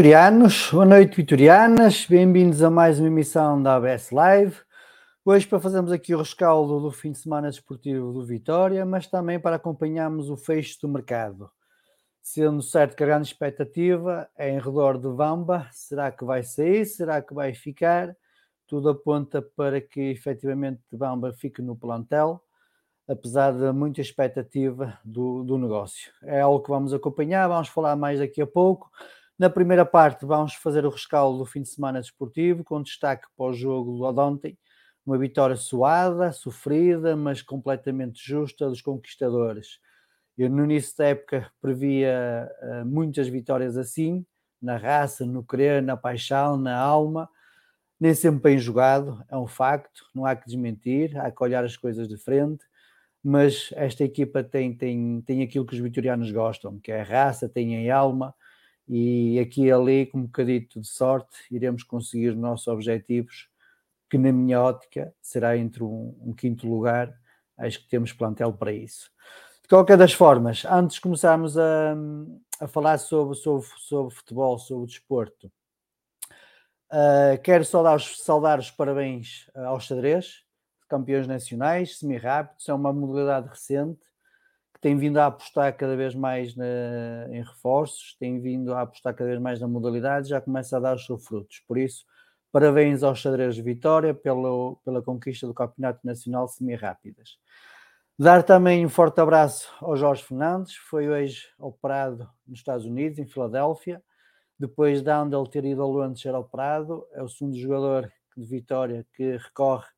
vitorianos. Boa noite, vitorianas. Bem-vindos a mais uma emissão da ABS Live. Hoje para fazermos aqui o rescaldo do fim de semana desportivo do Vitória, mas também para acompanharmos o fecho do mercado. Sendo certo que a grande expectativa é em redor de Vamba. Será que vai sair? Será que vai ficar? Tudo aponta para que efetivamente Vamba fique no plantel, apesar de muita expectativa do, do negócio. É algo que vamos acompanhar, vamos falar mais daqui a pouco. Na primeira parte, vamos fazer o rescaldo do fim de semana desportivo, com destaque para o jogo de ontem. Uma vitória suada, sofrida, mas completamente justa dos conquistadores. Eu, no início da época, previa uh, muitas vitórias assim, na raça, no querer, na paixão, na alma. Nem sempre bem jogado, é um facto, não há que desmentir, há que olhar as coisas de frente. Mas esta equipa tem, tem, tem aquilo que os vitorianos gostam, que é a raça, tem a alma e aqui e ali, com um bocadito de sorte, iremos conseguir os nossos objetivos, que na minha ótica será entre um, um quinto lugar. Acho que temos plantel para isso. De qualquer das formas, antes de começarmos a, a falar sobre, sobre, sobre futebol, sobre desporto, uh, quero só dar, saudar os parabéns aos xadrez, campeões nacionais, semi-rápidos, é uma modalidade recente que tem vindo a apostar cada vez mais na, em reforços, tem vindo a apostar cada vez mais na modalidade, já começa a dar os seus frutos. Por isso, parabéns aos xadrez Vitória pela, pela conquista do Campeonato Nacional Semi-Rápidas. Dar também um forte abraço ao Jorge Fernandes, foi hoje operado nos Estados Unidos, em Filadélfia. Depois de Andel ter ido ao Londres ser operado, é o segundo jogador de Vitória que recorre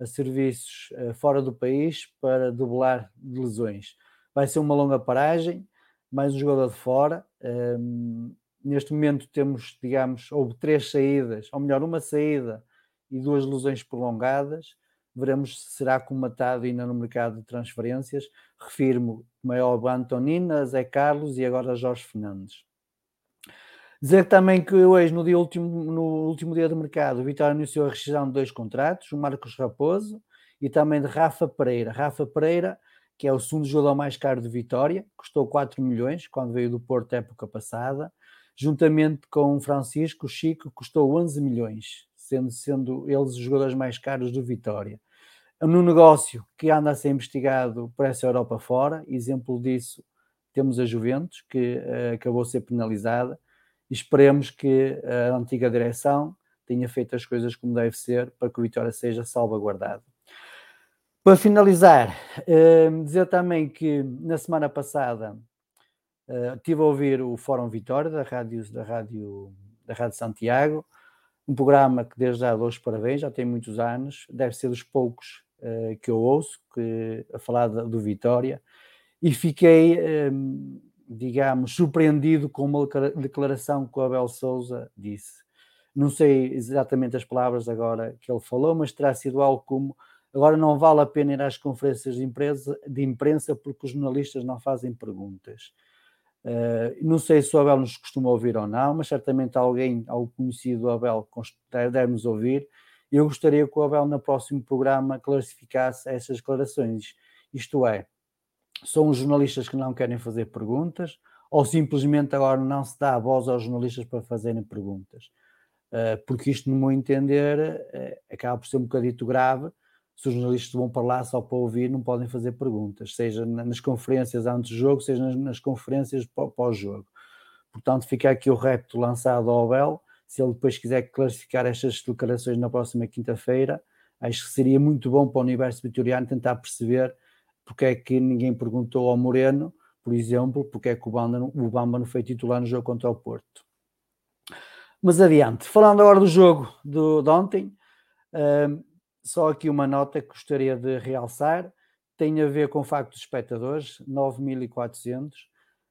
a serviços uh, fora do país para dublar lesões vai ser uma longa paragem, mais um jogador de fora. Um, neste momento temos, digamos, houve três saídas, ou melhor, uma saída e duas lesões prolongadas. Veremos se será comatado ainda no mercado de transferências. Refirmo maior Antonina, Zé Carlos e agora Jorge Fernandes. Dizer também que hoje, no, dia último, no último dia do mercado, o Vitória anunciou a rescisão de dois contratos, o Marcos Raposo e também de Rafa Pereira. Rafa Pereira que é o segundo jogador mais caro de Vitória, custou 4 milhões quando veio do Porto época passada. juntamente com Francisco, Chico, custou 11 milhões, sendo, sendo eles os jogadores mais caros do Vitória. No negócio que anda a ser investigado por essa Europa fora, exemplo disso temos a Juventus, que uh, acabou de ser penalizada, e esperemos que a antiga direção tenha feito as coisas como deve ser para que o Vitória seja salvaguardado. Para finalizar, uh, dizer também que na semana passada uh, estive a ouvir o Fórum Vitória da Rádio, da Rádio, da Rádio Santiago, um programa que desde já dou os parabéns, já tem muitos anos, deve ser dos poucos uh, que eu ouço que, a falar do Vitória, e fiquei, um, digamos, surpreendido com uma declaração que o Abel Souza disse. Não sei exatamente as palavras agora que ele falou, mas terá sido algo como agora não vale a pena ir às conferências de, de imprensa porque os jornalistas não fazem perguntas. Uh, não sei se o Abel nos costuma ouvir ou não, mas certamente alguém, algo conhecido do Abel, deve nos ouvir. Eu gostaria que o Abel, no próximo programa, classificasse essas declarações. Isto é, são os jornalistas que não querem fazer perguntas ou simplesmente agora não se dá a voz aos jornalistas para fazerem perguntas? Uh, porque isto, no meu entender, uh, acaba por ser um bocadito grave. Se os jornalistas vão para lá só para ouvir, não podem fazer perguntas, seja nas conferências antes do jogo, seja nas, nas conferências pós-jogo. Portanto, fica aqui o repto lançado ao Abel. Se ele depois quiser classificar estas declarações na próxima quinta-feira, acho que seria muito bom para o universo vitoriano tentar perceber porque é que ninguém perguntou ao Moreno, por exemplo, porque é que o Bamba, o Bamba não foi titular no jogo contra o Porto. Mas adiante, falando agora do jogo do, de ontem, uh, só aqui uma nota que gostaria de realçar, tem a ver com o facto dos espectadores, 9.400,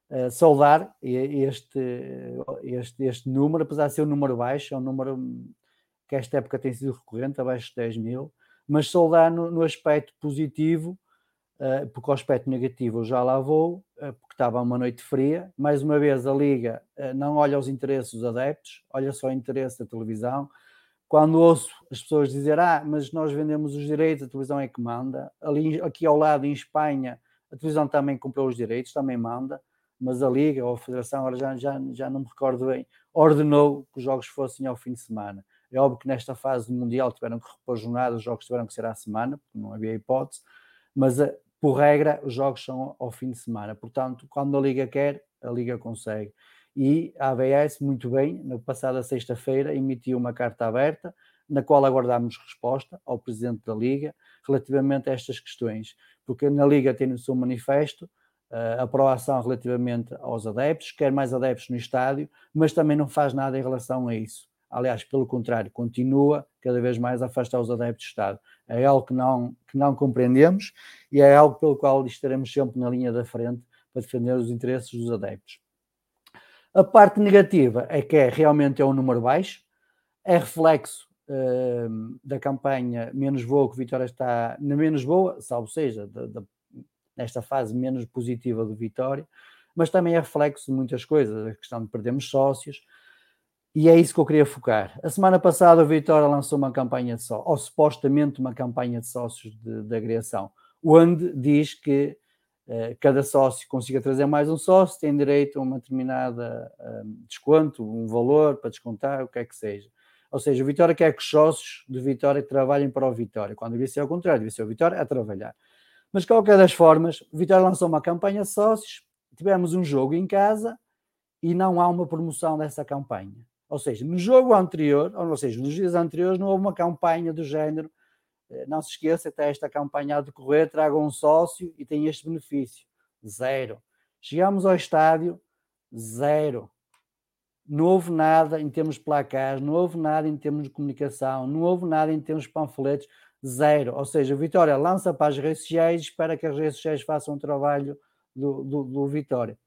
uh, saudar este, este, este número, apesar de ser um número baixo, é um número que esta época tem sido recorrente, abaixo de 10 mil, mas saudar no, no aspecto positivo, Uh, porque o aspecto negativo eu já lá vou, uh, porque estava uma noite fria. Mais uma vez, a Liga não olha os interesses dos adeptos, olha só o interesse da televisão. Quando ouço as pessoas dizer, ah, mas nós vendemos os direitos, a televisão é que manda. Ali, aqui ao lado, em Espanha, a televisão também comprou os direitos, também manda, mas a Liga ou a Federação, agora já, já, já não me recordo bem, ordenou que os jogos fossem ao fim de semana. É óbvio que nesta fase do Mundial tiveram que repor jornadas, os jogos tiveram que ser à semana, porque não havia hipótese, mas por regra, os jogos são ao fim de semana. Portanto, quando a Liga quer, a Liga consegue. E a ABS, muito bem, na passada sexta-feira, emitiu uma carta aberta, na qual aguardamos resposta ao Presidente da Liga relativamente a estas questões. Porque na Liga tem no seu manifesto a aprovação relativamente aos adeptos, quer mais adeptos no estádio, mas também não faz nada em relação a isso. Aliás, pelo contrário, continua cada vez mais a afastar os adeptos do Estado. É algo que não, que não compreendemos e é algo pelo qual estaremos sempre na linha da frente para defender os interesses dos adeptos. A parte negativa é que é, realmente é um número baixo, é reflexo uh, da campanha menos boa que Vitória está na menos boa, salvo seja, de, de, nesta fase menos positiva do Vitória, mas também é reflexo de muitas coisas, a questão de perdermos sócios, e é isso que eu queria focar. A semana passada, o Vitória lançou uma campanha de sócios, ou supostamente uma campanha de sócios de, de agregação, onde diz que cada sócio consiga trazer mais um sócio, tem direito a uma determinada um, desconto, um valor para descontar, o que é que seja. Ou seja, o Vitória quer que os sócios de Vitória trabalhem para o Vitória, quando devia ser ao contrário, devia ser o Vitória a trabalhar. Mas, de qualquer das formas, o Vitória lançou uma campanha de sócios, tivemos um jogo em casa e não há uma promoção dessa campanha. Ou seja, no jogo anterior, ou seja, nos dias anteriores, não houve uma campanha do género. Eh, não se esqueça, até esta campanha a decorrer, traga um sócio e tem este benefício. Zero. Chegamos ao estádio, zero. Não houve nada em termos de placares, não houve nada em termos de comunicação, não houve nada em termos de panfletos, zero. Ou seja, Vitória lança para as redes sociais espera que as redes sociais façam o trabalho do, do, do Vitória.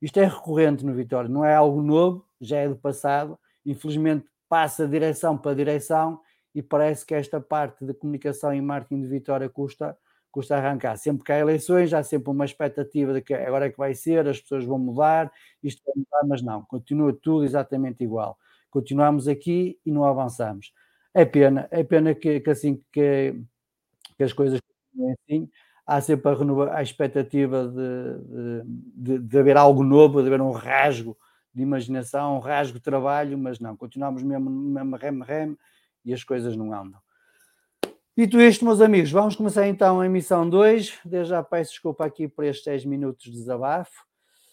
Isto é recorrente no Vitória, não é algo novo, já é do passado infelizmente passa direção para direção e parece que esta parte de comunicação e marketing de Vitória custa, custa arrancar. Sempre que há eleições, há sempre uma expectativa de que agora é que vai ser, as pessoas vão mudar, isto vai mudar, mas não, continua tudo exatamente igual. Continuamos aqui e não avançamos. É pena, é pena que, que assim que, que, as coisas continuem assim, há sempre a, renovar, a expectativa de, de, de, de haver algo novo, de haver um rasgo de imaginação, um rasgo de trabalho, mas não, continuamos mesmo, mesmo rem-rem e as coisas não andam. Dito isto, meus amigos, vamos começar então a emissão 2. Desde já peço desculpa aqui por estes 10 minutos de desabafo.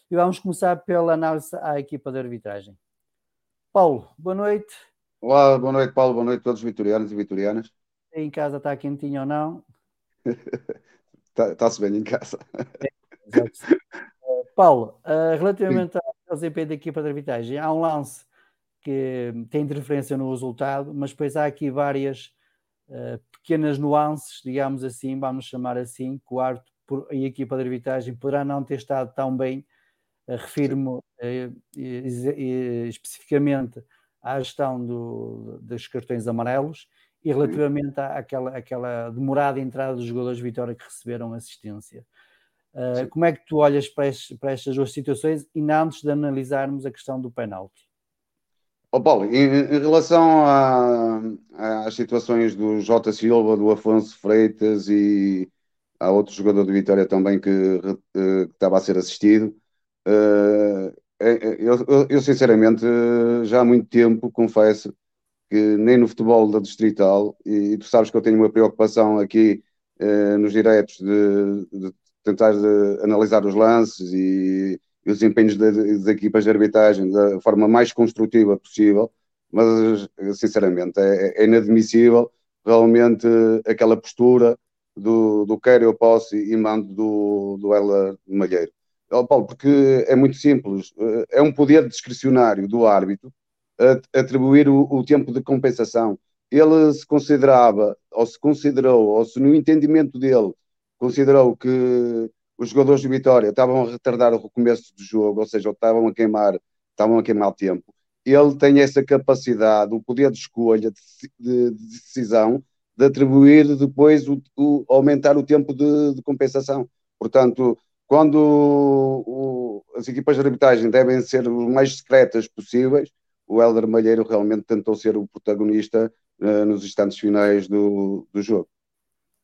E vamos começar pela análise à equipa de arbitragem. Paulo, boa noite. Olá, boa noite, Paulo. Boa noite a todos os vitorianos e vitorianas. Em casa está quentinho ou não? Está-se bem em casa. É, Paulo, uh, relativamente Sim. ao desempenho da equipa de arbitragem, há um lance que tem interferência no resultado, mas depois há aqui várias uh, pequenas nuances, digamos assim, vamos chamar assim, que o árbitro e a equipa de arbitragem poderá não ter estado tão bem. Uh, Refiro-me especificamente à gestão do, dos cartões amarelos e relativamente à, àquela, àquela demorada entrada dos jogadores de Vitória que receberam assistência. Uh, como é que tu olhas para, estes, para, estas duas situações e antes de analisarmos a questão do penalti? Oh, Paulo, em, em relação às situações do Jota Silva, do Afonso Freitas e há outro jogador de Vitória também que, uh, que estava a ser assistido, uh, eu, eu, eu, sinceramente já há muito tempo confesso que nem no futebol da Distrital, e, e tu sabes que eu tenho uma preocupação aqui nos diretos de, de tentar de, analisar os lances e, e os empenhos das equipas de arbitragem da forma mais construtiva possível, mas sinceramente é, é inadmissível realmente aquela postura do, do quero eu posso e mando do, do Ela Malheiro. Oh, Paulo, porque é muito simples, é um poder discricionário do árbitro atribuir o, o tempo de compensação. Ele se considerava, ou se considerou, ou se no entendimento dele considerou que os jogadores de Vitória estavam a retardar o recomeço do jogo, ou seja, estavam a queimar, estavam a queimar tempo. Ele tem essa capacidade, o poder de escolha, de, de decisão, de atribuir depois o, o aumentar o tempo de, de compensação. Portanto, quando o, as equipas de arbitragem devem ser o mais secretas possíveis, o Helder Malheiro realmente tentou ser o protagonista uh, nos instantes finais do, do jogo.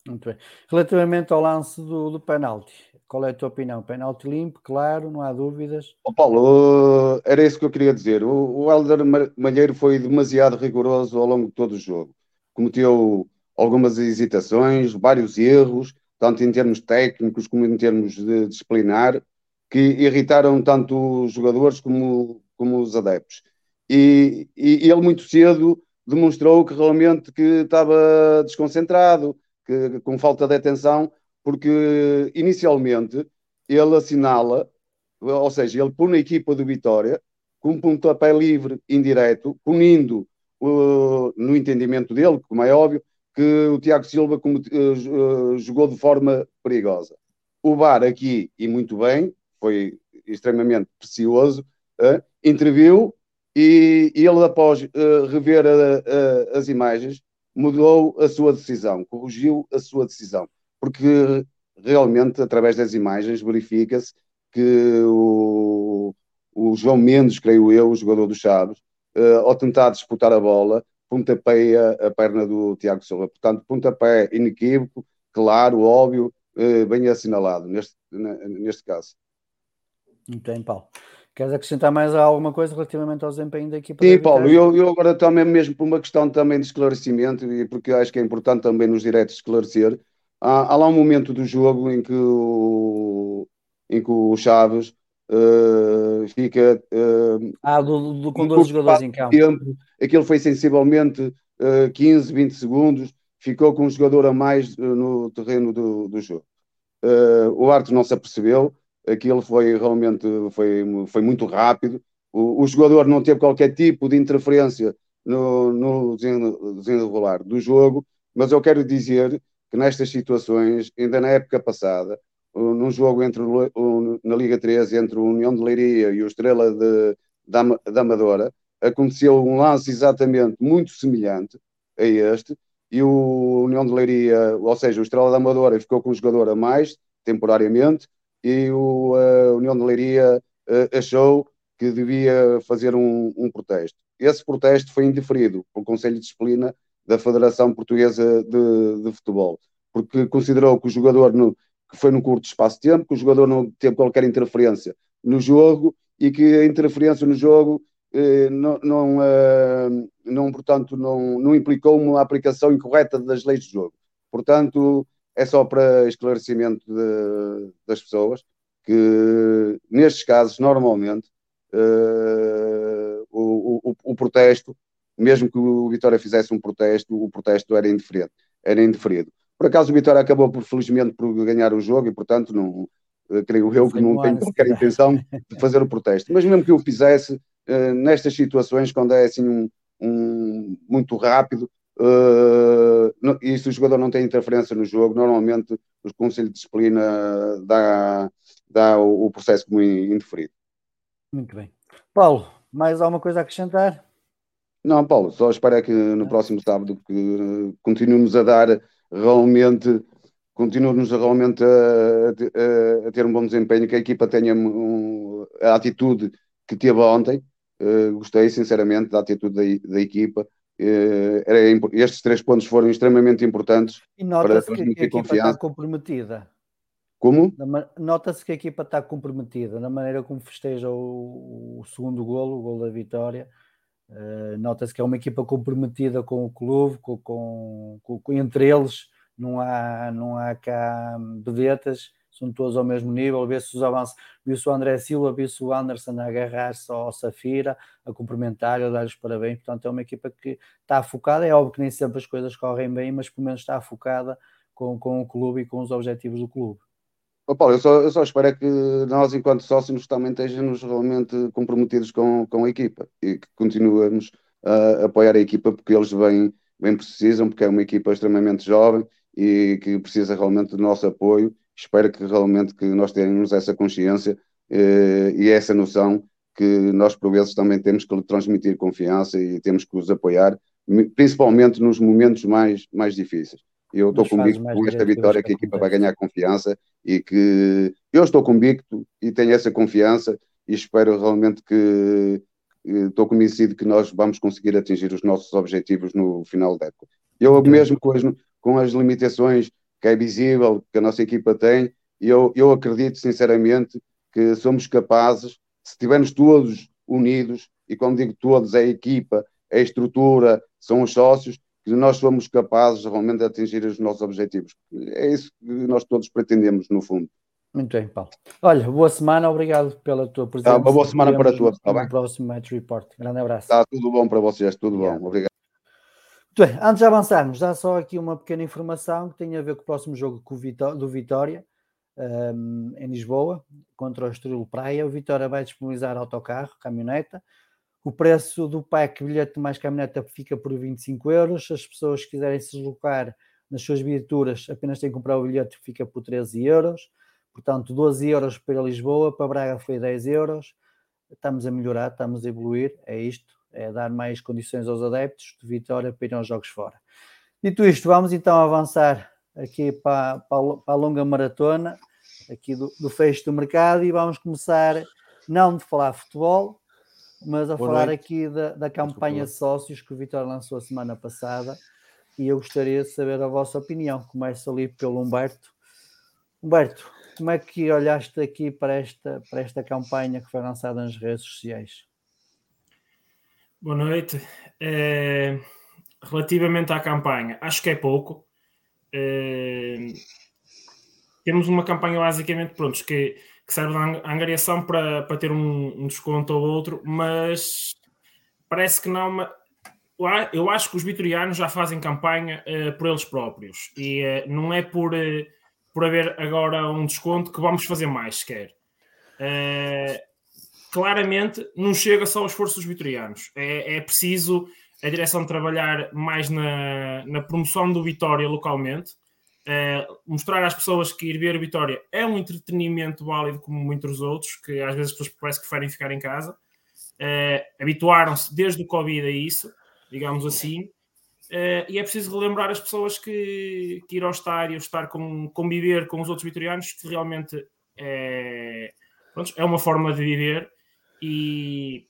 Muito bem. Relativamente ao lance do, do penalti, qual é a tua opinião? Penalti limpo, claro, não há dúvidas. Oh, Paulo, era isso que eu queria dizer. O, o Helder Malheiro foi demasiado rigoroso ao longo de todo o jogo. Cometeu algumas hesitações, vários erros, tanto em termos técnicos como em termos de disciplinar, que irritaram tanto os jogadores como, como os adeptos. E, e ele muito cedo demonstrou que realmente que estava desconcentrado, que, com falta de atenção, porque inicialmente ele assinala, ou seja, ele põe a equipa do Vitória com um pontapé livre indireto, punindo uh, no entendimento dele, como é óbvio, que o Tiago Silva como, uh, jogou de forma perigosa. O VAR aqui, e muito bem, foi extremamente precioso, uh, interviu e, e ele, após uh, rever a, a, as imagens, mudou a sua decisão, corrigiu a sua decisão, porque realmente, através das imagens, verifica-se que o, o, João Mendes, creio eu, o jogador do Chaves, uh, ao tentar disputar a bola, pontapeia a perna do Tiago Silva. Portanto, pontapé inequívoco, claro, óbvio, uh, bem assinalado neste, neste caso. Muito bem, Paulo. Queres acrescentar mais alguma coisa relativamente ao desempenho da equipa? Sim, Paulo, eu, eu agora também, mesmo por uma questão também de esclarecimento, e porque acho que é importante também nos diretos esclarecer, há, há lá um momento do jogo em que o, em que o Chaves uh, fica. Uh, ah, do, do, com 12 jogadores em campo. Tempo, aquilo foi sensivelmente uh, 15, 20 segundos, ficou com um jogador a mais uh, no terreno do, do jogo. O Arte não se apercebeu aquilo foi realmente foi, foi muito rápido. O, o jogador não teve qualquer tipo de interferência no, no desenrolar do jogo, mas eu quero dizer que nestas situações, ainda na época passada, num jogo entre na Liga 13 entre o União de Leiria e o Estrela de, da, Amadora, aconteceu um lance exatamente muito semelhante a este, e o União de Leiria, ou seja, o Estrela da Amadora ficou com o jogador a mais, temporariamente, e o, a União de Leiria achou que devia fazer um, um, protesto. Esse protesto foi indeferido pelo Conselho de Disciplina da Federação Portuguesa de, de Futebol, porque considerou que o jogador no, que foi num curto espaço de tempo, que o jogador não teve qualquer interferência no jogo e que a interferência no jogo eh, não, não, eh, não, portanto, não, não implicou uma aplicação incorreta das leis do jogo. Portanto, é só para esclarecimento de, das pessoas que, nestes casos, normalmente, uh, o, o, o, protesto, mesmo que o Vitória fizesse um protesto, o protesto era indiferido. Era indiferido. Por acaso, o Vitória acabou, por, felizmente, por ganhar o jogo e, portanto, não, creio eu que não tenho qualquer intenção de fazer o protesto. Mas mesmo que eu fizesse, uh, nestas situações, quando é assim um, um muito rápido, Uh, e se o jogador não tem interferência no jogo, normalmente o Conselho de Disciplina dá, dá o, o processo como indeferido. Muito bem. Paulo, mais alguma coisa a acrescentar? Não, Paulo, só espero é que no próximo sábado que continuemos a dar realmente, continuemos realmente a, a, a, ter um bom desempenho, que a equipa tenha um, a atitude que teve ontem. Uh, gostei sinceramente da atitude da, da equipa eh, era, estes três pontos foram extremamente importantes e nota-se que, que, a equipa confiança. está comprometida. Como? Nota-se que a equipa está comprometida na maneira como festeja o, o segundo golo, o golo da vitória. Uh, Nota-se que é uma equipa comprometida com o clube, com, com, com, entre eles não há, não há cá vedetas são todos ao mesmo nível, vê-se os avanços, viu-se o André Silva, viu-se o Anderson a agarrar-se ao Safira, a cumprimentar, a dar os parabéns, portanto é uma equipa que está focada, é óbvio que nem sempre as coisas correm bem, mas pelo menos está focada com, com o clube e com os objetivos do clube. Oh, Paulo, eu só, eu só espero é que nós, enquanto sócios, também estejamos realmente comprometidos com, com a equipa e que continuemos a apoiar a equipa porque eles bem, bem precisam, porque é uma equipa extremamente jovem e que precisa realmente do nosso apoio espero que realmente que nós tenhamos essa consciência eh, e essa noção que nós por vezes também temos que transmitir confiança e temos que os apoiar, principalmente nos momentos mais, mais difíceis. Eu estou convicto com esta vitória que a equipa vai ganhar confiança e que eu estou convicto e tenho essa confiança e espero realmente que estou convencido que nós vamos conseguir atingir os nossos objetivos no final da época. Eu mesmo com as, com as limitações que é visível, que a nossa equipa tem, eu, eu acredito sinceramente que somos capazes, se estivermos todos unidos, e quando digo todos, é a equipa, é a estrutura, são os sócios, que nós somos capazes realmente de atingir os nossos objetivos. É isso que nós todos pretendemos, no fundo. Muito bem, Paulo. Olha, boa semana, obrigado pela tua presença. Tá, uma boa semana para todos, está bem? próximo Match Report. Grande abraço. Está tudo bom para vocês, tudo obrigado. bom. Obrigado. Muito bem, antes de avançarmos, dá só aqui uma pequena informação que tem a ver com o próximo jogo do Vitória, um, em Lisboa, contra o Estrela Praia. O Vitória vai disponibilizar autocarro, caminhoneta. O preço do pack bilhete mais caminhoneta fica por 25 euros. Se as pessoas quiserem se deslocar nas suas viaturas, apenas têm que comprar o bilhete, fica por 13 euros. Portanto, 12 euros para Lisboa, para Braga foi 10 euros. Estamos a melhorar, estamos a evoluir, é isto é dar mais condições aos adeptos de Vitória para ir aos jogos fora. Dito isto, vamos então avançar aqui para, para, a longa maratona aqui do, do fecho do mercado e vamos começar não de falar futebol, mas a Boa falar noite. aqui da, da campanha de sócios que o Vitória lançou a semana passada e eu gostaria de saber a vossa opinião. Começo ali pelo Humberto. Humberto, como é que olhaste aqui para esta, para esta campanha que foi lançada nas redes sociais? Boa noite. É, relativamente à campanha, acho que é pouco. É, temos uma campanha basicamente prontos, que, que serve de angariação para, para ter um, um, desconto ou outro, mas parece que não. Eu acho que os vitorianos já fazem campanha uh, por eles próprios e uh, não é por, uh, por haver agora um desconto que vamos fazer mais sequer claramente não chega só ao esforço dos vitorianos. É, é preciso a direção trabalhar mais na, na promoção do Vitória localmente, uh, mostrar às pessoas que ir ver Vitória é um entretenimento válido como muitos outros, que às vezes as pessoas parece que preferem ficar em casa. Uh, Habituaram-se desde o Covid a isso, digamos assim. Uh, e é preciso relembrar as pessoas que, que ir ao estádio, estar com, conviver com os outros vitorianos, que realmente é, pronto, é uma forma de viver e,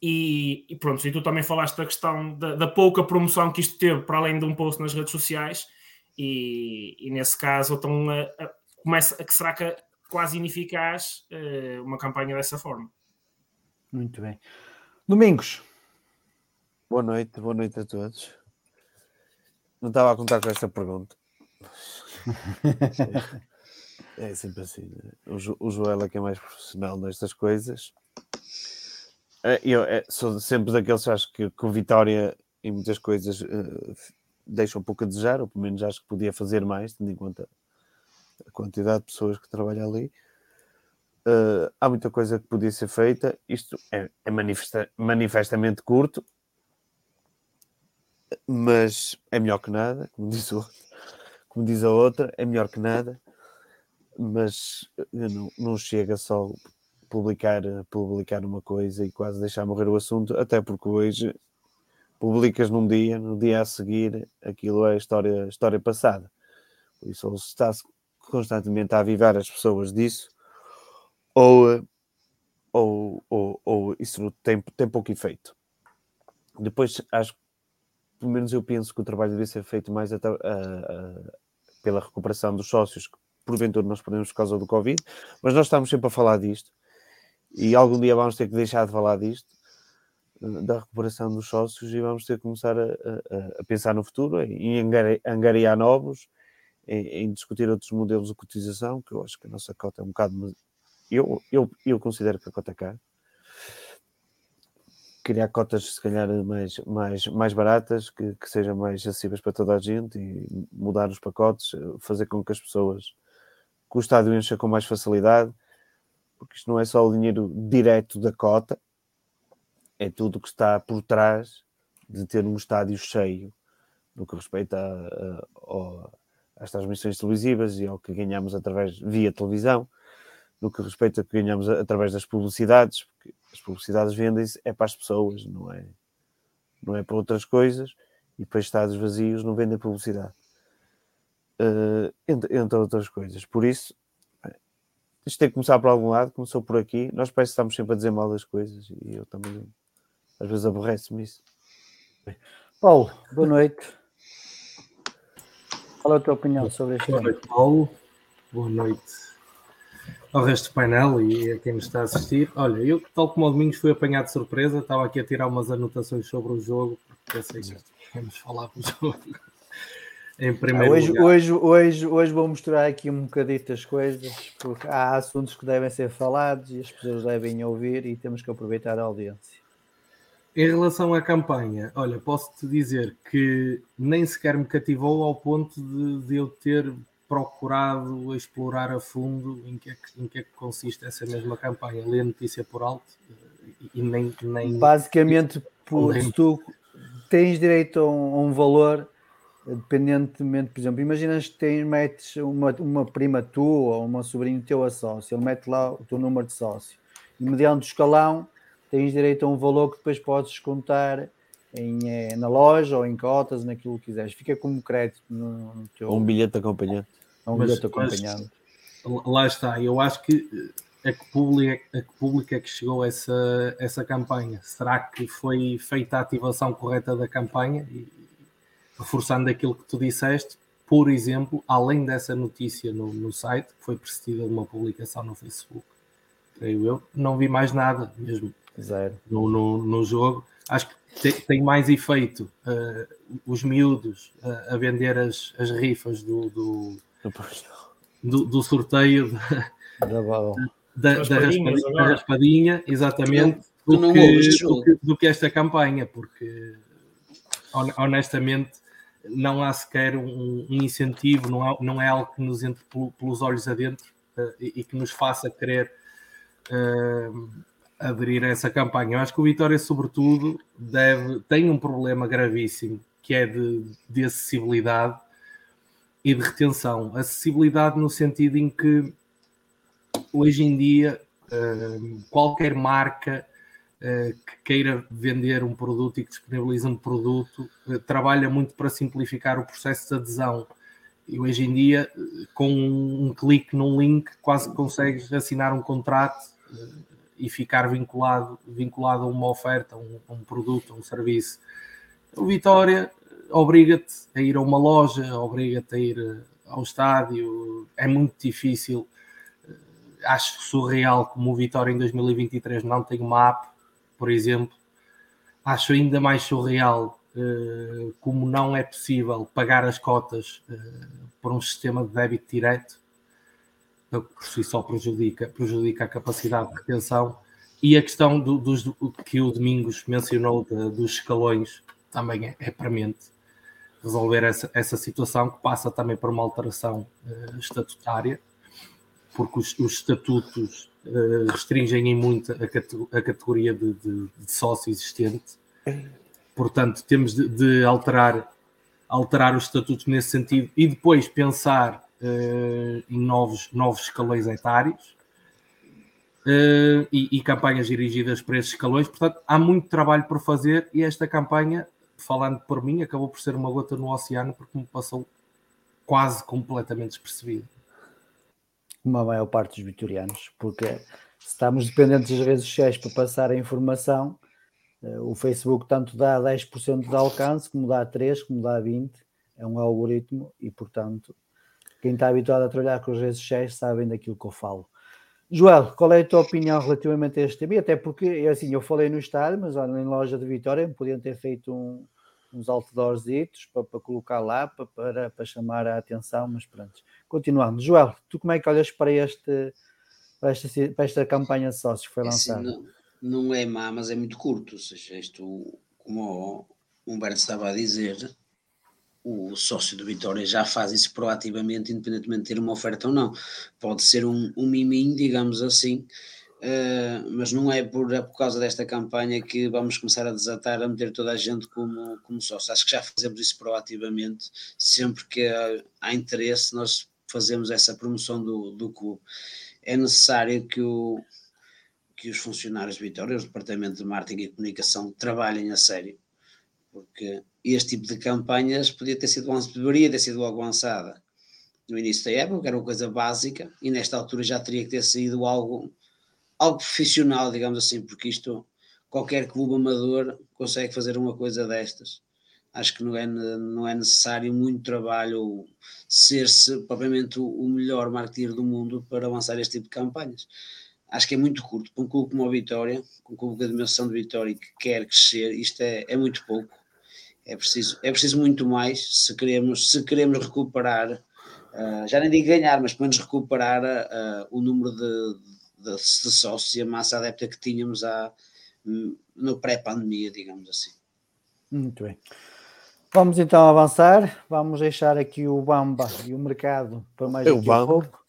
e, e, pronto, e tu também falaste da questão da, da, pouca promoção que isto teve para além de um post nas redes sociais, e, e nesse caso então, a, a, começa a que será que quase ineficaz uh, uma campanha dessa forma. Muito bem. Domingos. Boa noite, boa noite a todos. Não estava a contar com esta pergunta. é, é sempre assim. Né? O, jo, o Joel é que é mais profissional nestas coisas. É, eu é, sou sempre daqueles que acho que, que o Vitória em muitas coisas uh, deixa um pouco a desejar, ou pelo menos acho que podia fazer mais, tendo em conta a quantidade de pessoas que trabalham ali. Uh, há muita coisa que podia ser feita. Isto é, é manifesta, manifestamente curto, mas é melhor que nada, como diz, o, como diz a outra, é melhor que nada, mas não, não chega só publicar, publicar uma coisa e quase deixar morrer o assunto, até porque hoje publicas num dia, no dia a seguir, aquilo é história, história passada. Por isso, ou se está constantemente a avivar as pessoas disso, ou, ou, ou, ou isso tem, tem pouco efeito. Depois, acho pelo menos eu penso que o trabalho deve ser feito mais pela recuperação dos sócios, que porventura nós perdemos por causa do Covid, mas nós estamos sempre a falar disto, e algum dia vamos ter que deixar de falar disto, da recuperação dos sócios e vamos ter que começar a, a, a pensar no futuro, em angariar novos, em, em, discutir outros modelos de cotização, que eu acho que a nossa cota é um bocado. Eu, eu, eu considero que a cota é cara. Criar cotas, se calhar, mais, mais, mais baratas, que, que sejam mais acessíveis para toda a gente e mudar os pacotes, fazer com que as pessoas, que o estádio encha com mais facilidade, porque isto não é só o dinheiro direto da cota, é tudo o que está por trás de ter um estádio cheio no que respeita às transmissões televisivas e ao que ganhamos através via televisão, no que respeita ao que ganhamos através das publicidades, porque as publicidades vendem-se é para as pessoas, não é, não é para outras coisas, e para estádios vazios não vendem publicidade. Uh, entre, entre, outras coisas. Por isso, isto tem que começar por algum lado, começou por aqui. Nós parece que estamos sempre a dizer mal das coisas e eu também às vezes aborrece-me isso. Paulo, boa noite. Qual é a tua opinião sobre este Boa noite, Paulo. Boa noite ao resto do painel e a quem nos está a assistir. Olha, eu, tal como o Domingos, fui apanhado de surpresa. Estava aqui a tirar umas anotações sobre o jogo, porque pensei que vamos falar do jogo. Em primeiro ah, hoje, lugar. Hoje, hoje, hoje vou mostrar aqui um bocadito as coisas, porque há assuntos que devem ser falados e as pessoas devem ouvir e temos que aproveitar a audiência. Em relação à campanha, olha, posso-te dizer que nem sequer me cativou ao ponto de, de, eu ter procurado explorar a fundo em que, é que, em que é que consiste essa mesma campanha. A notícia por alto e nem. nem Basicamente, por, se tu tens direito a um, a um, valor, dependentemente, por exemplo, imaginas que tens, metes uma, uma prima tua ou uma sobrinho teu a sócio, ele mete lá o teu número de sócio, e mediante o escalão tens direito a um valor que depois podes descontar em, eh, na loja ou em cotas, naquilo que quiseres. Fica como crédito no, no teu. Ou um bilhete acompanhante. Ou um mas, bilhete acompanhante. Mas, lá está, eu acho que a que pública, a que pública é que chegou essa, essa campanha? Será que foi feita a ativação correta da campanha? E, reforçando aquilo que tu disseste, por exemplo, além dessa notícia no, no site, que foi precedida de uma publicação no Facebook, creio eu, não vi mais nada mesmo Zero. No, no, no jogo. Acho que tem, tem mais efeito uh, os miúdos uh, a vender as, as rifas do, do, do, do sorteio da, da, da, raspadinha, da, raspadinha, exatamente, do que, do, que, do que esta campanha, porque honestamente não há sequer um, um incentivo, não, há, não é algo que nos entre pelos olhos adentro uh, e, e, que nos faça querer uh, aderir a essa campanha. Eu acho que o Vitória, sobretudo, deve, tem um problema gravíssimo que é de, de acessibilidade e de retenção. Acessibilidade no sentido em que hoje em dia uh, qualquer marca uh, que queira vender um produto e que disponibilize um produto uh, trabalha muito para simplificar o processo de adesão. E hoje em dia, com um clique num link, quase consegues assinar um contrato e ficar vinculado, vinculado a uma oferta, a um, a um produto, a um serviço. O Vitória obriga-te a ir a uma loja, obriga-te a ir eh, ao estádio, é muito difícil. Eh, acho surreal como o Vitória em 2023 não tem uma app por exemplo, acho ainda mais surreal uh, como não é possível pagar as cotas por um sistema de débito direto, por si só prejudica, prejudica a capacidade de retenção. E a questão do, dos, do, que o Domingos mencionou de, dos escalões também é, é premente resolver essa, essa situação, que passa também por uma alteração uh, estatutária, porque os, os estatutos uh, restringem em muito a, a categoria de, de, de, sócio existente. Portanto, temos de, de, alterar, alterar os estatutos nesse sentido e depois pensar em novos, novos escalões etários. Uh, e, e, campanhas dirigidas para esses escalões. Portanto, há muito trabalho por fazer e esta campanha falando por mim, acabou por ser uma gota no oceano porque me passou quase completamente despercebido. Como a maior parte dos vitorianos, porque estamos dependentes das redes sociais para passar a informação, eh, o Facebook tanto dá 10% de alcance, como dá 3%, como dá 20%, é um algoritmo e, portanto, quem está habituado a trabalhar com as redes sociais sabe daquilo que eu falo. Joel, qual é a tua opinião relativamente a este tema? Até porque, é assim, eu falei no estádio, mas olha, em loja de Vitória podiam ter feito um, uns outdoorzitos para, para colocar lá, para, para, para, chamar a atenção, mas pronto. Continuando. Joel, tu como é que olhas para, este, para, esta, para esta campanha de sócios que foi lançada? É assim, não, não, é má, mas é muito curto. Ou seja, isto, como o Humberto estava a dizer, o sócio do Vitória já faz isso proativamente, independentemente de ter uma oferta ou não. Pode ser um, um miminho, digamos assim, uh, mas não é por, é por causa desta campanha que vamos começar a desatar, a meter toda a gente como, como sócio. Acho que já fazemos isso proativamente, sempre que há, há interesse, nós fazemos essa promoção do, do clube. É necessário que o, que os funcionários de Vitória, os departamentos de marketing e comunicação, trabalhem a sério, porque este tipo de campanhas podia ter sido, deveria ter sido logo lançada no início da época, era uma coisa básica, e nesta altura já teria que ter sido algo, algo profissional, digamos assim, porque isto, qualquer clube amador consegue fazer uma coisa destas. Acho que não é, não é necessário muito trabalho ser-se propriamente o melhor marketeer do mundo para lançar este tipo de campanhas. Acho que é muito curto. Para um clube como a Vitória, com um clube com a dimensão de Vitória que quer crescer, isto é, é muito pouco é preciso, é preciso muito mais se queremos, se queremos recuperar, uh, já nem digo ganhar, mas pelo menos recuperar uh, o número de, de, de, sócios e a massa adepta que tínhamos há, no pré-pandemia, digamos assim. Muito bem. Vamos então avançar, vamos deixar aqui o Bamba e o mercado para mais um pouco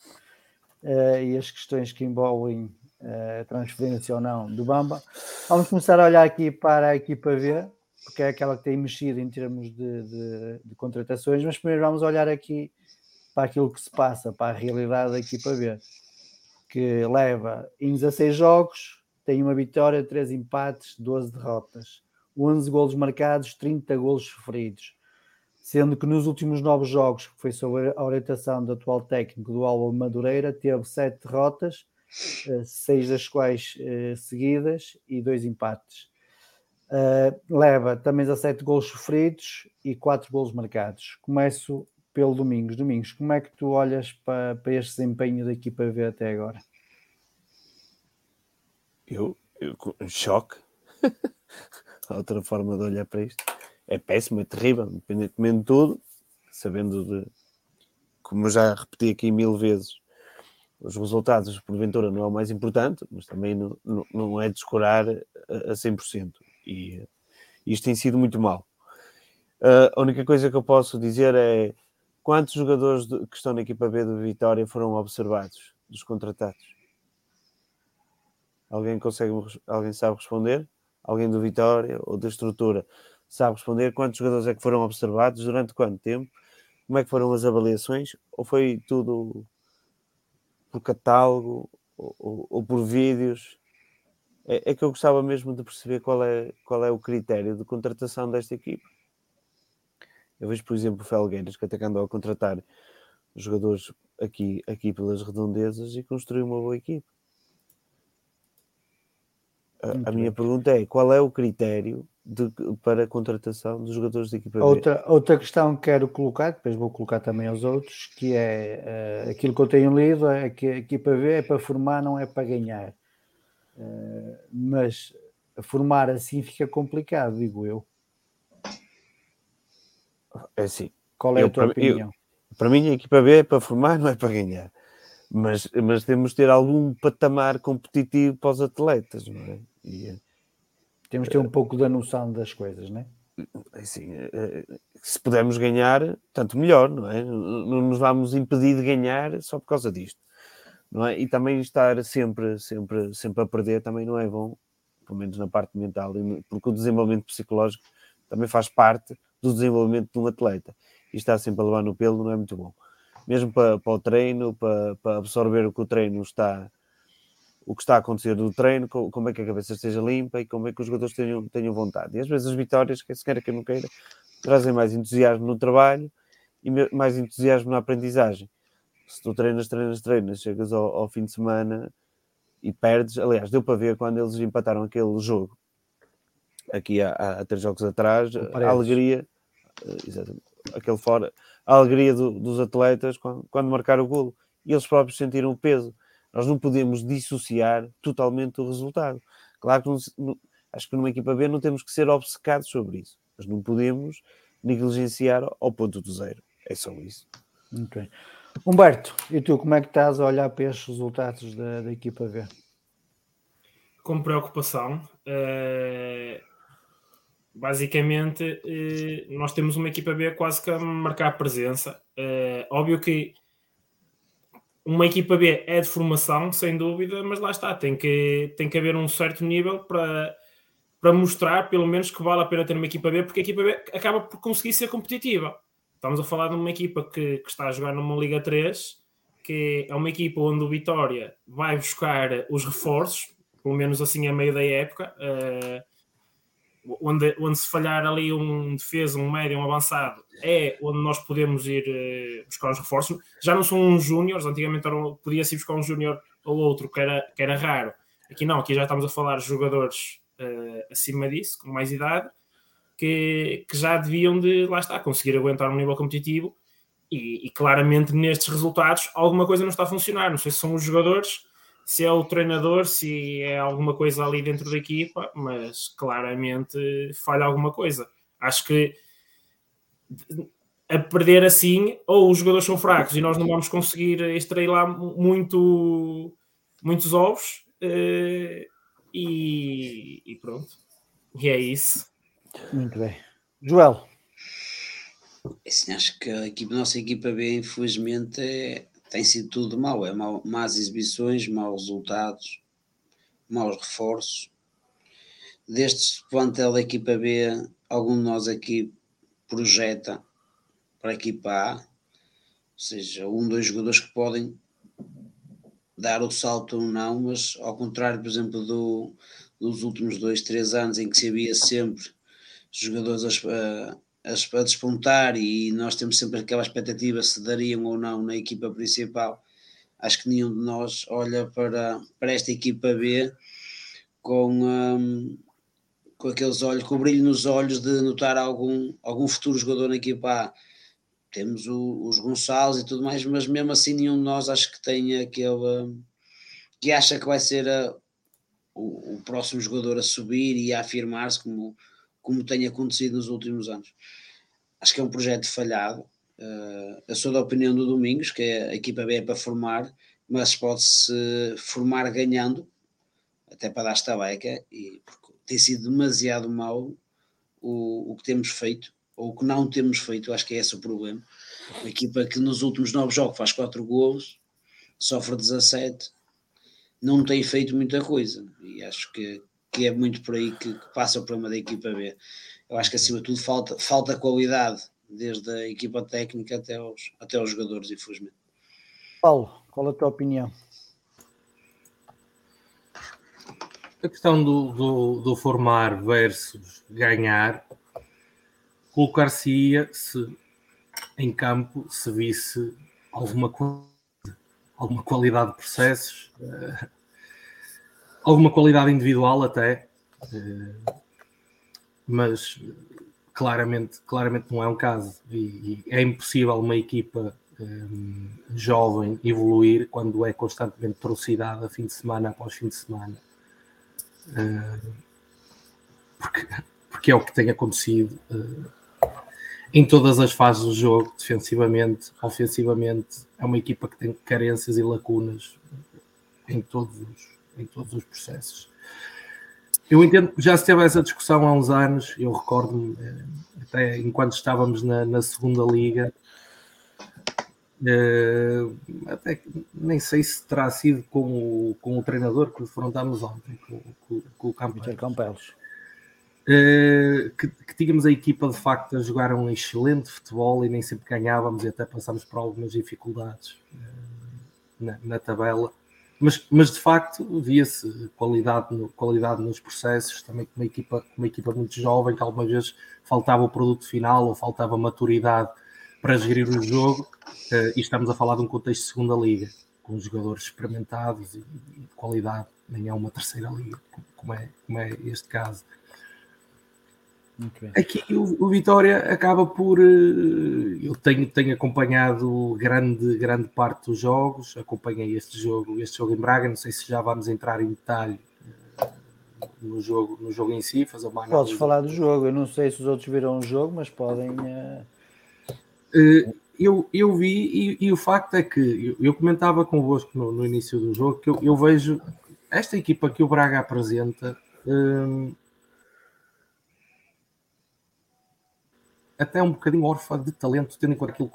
uh, e as questões que envolvem uh, transferência ou não do Bamba. Vamos começar a olhar aqui para a equipa V, porque é aquela que tem mexido em termos de, de, de, contratações, mas primeiro vamos olhar aqui para aquilo que se passa, para a realidade da equipa B, que leva em 16 jogos, tem uma vitória, 3 empates, 12 derrotas, 11 golos marcados, 30 golos sofridos, sendo que nos últimos 9 jogos, que foi sob a orientação do atual técnico do Alba Madureira, teve 7 derrotas, 6 eh, das quais eh, seguidas e 2 empates Uh, leva também 17 gols sofridos e 4 gols marcados. Começo pelo Domingos. Domingos, como é que tu olhas para, para este desempenho da equipa até agora? Eu, eu choque. outra forma de olhar para isto. É péssimo, é terrível, independentemente de tudo, sabendo de, como já repeti aqui mil vezes, os resultados, porventura, não é o mais importante, mas também não, não, não é descurar a, a 100% e isto tem sido muito mal. Uh, a única coisa que eu posso dizer é quantos jogadores de, que estão na equipa B do Vitória foram observados dos contratados? Alguém consegue, alguém sabe responder? Alguém do Vitória ou da estrutura sabe responder quantos jogadores é que foram observados durante quanto tempo? Como é que foram as avaliações? Ou foi tudo por catálogo ou, ou, ou por vídeos? É, é, que eu gostava mesmo de perceber qual é, qual é o critério de contratação desta equipe. Eu vejo, por exemplo, o Felgueiras, que até andou a contratar jogadores aqui, aqui pelas redondezas e construiu uma boa equipe. A, a minha pergunta é: qual é o critério de, para a contratação dos jogadores da equipa outra, B? Outra questão que quero colocar, depois vou colocar também aos outros, que é uh, aquilo que eu tenho lido: é que a equipa B é para formar, não é para ganhar. Eh, mas formar assim fica complicado, digo eu. É assim. Qual é eu, a tua para, opinião? Eu, para mim, a equipa B é para formar, não é para ganhar. Mas, mas temos de ter algum patamar competitivo para os atletas, não é? E, eh, temos de ter um pouco da noção das coisas, não é? Assim, se pudermos ganhar, tanto melhor, não é? Não nos vamos impedir de ganhar só por causa disto, não é? E também estar sempre, sempre, sempre a perder também não é bom, pelo menos na parte mental, porque o desenvolvimento psicológico também faz parte do desenvolvimento de um atleta. E estar sempre a levar no pelo não é muito bom. Mesmo para, para o treino, para, para absorver o que o treino está, o que está a acontecer do treino, como é que a cabeça esteja limpa e como é que os jogadores tenham, tenham vontade. E às vezes as vitórias, quer se queira, quer não queira, trazem mais entusiasmo no trabalho e mais entusiasmo na aprendizagem. Se tu treinas, treinas, treinas, chegas ao, ao fim de semana e perdes. Aliás, deu para ver quando eles empataram aquele jogo aqui há, há três jogos atrás, a alegria, eh, aquele fora, a alegria do, dos atletas quando, quando marcaram o golo. E eles próprios sentiram o peso. Nós não podemos dissociar totalmente o resultado. Claro que não, acho que numa equipa B não temos que ser obcecados sobre isso, mas não podemos negligenciar ao ponto do zero. É só isso. Muito bem. Humberto, e tu como é que estás a olhar para estes resultados da, da equipa B? Com preocupação. Uh, basicamente, uh, nós temos uma equipa B quase que a marcar presença. Uh, óbvio que uma equipa B é de formação, sem dúvida, mas lá está, tem que, tem que haver um certo nível para, para mostrar, pelo menos, que vale a pena ter uma equipa B, porque a equipa B acaba por conseguir ser competitiva. Estamos a falar de uma equipa que, que está a jogar numa Liga 3, que é uma equipa onde o Vitória vai buscar os reforços, pelo menos assim a meio da época. Uh, onde, onde se falhar ali um defesa, um médio, um avançado, é onde nós podemos ir uh, buscar os reforços. Já não são uns júniores, antigamente podia-se buscar um júnior ou outro, que era, que era raro. Aqui não, aqui já estamos a falar de jogadores uh, acima disso, com mais idade, que, que já deviam de, lá está, conseguir aguentar um nível competitivo e, e claramente nestes resultados alguma coisa não está a funcionar. Não sei se são os jogadores se é o treinador, se é alguma coisa ali dentro da equipa, mas claramente falha alguma coisa. Acho que a perder assim, ou os jogadores são fracos e nós não vamos conseguir extrair lá muito, muitos ovos, eh, e, e pronto. E é isso. Muito bem. Joel. Assim, acho que a equipa, nossa equipa B, infelizmente, é, tem sido tudo mau. É mau, más exibições, maus resultados, maus reforços. Deste plantel da equipa B, algum de nós aqui projeta para a equipa A, ou seja, um, dois jogadores que podem dar o salto ou não, mas ao contrário, por exemplo, do, dos últimos dois, três anos em que se havia sempre jogadores a, a, a despontar e nós temos sempre aquela expectativa se dariam ou não na equipa principal. Acho que nenhum de nós olha para, para esta equipa B com, um, com aqueles olhos, com o brilho nos olhos de notar algum, algum futuro jogador na equipa A. Temos o, os Gonçalves e tudo mais, mas mesmo assim nenhum de nós acho que tem aquele que acha que vai ser a, o, o próximo jogador a subir e a afirmar-se como como tem acontecido nos últimos anos. Acho que é um projeto falhado. Uh, eu sou da opinião do Domingos, que é a equipa B é para formar, mas pode-se formar ganhando, até para dar esta beca, e tem sido demasiado mau o, o que temos feito, ou o que não temos feito, acho que é esse o problema. Uma equipa que nos últimos nove jogos faz quatro golos, sofre 17, não tem feito muita coisa, e acho que que é muito por aí que, que, passa o problema da equipa B. Eu acho que acima de tudo falta, falta qualidade, desde a equipa técnica até os, até os jogadores, infelizmente. Paulo, qual a tua opinião? A questão do, do, do formar versus ganhar, colocar-se-ia se em campo se visse alguma coisa, alguma qualidade de processos, uh, alguma qualidade individual até, eh, mas claramente, claramente não é um caso. E, é impossível uma equipa um, eh, jovem evoluir quando é constantemente trucidada fim de semana após fim de semana. Uh, porque, porque é o que tem acontecido em todas as fases do jogo, defensivamente, ofensivamente. É uma equipa que tem carências e lacunas em todos os, em todos os processos. Eu entendo que já se teve essa discussão há uns anos, eu recordo-me, eh, até enquanto estávamos na, na segunda liga, uh, até nem sei se terá sido com o, com o treinador que defrontámos ontem, com, com, com o Campelos. Campelos. Uh, que, que, tínhamos a equipa de facto a jogar um excelente futebol e nem sempre ganhávamos e até passámos por algumas dificuldades uh, na, na tabela mas, mas de facto via-se qualidade, no, qualidade nos processos, também com uma, equipa, uma equipa muito jovem, que algumas vezes faltava o produto final ou faltava maturidade para gerir o jogo, uh, e estamos a falar de um contexto de segunda liga, com jogadores experimentados e, e de qualidade, nem é uma terceira liga, como é, como é este caso. Aqui o, o, Vitória acaba por. Eh, eu tenho, tenho acompanhado grande, grande parte dos jogos, acompanhei este jogo, este jogo em Braga, não sei se já vamos entrar em detalhe eh, no jogo, no jogo em si, fazer uma análise. Podes falar do jogo, eu não sei se os outros viram o jogo, mas podem. Uh... eu, eu vi, e, e, o facto é que eu, eu comentava convosco no, no início do jogo que eu, eu vejo esta equipa que o Braga apresenta até um bocadinho órfã de talento, tendo em conta aquilo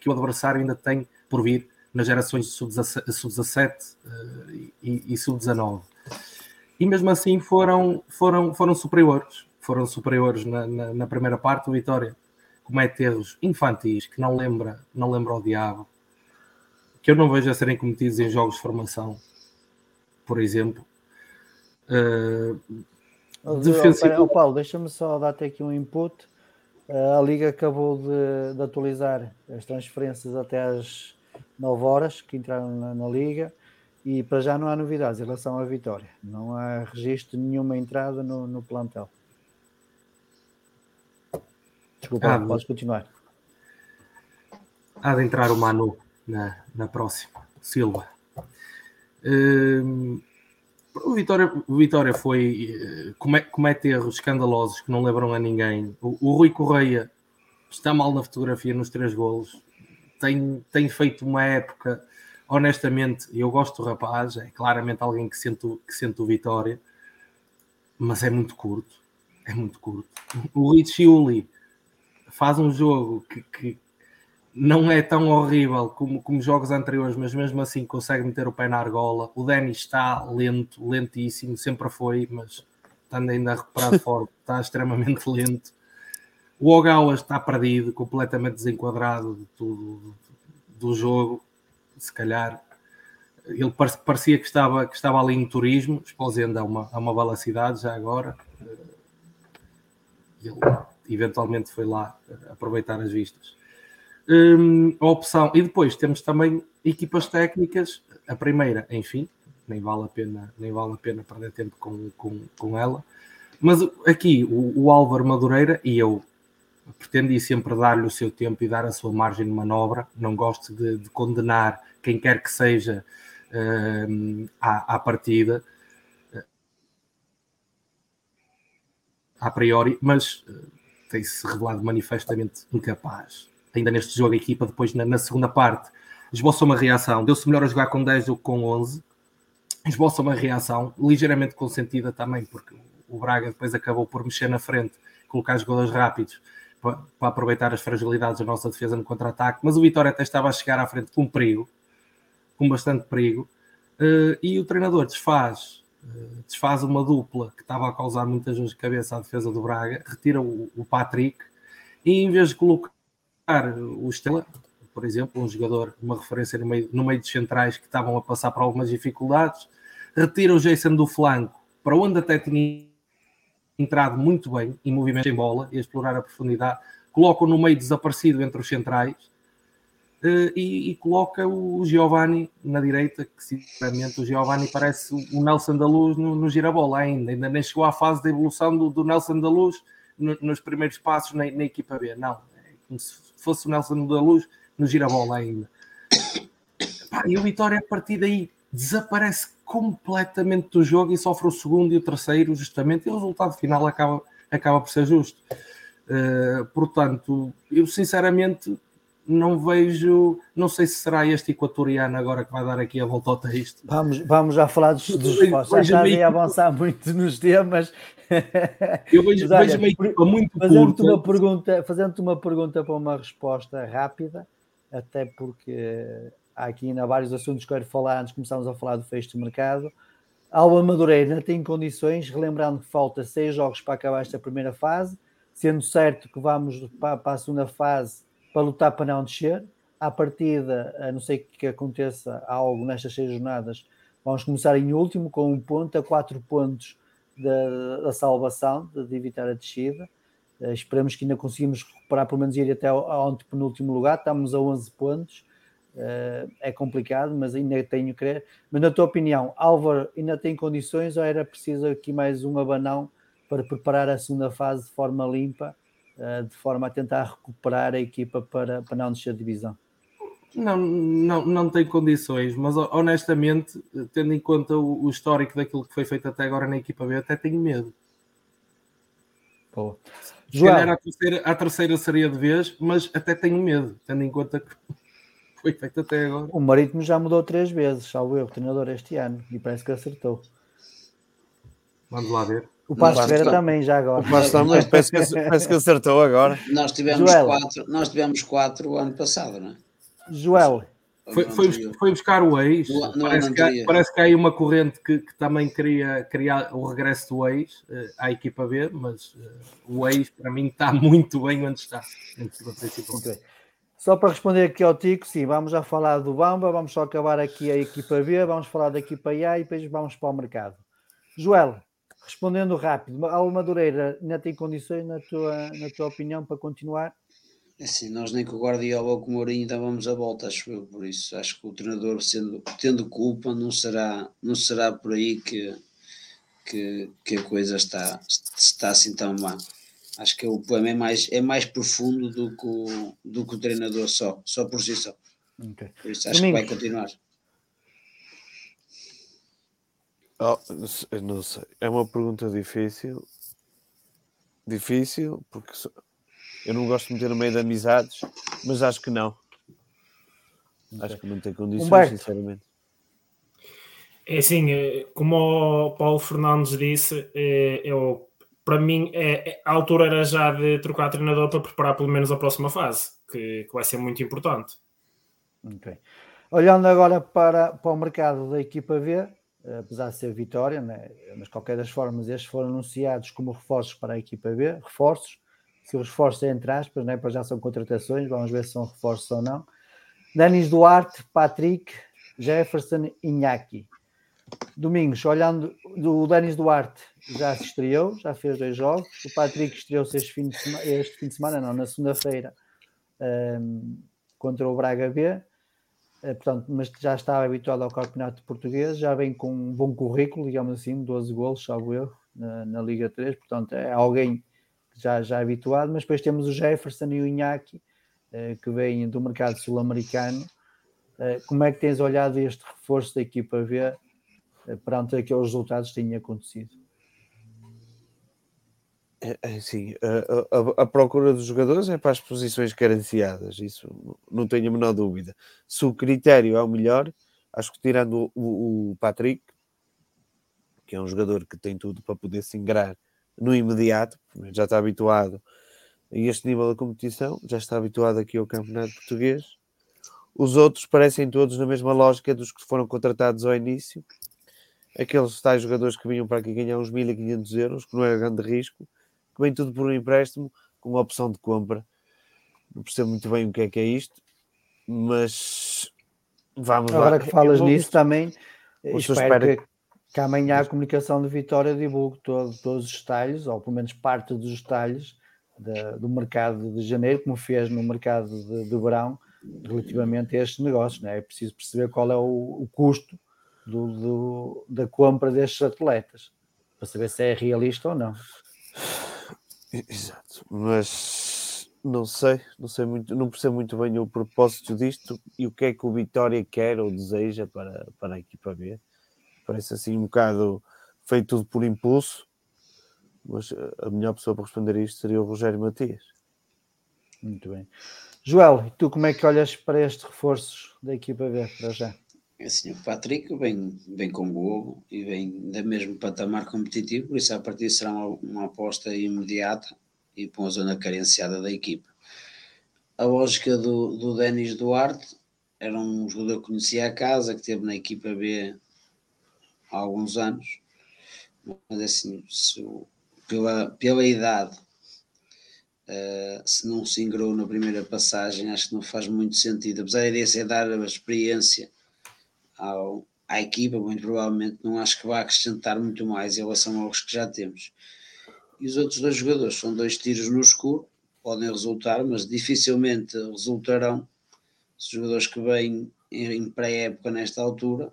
que, o adversário ainda tem por vir nas gerações sub-17 sub uh, e, e sub-19. E mesmo assim foram, foram, foram superiores. Foram superiores na, na, na, primeira parte. O Vitória comete erros infantis que não lembra, não lembra o diabo, que eu não vejo a serem cometidos em jogos de formação, por exemplo. Uh, defensivo... Paulo, deixa-me só dar-te aqui um input a Liga acabou de, de, atualizar as transferências até às 9 horas que entraram na, na, Liga e para já não há novidades em relação à vitória. Não há registro de nenhuma entrada no, no plantel. Desculpa, ah, podes continuar. Há de entrar o Manu na, na próxima. Silva. Hum, o Vitória, o Vitória foi eh, comete erros escandalosos que não lembram a ninguém. O, o, Rui Correia está mal na fotografia nos três golos. Tem, tem feito uma época, honestamente, eu gosto do rapaz, é claramente alguém que sente, que sente o Vitória, mas é muito curto. É muito curto. O Riccioli faz um jogo que, que, não é tão horrível como, como jogos anteriores, mas mesmo assim consegue meter o pé na argola. O Danny está lento, lentíssimo, sempre foi, mas estando ainda a recuperar de forma, está extremamente lento. O Ogawa está perdido, completamente desenquadrado de tudo, do jogo. Se calhar ele parecia que estava, que estava ali em turismo, exposendo a uma, a uma velocidade já agora. Ele eventualmente foi lá aproveitar as vistas um, a opção. E depois temos também equipas técnicas. A primeira, enfim, nem vale a pena, nem vale a pena perder tempo com, com, com ela. Mas aqui o, o Álvaro Madureira e eu pretendi sempre dar-lhe o seu tempo e dar a sua margem de manobra. Não gosto de, de condenar quem quer que seja um, à, à partida. a priori, mas uh, tem-se revelado manifestamente incapaz ainda neste jogo a equipa, depois na, na segunda parte, esboçou uma reação, deu-se melhor a jogar com 10 do que com 11, esboçou uma reação, ligeiramente consentida também, porque o Braga depois acabou por mexer na frente, colocar jogadores rápidos para, para aproveitar as fragilidades da nossa defesa no contra-ataque, mas o Vitória até estava a chegar à frente com perigo, com bastante perigo, uh, e o treinador desfaz, uh, desfaz uma dupla que estava a causar muitas vezes de cabeça à defesa do Braga, retira o, o Patrick, e em vez de colocar o Estela, por exemplo, um jogador, uma referência no meio, no meio dos centrais que estavam a passar por algumas dificuldades, retira o Jason do flanco, para onde até tinha entrado muito bem em movimento em bola e explorar a profundidade, coloca no meio desaparecido entre os centrais uh, e, e, coloca o Giovanni na direita, que sinceramente o Giovanni parece o Nelson da Luz no, no girabola ainda, ainda nem chegou à fase de evolução do, do Nelson da Luz no, nos primeiros passos na, na equipa B, não, é como se fosse o Nelson da Luz, no girabola ainda. E o Vitória, a partir daí, desaparece completamente do jogo e sofre o segundo e o terceiro, justamente, e o resultado final acaba, acaba por ser justo. Uh, portanto, eu sinceramente não vejo, não sei se será este equatoriano agora que vai dar aqui a volta ao texto. Vamos, vamos já falar dos, dos Já está a avançar muito nos temas. Eu vejo, Mas, vejo uma equipa muito fazendo Uma pergunta, fazendo-te uma pergunta para uma resposta rápida, até porque há aqui ainda vários assuntos que eu quero falar antes de começarmos a falar do fecho do mercado. Alba Madureira tem condições, relembrando que falta seis jogos para acabar esta primeira fase, sendo certo que vamos para a segunda fase para lutar para não descer. À partida, a não ser que aconteça algo nestas seis jornadas, vamos começar em último, com um ponto a quatro pontos da, salvação, de, de, evitar a descida. Uh, esperamos que ainda conseguimos recuperar, pelo menos ir até ao, penúltimo lugar. Estamos a 11 pontos. Uh, é complicado, mas ainda tenho que crer. Mas na tua opinião, Álvaro ainda tem condições ou era preciso aqui mais um abanão para preparar a segunda fase de forma limpa, de forma a tentar recuperar a equipa para, para não descer de divisão? Não, não, não tem condições, mas honestamente, tendo em conta o, o, histórico daquilo que foi feito até agora na equipa B, até tenho medo. Pô. Se João. calhar a terceira, a terceira seria de vez, mas até tenho medo, tendo em conta que foi feito até agora. O Marítimo já mudou três vezes, salvo eu, treinador este ano, e parece que acertou. Vamos lá ver. O Passo Ferreira também, já agora. O Passo também, parece que, parece que acertou agora. Nós tivemos, quatro, nós tivemos quatro o ano passado, não é? Joel. Foi, foi, foi, buscar o ex. Parece, que, parece, que há aí uma corrente que, que, também queria criar o regresso do ex uh, à equipa B, mas uh, o ex para mim está muito bem onde está. Okay. Só para responder aqui ao Tico, sim, vamos já falar do Bamba, vamos só acabar aqui a equipa B, vamos falar da equipa A e depois vamos para o mercado. Joel, respondendo rápido, a Madureira ainda tem condições, na tua, na tua opinião, para continuar? É assim, nós nem com o Guardiola ou com o Mourinho dávamos a volta, acho eu, por isso acho que o treinador sendo, tendo culpa não será, não será por aí que, que, que a coisa está, está assim tão má. Acho que o problema é mais, é mais profundo do que, o, do que o treinador só, só por si só. Okay. Por isso acho Domingos. que vai continuar. Oh, não sei, é uma pergunta difícil. Difícil, porque eu não gosto de meter no meio de amizades, mas acho que não. Acho que não tem condições, Humberto. sinceramente. É assim, eh, como o Paulo Fernandes disse, eh, eu, para mim é, é, a altura era já de trocar treinador para preparar pelo menos a próxima fase, que, que vai ser muito importante. Okay. Olhando agora para, para o mercado da equipa V, apesar de ser vitória, né? mas qualquer das formas, estes foram anunciados como reforços para a equipa B, reforços, se os reforços é entre aspas, né? para já são contratações, vamos ver se são reforços ou não. Denis Duarte, Patrick, Jefferson, Inhaki. Domingos, olhando, o Denis Duarte já se estreou, já fez dois jogos. O Patrick estreou-se este, fim de semana, este fim de semana, não, na segunda-feira, um, contra o Braga B. Uh, portanto, mas já estava habituado ao campeonato português, já vem com um bom currículo, digamos assim, 12 golos, salvo erro, na, na Liga 3. Portanto, é alguém já, já habituado, mas depois temos o Jefferson e o Inhaki, uh, que vêm do mercado sul-americano. Uh, como é que tens olhado este reforço da equipa V uh, perante aqueles resultados que têm acontecido? É, é, sim, a, a, a, procura dos jogadores é para as posições carenciadas, isso não tenho a menor dúvida. Se o critério é o melhor, acho que tirando o, o Patrick, que é um jogador que tem tudo para poder se ingrar no imediato, já está habituado a este nível da competição, já está habituado aqui ao Campeonato Português. Os outros parecem todos na mesma lógica dos que foram contratados ao início. Aqueles tais jogadores que vinham para aqui ganhar uns 1500 euros, que não era grande risco, que vem tudo por um empréstimo com opção de compra. Não percebo muito bem o que é que é isto, mas vamos Agora lá. que falas nisso também, espero que que amanhã a comunicação de Vitória divulgue todo, todos os detalhes, ou pelo menos parte dos detalhes de, do mercado de janeiro, como fez no mercado de, de verão, relativamente a estes negócios. Né? É preciso perceber qual é o, o custo do, do, da compra destes atletas, para saber se é realista ou não. Exato, mas não sei, não sei muito, não percebo muito bem o propósito disto e o que é que o Vitória quer ou deseja para, para a equipa B parece assim um bocado feito tudo por impulso, mas a melhor pessoa para responder a isto seria o Rogério Matias. Muito bem. Joel, tu como é que olhas para estes reforços da equipa B para já? É assim, o Patrick vem, vem com golo e vem da mesmo patamar competitivo, por isso a partir será uma, uma aposta imediata e para uma zona carenciada da equipa. A lógica do, do Denis Duarte era um jogador que conhecia a casa, que teve na equipa B há alguns anos, mas assim, se, pela, pela idade, uh, se não se ingrou na primeira passagem, acho que não faz muito sentido. Apesar de ser dar a experiência ao, à equipa, muito provavelmente não acho que vá acrescentar muito mais em relação aos que já temos. E os outros dois jogadores são dois tiros no escuro, podem resultar, mas dificilmente resultarão os jogadores que vêm em pré-época nesta altura,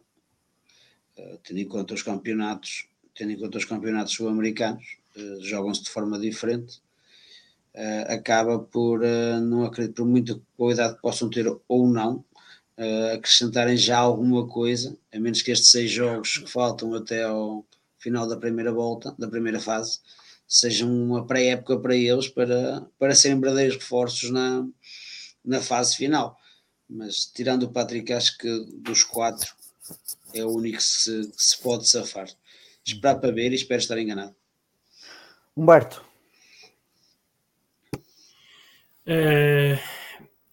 uh, tendo em conta os campeonatos, tendo em conta os campeonatos sul-americanos, uh, jogam-se de forma diferente, uh, acaba por, não acredito, por muita qualidade que possam ter ou não, acrescentarem já alguma coisa, a menos que estes seis jogos que faltam até ao final da primeira volta, da primeira fase, sejam uma pré-época para eles, para, para serem verdadeiros reforços na, na fase final mas tirando o Patrick, acho que dos quatro é o único que se, que se pode safar. Esperar para ver e espero estar enganado. Humberto. É,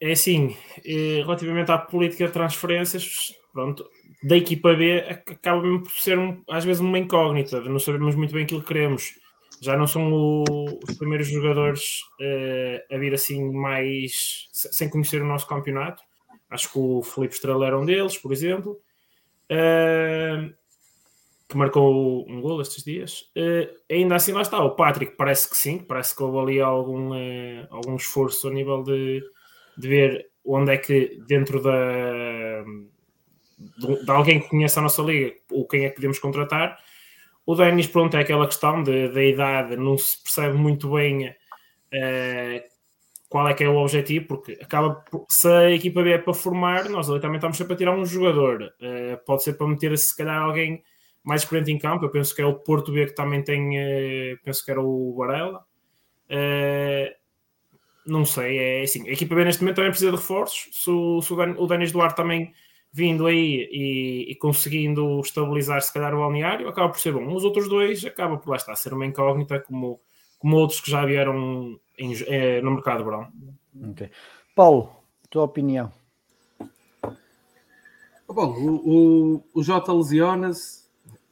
é assim, é, relativamente à política de transferências, pronto, da equipa B acaba mesmo por ser um, às vezes uma incógnita, não sabemos muito bem aquilo que queremos. Já não são o, os primeiros jogadores uh, a vir assim mais sem conhecer o nosso campeonato. Acho que o Felipe Estrela era um deles, por exemplo, uh, que marcou um gol estes dias. Uh, ainda assim, lá está. O Patrick parece que sim, parece que houve ali algum, algum esforço a nível de, de ver onde é que dentro da de, de, alguém que conhece a nossa liga, ou quem é que podemos contratar. O Denis, pronto, é aquela questão da idade, não se percebe muito bem uh, qual é que é o objetivo, porque acaba se a equipa B é para formar, nós ali também estamos sempre a tirar um jogador. Uh, pode ser para meter se calhar alguém mais experiente em campo. Eu penso que é o Porto B que também tem, uh, penso que era o Varela. Uh, não sei, é assim. A equipa B neste momento também precisa de reforços. Se o, se o Denis Duarte também vindo aí e, e, conseguindo estabilizar se calhar o balneário, acaba por ser bom. Os outros dois acaba por lá estar a ser uma incógnita, como, como outros que já vieram em, é, no mercado verão. Okay. Paulo, tua opinião? Bom, o, o, o Jota lesiona-se,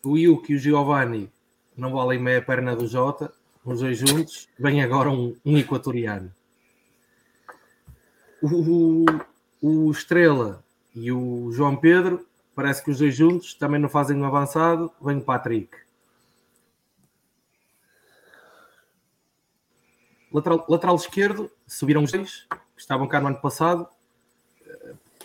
o Yuki e o Giovanni não valem meia perna do Jota, os dois juntos, vem agora um, um equatoriano. O, o, Estrela e o João Pedro, parece que os dois juntos também não fazem um avançado, vem o Patrick. Lateral, lateral esquerdo, subiram os dois, que estavam cá no ano passado.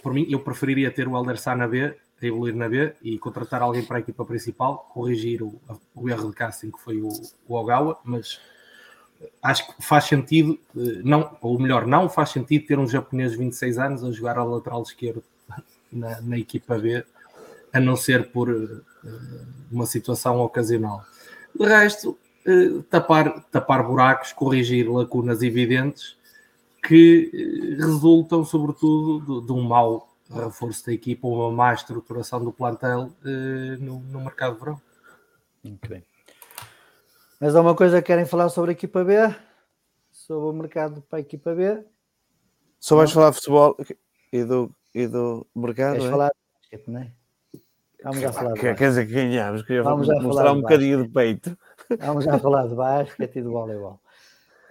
Por mim, eu preferiria ter o Alder Sá na B, a evoluir na B e contratar alguém para a equipa principal, corrigir o, o erro de casting que foi o, o Ogawa, mas acho que faz sentido, eh, não, ou melhor, não faz sentido ter um japonês de 26 anos a jogar a lateral esquerdo na, na equipa B, a não ser por uh, uma situação ocasional. De resto, uh, tapar, tapar buracos, corrigir lacunas evidentes que uh, resultam, sobretudo, de, de, um mau reforço da equipa, uma má estruturação do plantel no, no mercado de verão. Muito bem. Mas há uma coisa que querem falar sobre a equipa B? Sobre o mercado para a equipa B? Só vais falar de futebol e do, e do mercado? Queres é? falar de basquete, não é? Vamos já falar de Quer dizer que ganhamos, queria Vamos já mostrar um bocadinho de peito. Vamos já falar de basquete e do voleibol.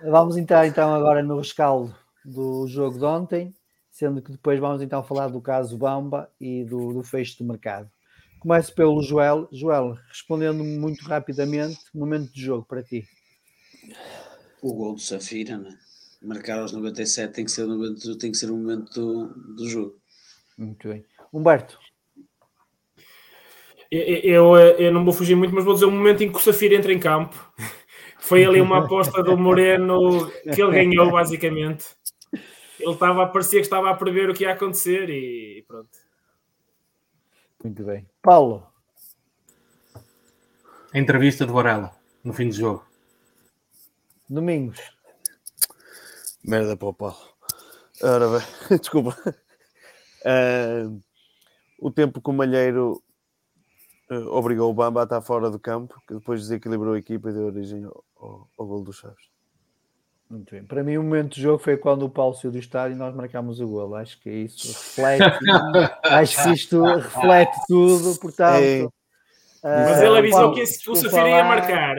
Vamos entrar então agora no rescaldo do jogo de ontem, sendo que depois vamos então falar do caso Bamba e do, do fecho do mercado. Começo pelo Joel. Joel, respondendo muito rapidamente, momento de jogo para ti. O gol do Safira, né? marcar aos 97 tem que ser, tem que ser o momento do, do jogo. Muito bem. Humberto. Eu, eu, eu, não vou fugir muito, mas vou dizer o momento em que o Safira entra em campo. Foi ali uma aposta do Moreno que ele ganhou, basicamente. Ele estava a parecer que estava a prever o que ia acontecer e pronto. Muito bem. Paulo. A entrevista de Varela no fim do jogo. Domingos. Merda para o Paulo. Ora bem, desculpa. Uh, o tempo que o Malheiro uh, obrigou o Bamba a estar fora do campo, que depois desequilibrou a equipa e deu origem ao, ao, ao gol dos Chaves. Muito bem. Para mim, o momento do jogo foi quando o Paulo saiu do estádio e nós marcámos o gol. Acho que é isso reflete. acho que isto reflete tudo. Portanto, é. Mas ele avisou que se o Safira ia marcar.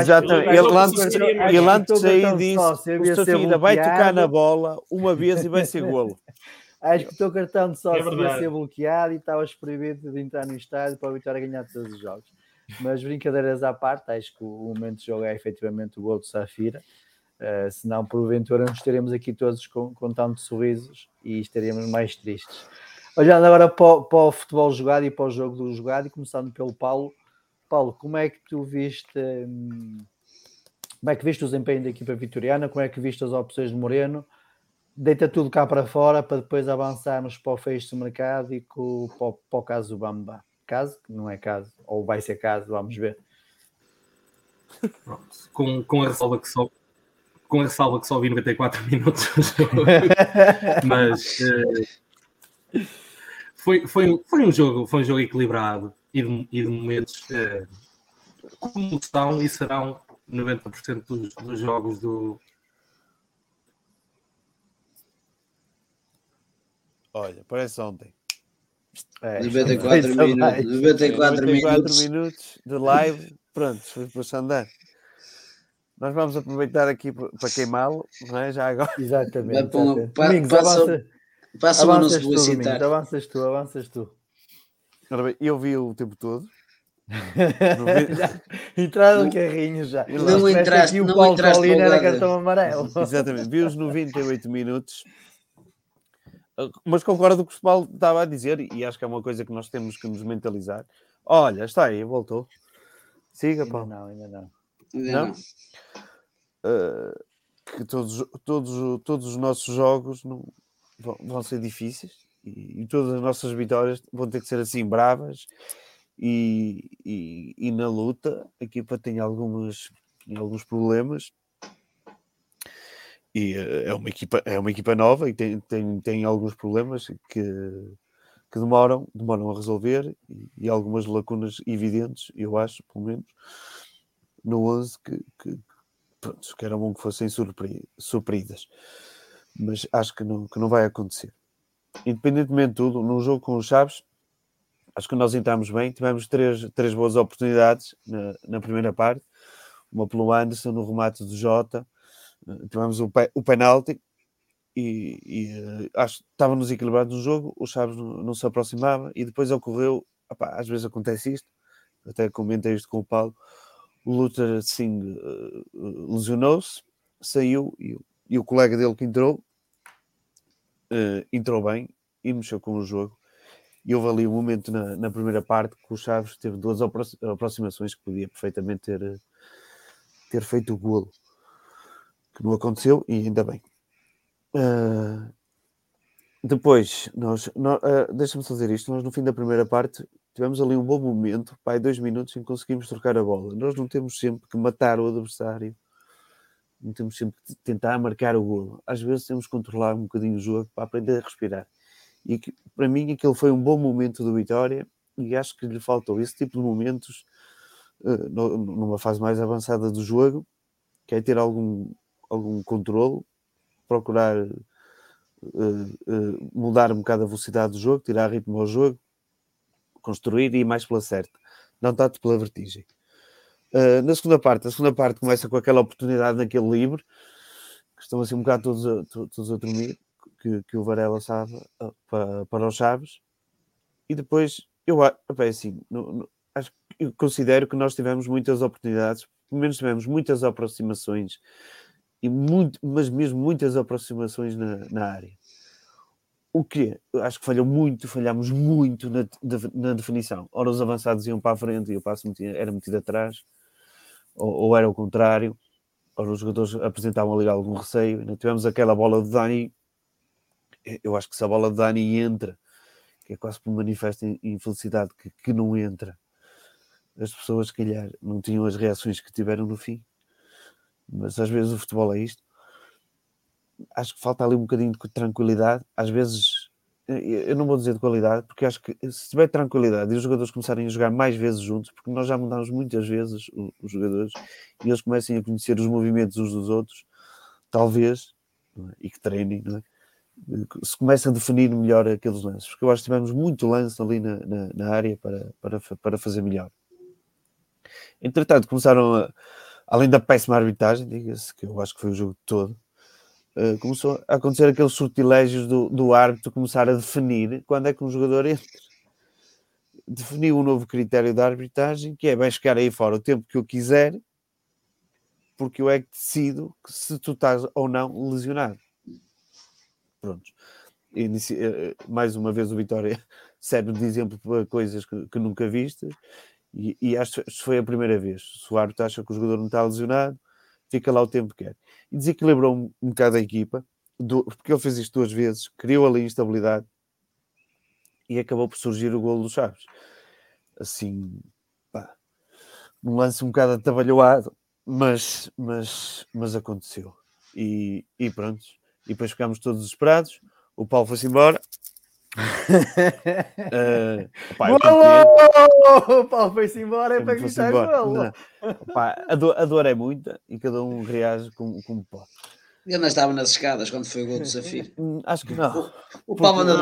Exatamente. Ele, antes, ele antes aí disse: o Safira vai tocar na bola uma vez e vai ser golo. Acho que o teu cartão de sócio é ser bloqueado e estavas proibido de entrar no estádio para o Vitória ganhar todos os jogos. Mas brincadeiras à parte, acho que o momento de jogo é efetivamente o gol do Safira. Uh, senão, porventura, não estaremos aqui todos com, com tantos sorrisos e estaríamos mais tristes. Olhando agora para o, para o, futebol jogado e para o jogo do jogado, e começando pelo Paulo. Paulo, como é que tu viste hum, como é que viste o desempenho da equipa vitoriana? Como é que viste as opções de Moreno? Deita tudo cá para fora para depois avançarmos para o fecho do mercado e com, para, para o caso do Bamba. Caso, não é caso, ou vai ser caso, vamos ver. Pronto, com, com a ressalva que só com a ressalva que só vi 94 minutos mas uh, foi, foi, foi, um jogo, foi um jogo equilibrado e de, e de momentos uh, como são e serão 90% dos, dos jogos do. Olha, parece ontem. É, 94, minutos, 94, 94 minutos. minutos de live, pronto, foi para o andar. Nós vamos aproveitar aqui para queimá-lo, não é? Já agora. Exatamente. exatamente. Pa, Domingos, passa, avança, passa avanças, tu, Domingos, avanças tu, avanças tu. Ora bem, eu vi o tempo todo. Entraram no carrinho já. Não entraste, o não Paulo entraste Paulino era cartão amarelo. Exatamente, vi os 98 minutos. Mas concordo com o que o Paulo estava a dizer e acho que é uma coisa que nós temos que nos mentalizar. Olha, está aí, voltou. Siga, Paulo. Ainda não, ainda não. Não. Uh, que todos, todos, todos os nossos jogos não, vão, vão ser difíceis e, e, todas as nossas vitórias vão ter que ser assim bravas e, e, e na luta. A equipa tem algumas tem alguns problemas e uh, é uma equipa é uma equipa nova e tem, tem, tem alguns problemas que, que demoram demoram a resolver e, e algumas lacunas evidentes eu acho pelo menos no 11 que, que, pronto, que era bom que fossem supridas. Mas acho que não, que não vai acontecer. Independentemente de tudo, num jogo com os Chaves, acho que nós entramos bem. Tivemos três, três boas oportunidades na, na primeira parte. Uma pelo Anderson, no remate do Jota. Tivemos o, pe, o penalti. E, e uh, acho que estávamos equilibrados no jogo. O Chaves não, não se aproximava. E depois ocorreu, opá, às vezes acontece isto. Até comentei isto com o Paulo o Luther Singh uh, lesionou-se, saiu e, e, o colega dele que entrou uh, entrou bem e mexeu com o jogo. E houve ali um momento na, na primeira parte que o Chaves teve duas aproximações que podia perfeitamente ter, ter feito o golo, que não aconteceu e ainda bem. Uh, depois, nós, nós uh, deixa-me dizer isto: nós no fim da primeira parte tivemos ali um bom momento, pai, dois minutos em que conseguimos trocar a bola. Nós não temos sempre que matar o adversário, não temos sempre que tentar marcar o golo. Às vezes temos que controlar um bocadinho o jogo para aprender a respirar. E que, para mim aquele foi um bom momento do Vitória e acho que lhe faltou esse tipo de momentos uh, numa fase mais avançada do jogo, que é ter algum, algum controle, procurar uh, uh, mudar um bocado a velocidade do jogo, tirar ritmo ao jogo construir e ir mais pela certa, não tanto pela vertigem. Uh, na segunda parte, a segunda parte começa com aquela oportunidade naquele livre, que estão assim um bocado todos a, todos a dormir, que, que o Varela sabe uh, para, para os Chaves, e depois eu bem, assim, no, no, acho, eu considero que nós tivemos muitas oportunidades, pelo menos tivemos muitas aproximações, e muito, mas mesmo muitas aproximações na, na área. O que acho que falhou muito, falhámos muito na, na, definição. Ora, os avançados iam para a frente e o passo era metido atrás, ou, ou, era o contrário. Ora, os jogadores apresentavam ali algum receio. Ainda tivemos aquela bola de Dani. Eu acho que se a bola de Dani entra, que é quase por manifesto infelicidade que, que não entra, as pessoas, se calhar, não tinham as reações que tiveram no fim. Mas às vezes o futebol é isto. Acho que falta ali um bocadinho de tranquilidade. Às vezes, eu não vou dizer de qualidade, porque acho que se tiver tranquilidade e os jogadores começarem a jogar mais vezes juntos, porque nós já mudamos muitas vezes os jogadores e eles comecem a conhecer os movimentos uns dos outros, talvez, é? e que treinem, não é? se começa a definir melhor aqueles lances, porque eu acho que tivemos muito lance ali na, na, na área para, para, para fazer melhor. Entretanto, começaram a, além da péssima arbitragem, diga-se, que eu acho que foi o jogo todo, uh, começou a acontecer aqueles sortilégios do, do árbitro começar a definir quando é que um jogador entra. Definiu um novo critério da arbitragem, que é vai ficar aí fora o tempo que eu quiser, porque eu é que decido se tu estás ou não lesionado. Pronto. Inici... Eh, mais uma vez o Vitória serve de exemplo para coisas que, que nunca vistas e, e, acho que foi a primeira vez. Se o árbitro acha que o jogador não está lesionado, fica lá o tempo que quer. E desequilibrou um, um bocado a equipa, do, porque ele fez isto duas vezes, criou ali instabilidade e acabou por surgir o golo do Chaves. Assim, pá, um lance um bocado atabalhoado, mas, mas, mas aconteceu. E, e pronto, e depois ficámos todos desesperados. O Paulo foi-se embora. Uh, opa, o Paulo foi-se embora é para gritar golo. a, dor, a dor é muita e cada um reage como, como pode. Ele não estava nas escadas quando foi o gol do Zafir. Hum, acho que não. O, Paulo anda,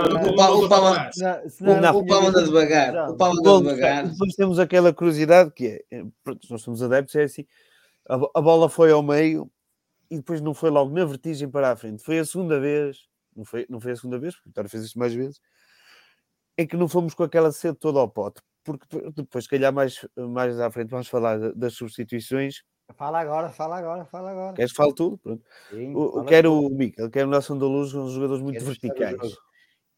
devagar. O Paulo anda devagar. Depois temos aquela curiosidade que é, eh, nós somos adeptos, é assim, a, a bola foi ao meio e depois não foi logo na vertigem para a frente. Foi a segunda vez, não foi, não foi a segunda vez, porque o Vitória fez isto mais vezes, em que não fomos com aquela sede toda ao pote. Porque depois, se calhar, mais, mais à frente, vamos falar das substituições. Fala agora, fala agora, fala agora. Queres que fale tudo? Pronto. Sim, o, quero tudo. o Mikel, quero o Nelson da Luz, são jogadores muito Queres verticais.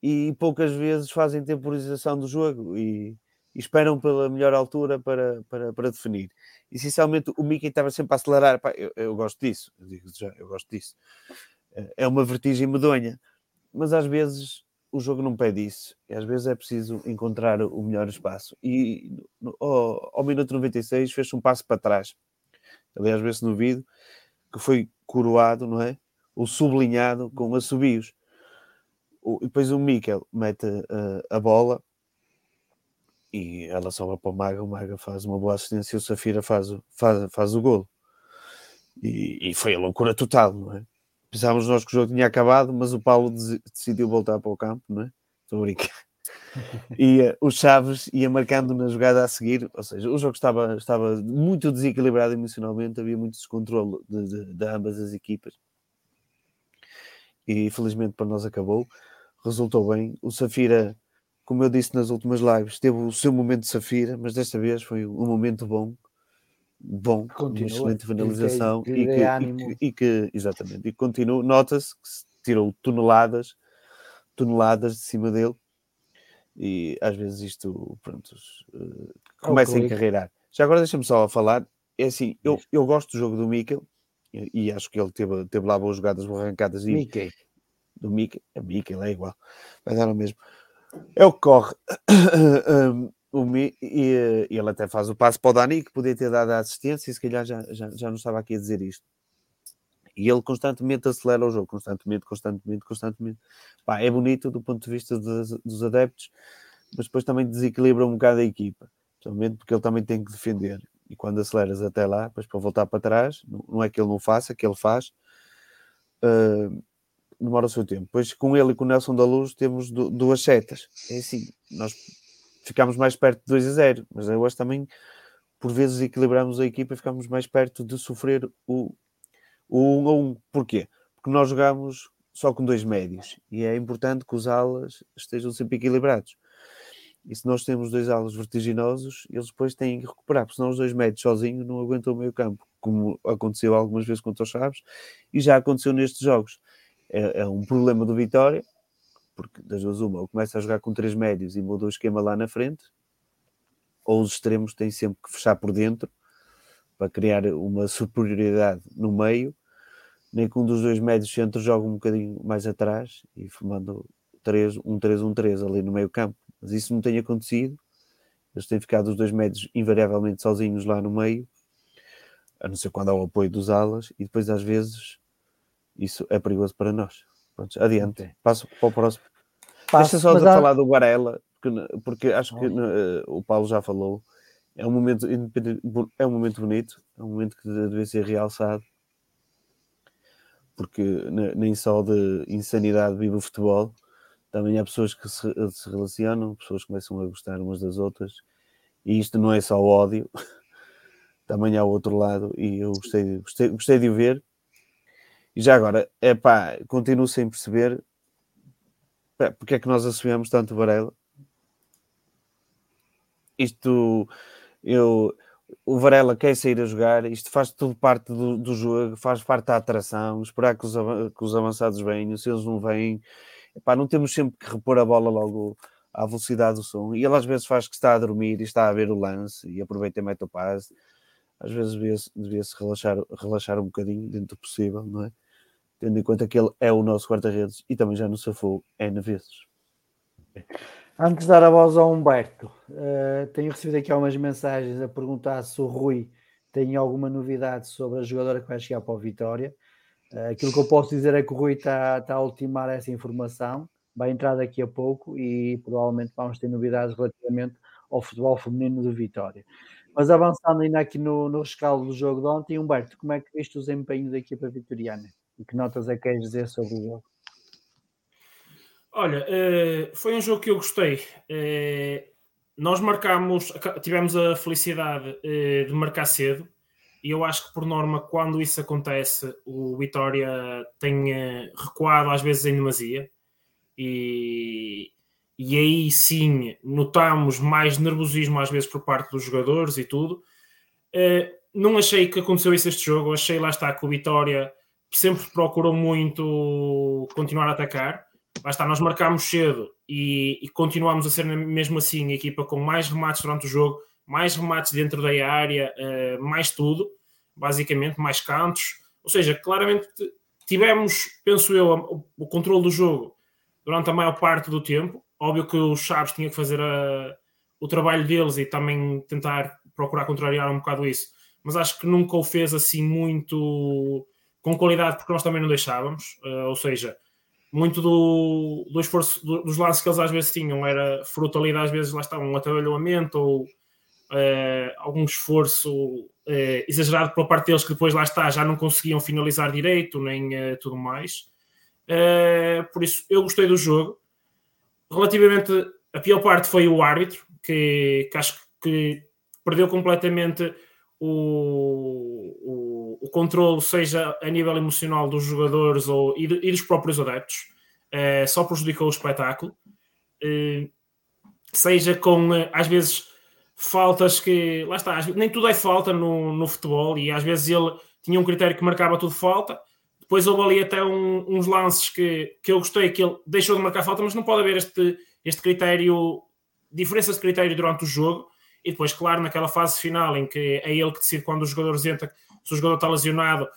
E poucas vezes fazem temporização do jogo e, e esperam pela melhor altura para, para, para definir essencialmente o Mickey estava sempre a acelerar. Pá, eu, eu, gosto disso, eu digo já, eu gosto disso. É uma vertigem medonha, mas às vezes o jogo não pede isso, e às vezes é preciso encontrar o melhor espaço. E ao, ao minuto 96 fez um passo para trás. Aliás, vê-se no vídeo que foi coroado, não é? O sublinhado com assobios. O, depois o Mikel mete uh, a bola e ela sobra para o Maga, o Maga faz uma boa assistência e o Safira faz, faz, faz o golo. E, e, foi a loucura total, não é? Pensávamos nós que o jogo tinha acabado, mas o Paulo decidiu voltar para o campo, não é? Estou a brincar. E uh, o Chaves ia marcando na jogada a seguir, ou seja, o jogo estava, estava muito desequilibrado emocionalmente, havia muito descontrole de, de, de ambas as equipas. E felizmente para nós acabou, resultou bem. O Safira como eu disse nas últimas lives, teve o seu momento de Safira, mas desta vez foi um momento bom, bom, Continua. uma excelente finalização e, que, e, que, e que, exatamente, e continua, nota-se que se tirou toneladas, toneladas de cima dele e às vezes isto, pronto, uh, começa a encarreirar. Já agora deixa-me só falar, é assim, eu, eu gosto do jogo do Mikel e, acho que ele teve, teve lá boas jogadas, boas arrancadas e, Mickey. do Mikel, Mikel, é igual, vai dar o mesmo. É o que corre. o, e, e, ele até faz o passo para o Dani, que podia ter dado a assistência, e se calhar já, já, já não estava aqui a dizer isto. E ele constantemente acelera o jogo, constantemente, constantemente, constantemente. Pá, é bonito do ponto de vista dos, dos adeptos, mas depois também desequilibra um bocado a equipa, principalmente porque ele também tem que defender. E quando aceleras até lá, depois para voltar para trás, não, é que ele não faça, que ele faz. Uh, demora o seu tempo. Pois com ele e com o Nelson da Luz temos duas setas. É assim, nós ficamos mais perto de 2 a 0, mas eu acho também, por vezes, equilibramos a equipa e ficamos mais perto de sofrer o, o 1 um a 1. Um. Porquê? Porque nós jogamos só com dois médios e é importante que os alas estejam sempre equilibrados. E se nós temos dois alas vertiginosos, eles depois têm que recuperar, porque senão os dois médios sozinhos não aguentam o meio campo, como aconteceu algumas vezes contra os Chaves e já aconteceu nestes jogos é, é um problema do Vitória, porque das duas uma, ou começa a jogar com três médios e muda o esquema lá na frente, ou os extremos têm sempre que fechar por dentro para criar uma superioridade no meio, nem que um dos dois médios centros joga um bocadinho mais atrás e formando 3, um 3-1-3 ali no meio campo. Mas isso não tem acontecido Eles têm ficado os dois médios invariavelmente sozinhos lá no meio, a não ser quando há o apoio dos alas, e depois às vezes isso é perigoso para nós. Pronto, adiante, okay. passo para o próximo. Passo, Deixa só de há... falar do Varela, porque, porque acho que uh, o Paulo já falou. É um momento é um momento bonito, é um momento que deve ser realçado, porque nem só de insanidade vive o futebol, também há pessoas que se, se, relacionam, pessoas começam a gostar umas das outras, e isto não é só ódio, também há o outro lado, e eu gostei, gostei, gostei de o ver. E já agora, é pá, continuo sem perceber pá, porque é que nós assumimos tanto Varela. Isto, eu, o Varela quer sair a jogar, isto faz tudo parte do, do jogo, faz parte da atração, esperar que os, que os avançados venham, se eles não vêm, epá, não temos sempre que repor a bola logo à velocidade do som. E ele às vezes faz que está a dormir e está a ver o lance e aproveita e mete o passe. Às vezes devia-se devia relaxar, relaxar um bocadinho dentro do possível, não é? Tendo em conta que ele é o nosso guarda-redes e também já no safou N vezes. Antes de dar a voz ao Humberto, uh, tenho recebido aqui algumas mensagens a perguntar se o Rui tem alguma novidade sobre a jogadora que vai chegar para o Vitória. Uh, aquilo que eu posso dizer é que o Rui está, está a ultimar essa informação, vai entrar daqui a pouco e provavelmente vamos ter novidades relativamente ao futebol feminino do Vitória. Mas avançando ainda aqui no, no rescaldo do jogo de ontem, Humberto, como é que viste o desempenho da equipa vitoriana? E que notas é que queres dizer sobre o jogo? Olha, uh, foi um jogo que eu gostei. Uh, nós marcámos, tivemos a felicidade uh, de marcar cedo, e eu acho que por norma, quando isso acontece, o Vitória tem recuado às vezes em demasia, e, e aí sim notamos mais nervosismo às vezes por parte dos jogadores e tudo. não achei que aconteceu isso este jogo, achei lá está que o Vitória sempre procurou muito continuar a atacar está, nós marcámos cedo e, e continuámos a ser mesmo assim a equipa com mais remates durante o jogo, mais remates dentro da área, uh, mais tudo, basicamente, mais cantos. Ou seja, claramente tivemos, penso eu, o, o controle do jogo durante a maior parte do tempo. Óbvio que os Chaves tinha que fazer a, o trabalho deles e também tentar procurar contrariar um bocado isso. Mas acho que nunca o fez assim muito com qualidade, porque nós também não deixávamos. Uh, ou seja, muito do, do esforço do, dos lances que eles às vezes tinham era fruto ali, às vezes lá está um atabalhamento ou uh, algum esforço uh, exagerado pela parte deles que depois lá está já não conseguiam finalizar direito nem tudo mais. por isso eu gostei do jogo. Relativamente a pior parte foi o árbitro que, que acho que perdeu completamente o, o, o controle, seja a nível emocional dos jogadores ou, e, e dos próprios adeptos, uh, só prejudicou o espetáculo. Uh, seja com, uh, às vezes, faltas que. Lá está, nem tudo é falta no, no futebol e às vezes ele tinha um critério que marcava tudo falta. Depois houve ali até um, uns lances que, que eu gostei, que ele deixou de marcar falta, mas não pode haver este, este critério, diferença de critério durante o jogo e depois, claro, naquela fase final em que é ele que decide quando os jogadores entram, se o jogador está lesionado,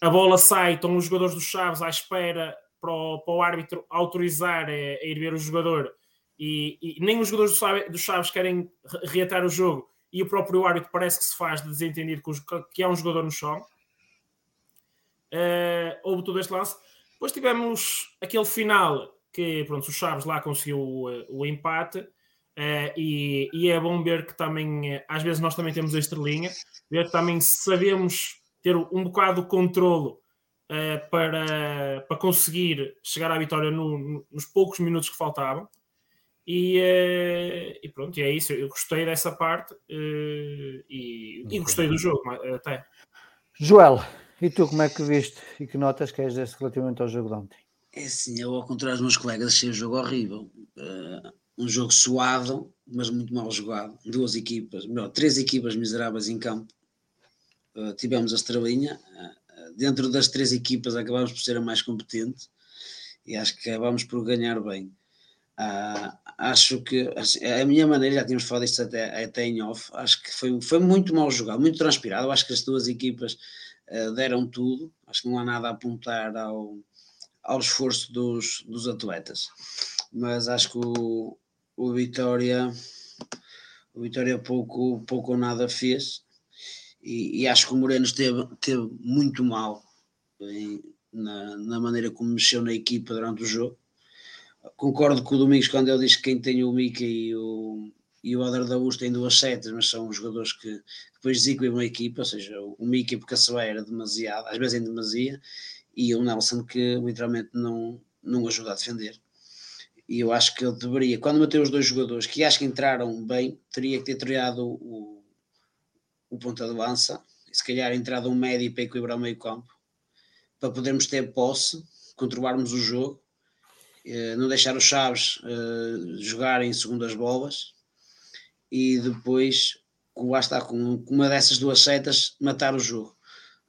a bola sai, estão os jogadores dos Chaves à espera para o, para o árbitro autorizar a, a, ir ver o jogador e, e nem os jogadores dos Chaves querem reatar o jogo e o próprio árbitro parece que se faz de desentendido que, há um jogador no chão. Uh, houve todo este lance. Depois tivemos aquele final que pronto, o Chaves lá conseguiu o, o empate Uh, e, e, é bom ver que também, eh, às vezes, nós também temos a estrelinha, ver que também sabemos ter um bocado de controlo uh, para, para conseguir chegar à vitória no, nos poucos minutos que faltavam. E, uh, e, pronto, e é isso. Eu gostei dessa parte e, e, gostei do jogo até. Joel, e tu como é que viste e que notas queres desse relativamente ao jogo de ontem? É sim, eu ao contrário dos meus colegas achei o jogo horrível. Uh, um jogo suado, mas muito mal jogado. Duas equipas, melhor, três equipas miseráveis em campo. Uh, tivemos a estrelinha. Uh, dentro das três equipas acabámos por ser a mais competente e acho que acabámos por ganhar bem. Uh, acho que assim, a minha maneira, já tínhamos falado isto até, até em off, acho que foi, foi muito mal jogado, muito transpirado. Acho que as duas equipas deram tudo. Acho que não há nada a apontar ao, ao esforço dos, dos atletas mas acho que o, o Vitória O Vitória pouco, pouco ou nada fez e, e acho que o Moreno esteve, esteve muito mal na, na, maneira como mexeu na equipa durante o jogo. Concordo com o Domingos quando ele diz que quem tem o Mickey e o, e o Adar da Luz têm duas setas, mas são jogadores que depois desequilibram a equipa, ou seja, o Mickey porque a sua era demasiado, às vezes em demasia, e o Nelson que literalmente não, não ajuda a defender. E eu acho que ele deveria, quando meteu os dois jogadores que acho que entraram bem, teria que ter triado o, o ponta de lança, e se calhar entrado um médio para equilibrar o meio campo, para podermos ter posse, controlarmos o jogo, eh, não deixar os Chaves eh, jogarem segundas bolas e depois, lá está, com uma dessas duas setas, matar o jogo.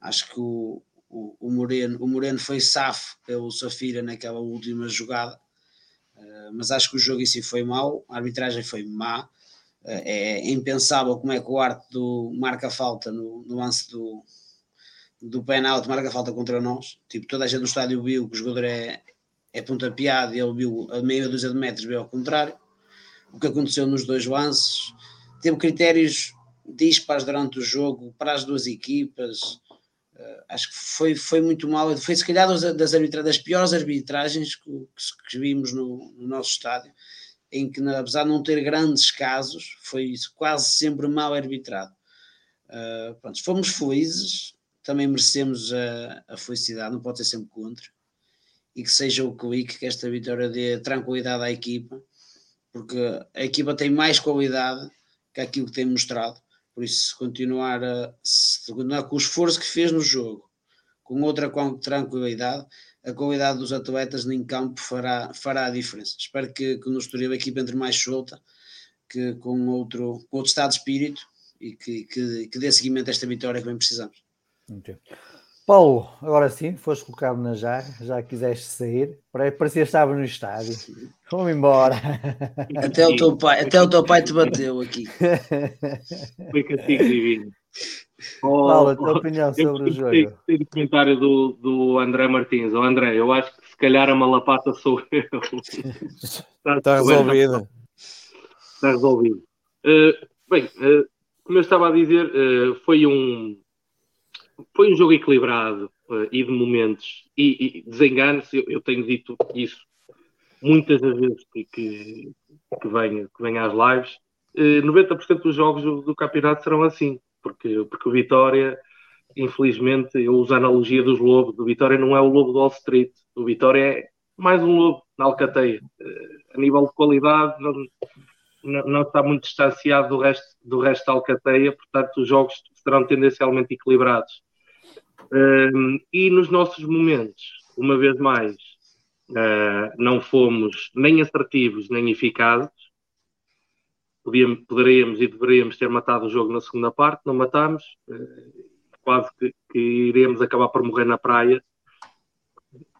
Acho que o, o, o, Moreno, o Moreno foi safo pelo Safira naquela última jogada, mas acho que o jogo em si foi mau, a arbitragem foi má. Uh, é impensável como é que o do, marca falta no, no lance do, do penalti, marca falta contra nós. Tipo, toda a gente do estádio viu que o jogador é, é pontapeado e ele viu a meia dúzia de metros, viu ao contrário. O que aconteceu nos dois lances, teve critérios dispares durante o jogo para as duas equipas acho que foi, foi muito mal. Foi se calhar das, das, das piores arbitragens que, que, que vimos no, no, nosso estádio, em que, apesar de não ter grandes casos, foi quase sempre mal arbitrado. Uh, pronto, fomos felizes, também merecemos a, a, felicidade, não pode ser sempre contra. E que seja o clique, que esta vitória dê tranquilidade à equipa, porque a equipa tem mais qualidade que aquilo que tem mostrado por isso, continuar, a, continuar com o esforço que fez no jogo, com outra tranquilidade, a qualidade dos atletas em campo fará, fará a diferença. Espero que, que no Estoril a equipa entre mais solta, que com outro, com outro estado de espírito e que, que, que dê seguimento a esta vitória que bem precisamos. Paulo, agora sim, foste colocado na jarra, já quiseste sair, parecia que estava no estádio. Vamos embora. Até o teu pai, até o teu pai te bateu aqui. Foi castigo divino. Oh, Paulo, a tua oh, opinião sobre o jogo? Tem o comentário do, do André Martins. O oh, André, eu acho que se calhar a malapata sou eu. Está, Está resolvido. Está resolvido. Uh, bem, uh, como eu estava a dizer, uh, foi um foi um jogo equilibrado uh, e de momentos e, e desenganos, eu, eu, tenho dito isso muitas das vezes que, que, que, venho, que venho às lives. Uh, eh, 90% dos jogos do, do, campeonato serão assim, porque, porque o Vitória, infelizmente, eu uso a analogia dos lobos, o Vitória não é o lobo do Wall Street, o Vitória é mais um lobo na Alcateia. Uh, a nível de qualidade, não, não, não, está muito distanciado do resto, do resto da Alcateia, portanto, os jogos serão tendencialmente equilibrados. Um, e nos nossos momentos, uma vez mais, uh, não fomos nem assertivos nem eficazes. Podíamos, poderíamos e deveríamos ter matado o jogo na segunda parte, não matámos. Uh, quase que, que, iremos acabar por morrer na praia.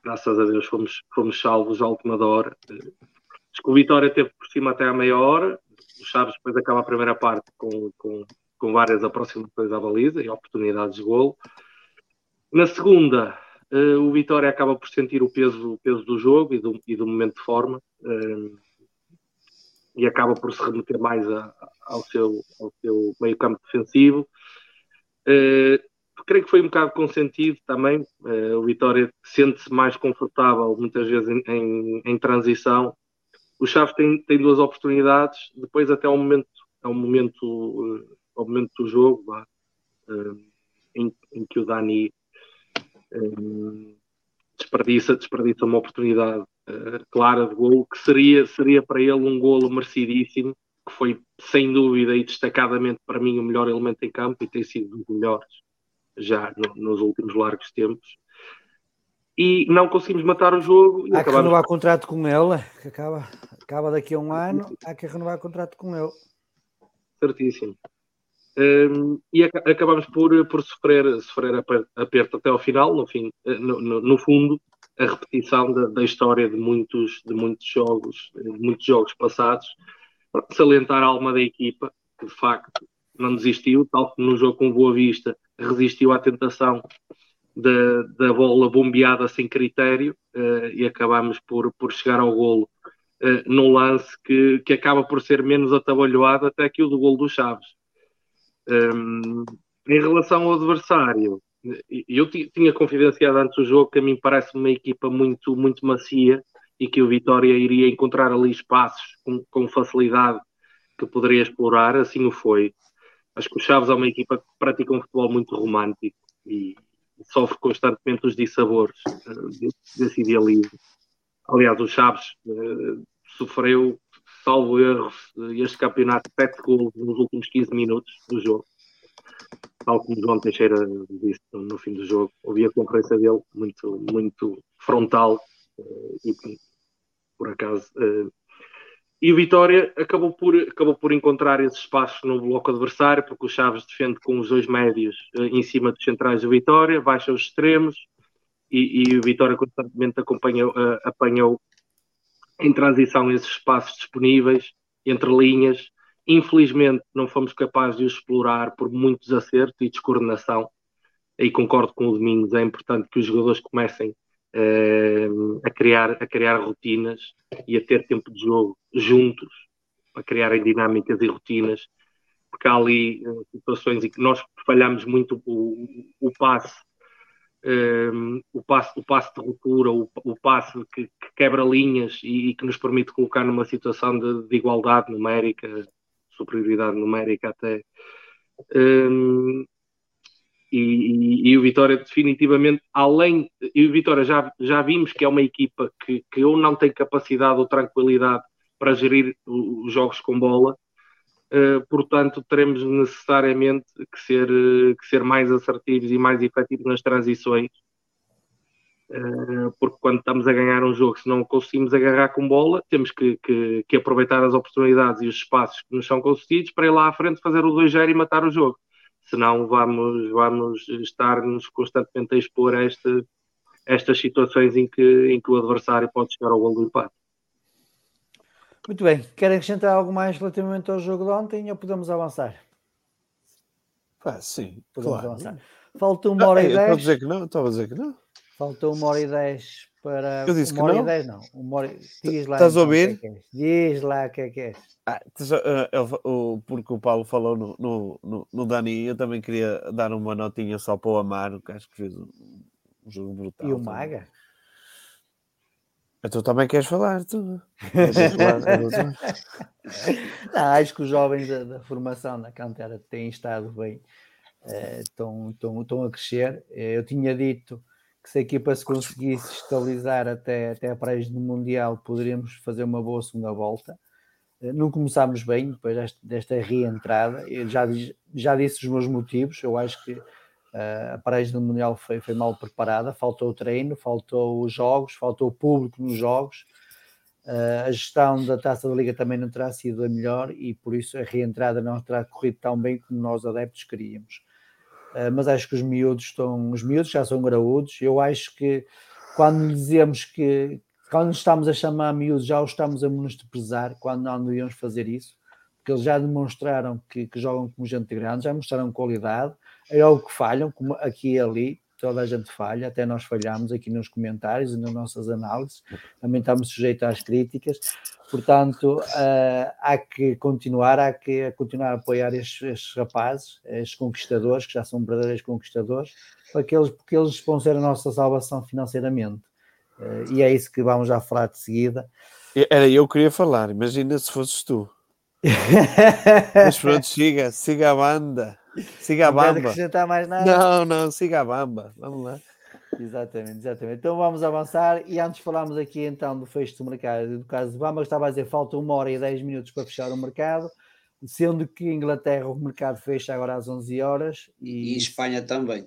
Graças a Deus fomos, fomos salvos à última hora. Acho que o Vitória teve por cima até à meia hora. O Chaves depois acaba a primeira parte com, com, com várias aproximações à baliza e oportunidades de golo. Na segunda, uh, o Vitória acaba por sentir o peso, o peso do jogo e do, e do momento de forma uh, e acaba por se remeter mais a, ao, seu, ao seu meio campo defensivo. Uh, creio que foi um bocado consentido também. o Vitória sente-se mais confortável muitas vezes em, em, em, transição. O Chaves tem, tem duas oportunidades, depois até ao momento, ao momento, ao momento do jogo, em, em que o Dani desperdiça, desperdiça uma oportunidade uh, clara de golo, que seria, seria para ele um golo merecidíssimo, que foi sem dúvida e destacadamente para mim o melhor elemento em campo e tem sido dos melhores já no, nos últimos largos tempos. E não conseguimos matar o jogo. há que renovar contrato com ele, que acaba, acaba daqui a um ano, há que renovar contrato com ele. Certíssimo. Um, e ac acabamos por, por sofrer, sofrer aperto até ao final, no, fim, eh, no, no, no fundo, a repetição da, da, história de muitos, de muitos jogos, de muitos jogos passados, para salientar a alma da equipa, que de facto não desistiu, tal como no jogo com Boa Vista, resistiu à tentação da, da bola bombeada sem critério uh, e acabamos por, por chegar ao golo uh, num lance que, que acaba por ser menos atabalhoado até que o do gol do Chaves. Um, em relação ao adversário, eu tinha confidenciado antes o jogo que a mim parece uma equipa muito, muito macia e que o Vitória iria encontrar ali espaços com, com facilidade que poderia explorar, assim o foi. Acho que o Chaves é uma equipa que pratica um futebol muito romântico e sofre constantemente os dissabores uh, desse idealismo. Aliás, o Chaves uh, sofreu, salvo erros, este campeonato, 7 gols nos últimos 15 minutos do jogo tal como João Teixeira disse no fim do jogo, ouvi a conferência dele muito, muito frontal uh, e por acaso. Uh, e o Vitória acabou por, acabou por encontrar esses espaços no bloco adversário, porque o Chaves defende com os dois médios uh, em cima dos centrais do Vitória, baixa os extremos e, e o Vitória constantemente acompanhou, apanhou em transição esses espaços disponíveis entre linhas Infelizmente, não fomos capazes de os explorar por muito desacerto e descoordenação. Aí concordo com o Domingos, é importante que os jogadores comecem uh, a, criar, a criar rotinas e a ter tempo de jogo juntos, a criarem dinâmicas e rotinas, porque há ali uh, situações em que nós falhamos muito o, o passe um, o, passe, o passe de ruptura, o, o passe que, que quebra linhas e, e, que nos permite colocar numa situação de, de igualdade numérica superioridade numérica até. Um, e, e, e, o Vitória definitivamente, além, e o Vitória já, já vimos que é uma equipa que, que ou não tem capacidade ou tranquilidade para gerir os jogos com bola, portanto teremos necessariamente que ser, que ser mais assertivos e mais efetivos nas transições, eh, porque quando estamos a ganhar um jogo, se não conseguimos agarrar com bola, temos que, que, que, aproveitar as oportunidades e os espaços que nos são concedidos para ir lá à frente fazer o 2-0 e matar o jogo. Senão vamos, vamos estar-nos constantemente a expor a este, estas situações em que, em que o adversário pode chegar ao gol do empate. Muito bem. Querem acrescentar algo mais relativamente ao jogo de ontem ou podemos avançar? Ah, sim, podemos claro. avançar. Falta uma hora ah, e dez. Estou a dizer que não, estou a dizer que não. Faltou uma hora e dez para. Eu disse uma que hora não. e dez, não. Uma hora... Diz lá. Estás então, a ouvir? Que é que é. Diz lá o que é que é. Ah, uh, porque o Paulo falou no, no, no, no, Dani, eu também queria dar uma notinha só para o Amaro, que acho que fez um, um jogo brutal. E o também. Tu também queres falar, tu? não, acho que os jovens da, da formação da cantera têm estado bem, estão, estão, estão a crescer. Eu tinha dito que se a equipa se conseguisse estabilizar até, até a praia do Mundial, poderíamos fazer uma boa segunda volta. Eh, não começámos bem depois desta, desta reentrada. Eu já, já disse os meus motivos. Eu acho que uh, a paragem do Mundial foi, foi mal preparada. Faltou o treino, faltou os jogos, faltou o público nos jogos. Uh, a gestão da taça da Liga também não terá sido a melhor e por isso a reentrada não terá corrido tão bem como nós adeptos queríamos. Eh, mas acho que os miúdos estão, os miúdos já são graúdos. Eu acho que quando dizemos que, quando estamos a chamar miúdos, já os estamos a menosprezar, quando não devíamos fazer isso, porque eles já demonstraram que, que jogam como gente grande, já mostraram qualidade, é algo que falham, como aqui e ali, toda a gente falha, até nós falhamos aqui nos comentários e nas nossas análises, também estamos sujeitos às críticas, portanto uh, há que continuar, há que continuar a apoiar estes, estes, rapazes, estes conquistadores, que já são verdadeiros conquistadores, para que eles, porque eles vão ser a nossa salvação financeiramente, uh, e é isso que vamos já falar de seguida. Era eu que queria falar, imagina se fosses tu. Mas pronto, siga, siga a banda. Siga a bamba. Não acrescentar mais nada. Não, não, siga a bamba. Vamos lá. Exatamente, exatamente. Então vamos avançar e antes falámos aqui então do fecho do mercado, do caso de Bamba, estava a dizer falta uma hora e dez minutos para fechar o mercado, sendo que Inglaterra o mercado fecha agora às 11 horas e, e Espanha também.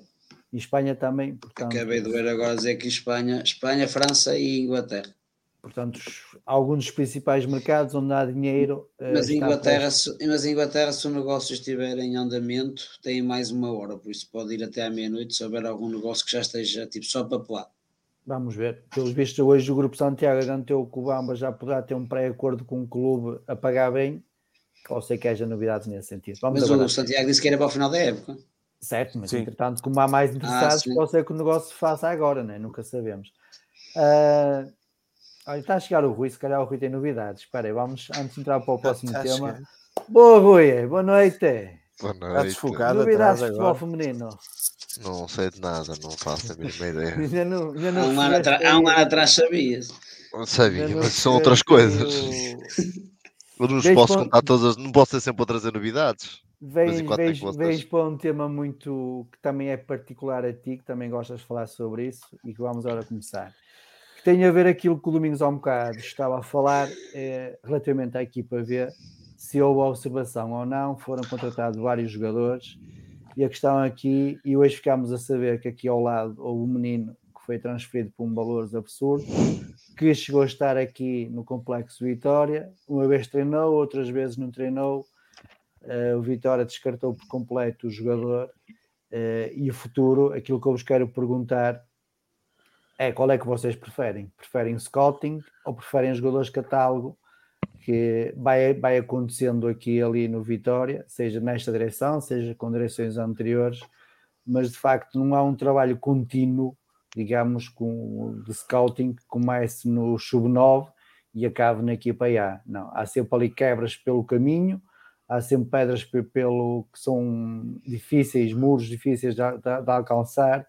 E Espanha também, portanto. Acabei de ver agora dizer que Espanha, Espanha, França e Inglaterra. Portanto, alguns dos principais mercados onde há dinheiro. Eh, mas, Inglaterra, se, mas Inglaterra, se o negócio estiver em andamento, tem mais uma hora, por isso pode ir até à meia-noite se houver algum negócio que já esteja tipo só papelado. Vamos ver. Pelos vistos, hoje o Grupo Santiago garantiu que o Bamba já poderá ter um pré-acordo com o clube a pagar bem. Ou sei que haja novidades nesse sentido. Vamos mas agora. o Santiago disse que era para o final da época. Certo, mas Sim. entretanto, como há mais interessados, ah, pode ser que o negócio se faça agora, né? nunca sabemos. Uh, Olha, está a chegar o Rui, se calhar o Rui tem novidades. Espera aí, vamos antes de entrar para o próximo está tema. Boa, Rui, boa noite. Boa noite. Está desfocado Novidades de futebol feminino. Não sei de nada, não faço a mínima ideia. já não, já não há, um ano há um ano atrás sabias. Não sabia, não mas são outras coisas. Eu não posso contar todas, não posso ser sempre a trazer novidades. Vens, vens, vens para um tema muito que também é particular a ti, que também gostas de falar sobre isso e que vamos agora começar. Que tem a ver aquilo que o Domingos há um bocado estava a falar é, relativamente à equipa V, se houve observação ou não, foram contratados vários jogadores e a questão aqui, e hoje ficámos a saber que aqui ao lado houve um menino que foi transferido por um valores absurdo, que chegou a estar aqui no Complexo Vitória, uma vez treinou, outras vezes não treinou, Uh, o Vitória descartou por completo o jogador uh, e o futuro, aquilo que eu vos quero perguntar é qual é que vocês preferem? Preferem scouting ou preferem jogadores catálogo que vai, vai acontecendo aqui ali no Vitória, seja nesta direção, seja com direções anteriores, mas de facto não há um trabalho contínuo, digamos, com, de scouting que comece no sub-9 e acabe na equipa A. Não, há sempre ali quebras pelo caminho, há sempre pedras pelo que são difíceis, muros difíceis de, de, de alcançar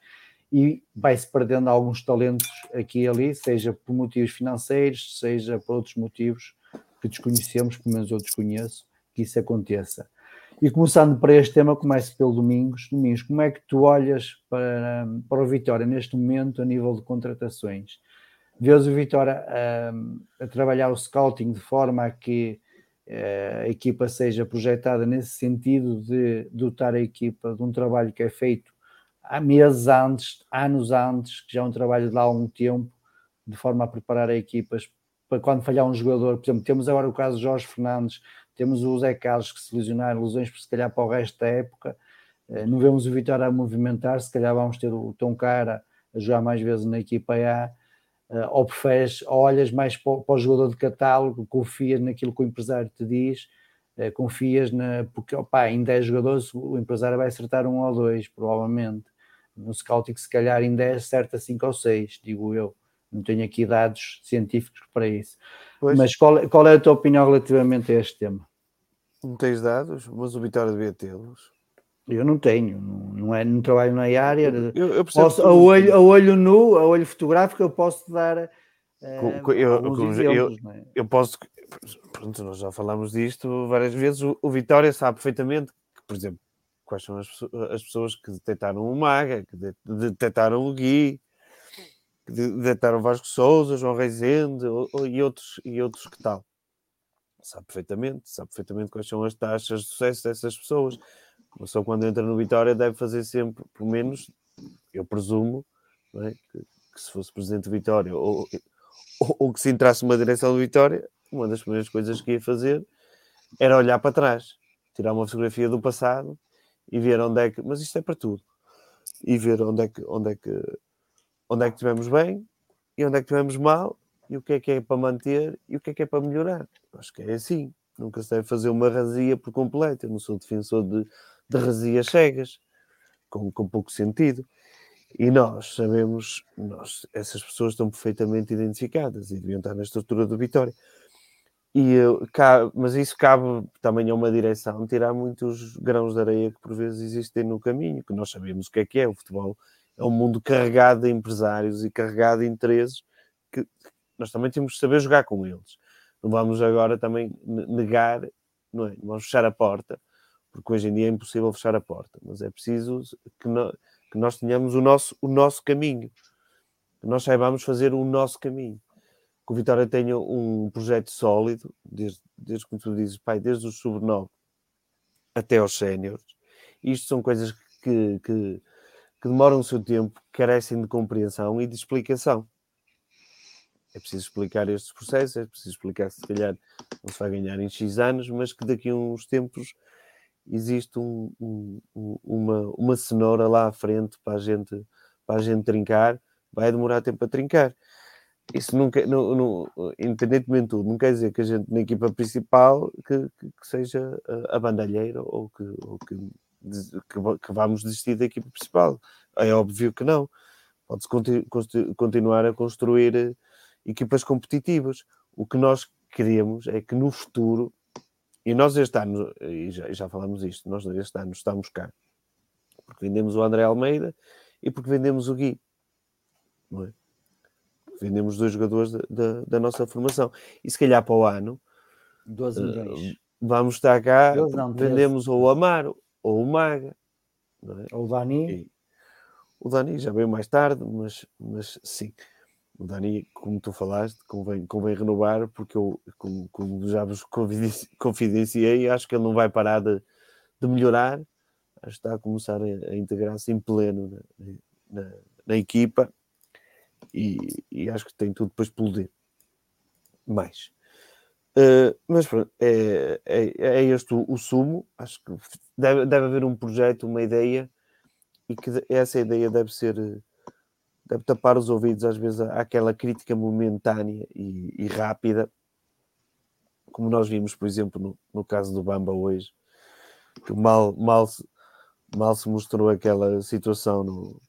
e vai-se perdendo alguns talentos aqui e ali, seja por motivos financeiros, seja por outros motivos que desconhecemos, pelo menos eu desconheço, que isso aconteça. E começando para este tema, começo pelo Domingos. Domingos, como é que tu olhas para, para o Vitória neste momento a nível de contratações? Vês o Vitória a, a trabalhar o scouting de forma a que a equipa seja projetada nesse sentido de dotar a equipa de um trabalho que é feito há meses antes, anos antes, que já é um trabalho de há algum tempo, de forma a preparar a equipas para quando falhar um jogador. Por exemplo, temos agora o caso de Jorge Fernandes, temos o Zé Carlos que se lesionaram, lesões se calhar para o resto da época. Eh, não vemos o Vitória a movimentar, se calhar vamos ter o Tom Cara a jogar mais vezes na equipa A uh, ou preferes, olhas mais para, o jogador de catálogo, confias naquilo que o empresário te diz, uh, confias na. Porque opa, em 10 jogadores o empresário vai acertar um ou dois, provavelmente. No scouting, se calhar em 10 acerta 5 ou 6, digo eu. Não tenho aqui dados científicos para isso. Pois. Mas qual, qual é a tua opinião relativamente a este tema? Não tens dados, mas o Vitória devia tê-los. Eu não tenho, não, não, é, não trabalho na área. Eu, eu posso, a, olho, a olho nu, a olho fotográfico, eu posso dar. Uh, eu, exemplos, eu, é? eu, posso. Pronto, nós já falamos disto várias vezes. O, o, Vitória sabe perfeitamente que, por exemplo, quais são as, as pessoas que detectaram o Maga, que detectaram o Gui, que detectaram Vasco Souza, João Reisende e, outros, e outros que tal. Sabe perfeitamente, sabe perfeitamente quais são as taxas de sucesso dessas pessoas pessoa quando entra no Vitória deve fazer sempre, pelo menos, eu presumo, é? que, que, se fosse presidente do Vitória ou, ou, ou, que se entrasse numa direção do Vitória, uma das primeiras coisas que ia fazer era olhar para trás, tirar uma fotografia do passado e ver onde é que. Mas isto é para tudo. E ver onde é que, onde é que, onde é que tivemos bem e onde é que tivemos mal e o que é que é para manter e o que é que é para melhorar. Acho que é assim. Nunca se deve fazer uma razia por completo. Eu não sou defensor de de resias cegas, com, com pouco sentido. E nós sabemos, nós, essas pessoas estão perfeitamente identificadas e deviam estar na estrutura do Vitória. E, mas isso cabe também a uma direção tirar muitos grãos de areia que por vezes existem no caminho, que nós sabemos o que é que é. O futebol é um mundo carregado de empresários e carregado de interesses que nós também temos que saber jogar com eles. Não vamos agora também negar, não, é? vamos fechar a porta porque hoje em dia é impossível fechar a porta, mas é preciso que, no, que nós tenhamos o nosso, o nosso caminho, que nós saibamos fazer o nosso caminho. Que o Vitória tenha um projeto sólido, desde, desde como tu dizes, pai, desde os sub-9 até aos séniores. Isto são coisas que, que, que demoram o seu tempo, carecem de compreensão e de explicação. É preciso explicar estes processos, é preciso explicar se calhar não se vai ganhar em X anos, mas que daqui a uns tempos existe um, um, uma, uma cenoura lá à frente para a gente, para a gente trincar, vai demorar tempo a trincar. Isso nunca, não, não, independentemente de tudo, não quer dizer que a gente na equipa principal que, que, que seja a, bandalheira ou, que, ou que, que, vamos desistir da equipa principal. É óbvio que não. Pode-se continu, continuar a construir equipas competitivas. O que nós queremos é que no futuro, e nós este ano, e já, já falamos isto, nós este ano estamos cá, porque vendemos o André Almeida e porque vendemos o Gui. Não é? Vendemos dois jogadores da, da, da nossa formação. E se calhar para o ano 12 milhões. Uh, vamos estar cá, 12 não, 13. vendemos ou o Amaro ou o Maga. É? Ou o Dani. E o Dani já veio mais tarde, mas, mas sim. O Dani, como tu falaste, convém, convém renovar, porque eu, como, como já vos confidenci- confidenciei, acho que ele não vai parar de, de melhorar. Acho que está a começar a, a integrar-se em pleno na, na, na equipa e, e acho que tem tudo para explodir. Mais. Uh, mas pronto, é, é, é este o, o sumo. Acho que deve, deve haver um projeto, uma ideia, e que essa ideia deve ser, eh, deve tapar os ouvidos às vezes àquela crítica momentânea e, e rápida, como nós vimos, por exemplo, no, no caso do Bamba hoje, que mal, mal, mal se mostrou aquela situação no,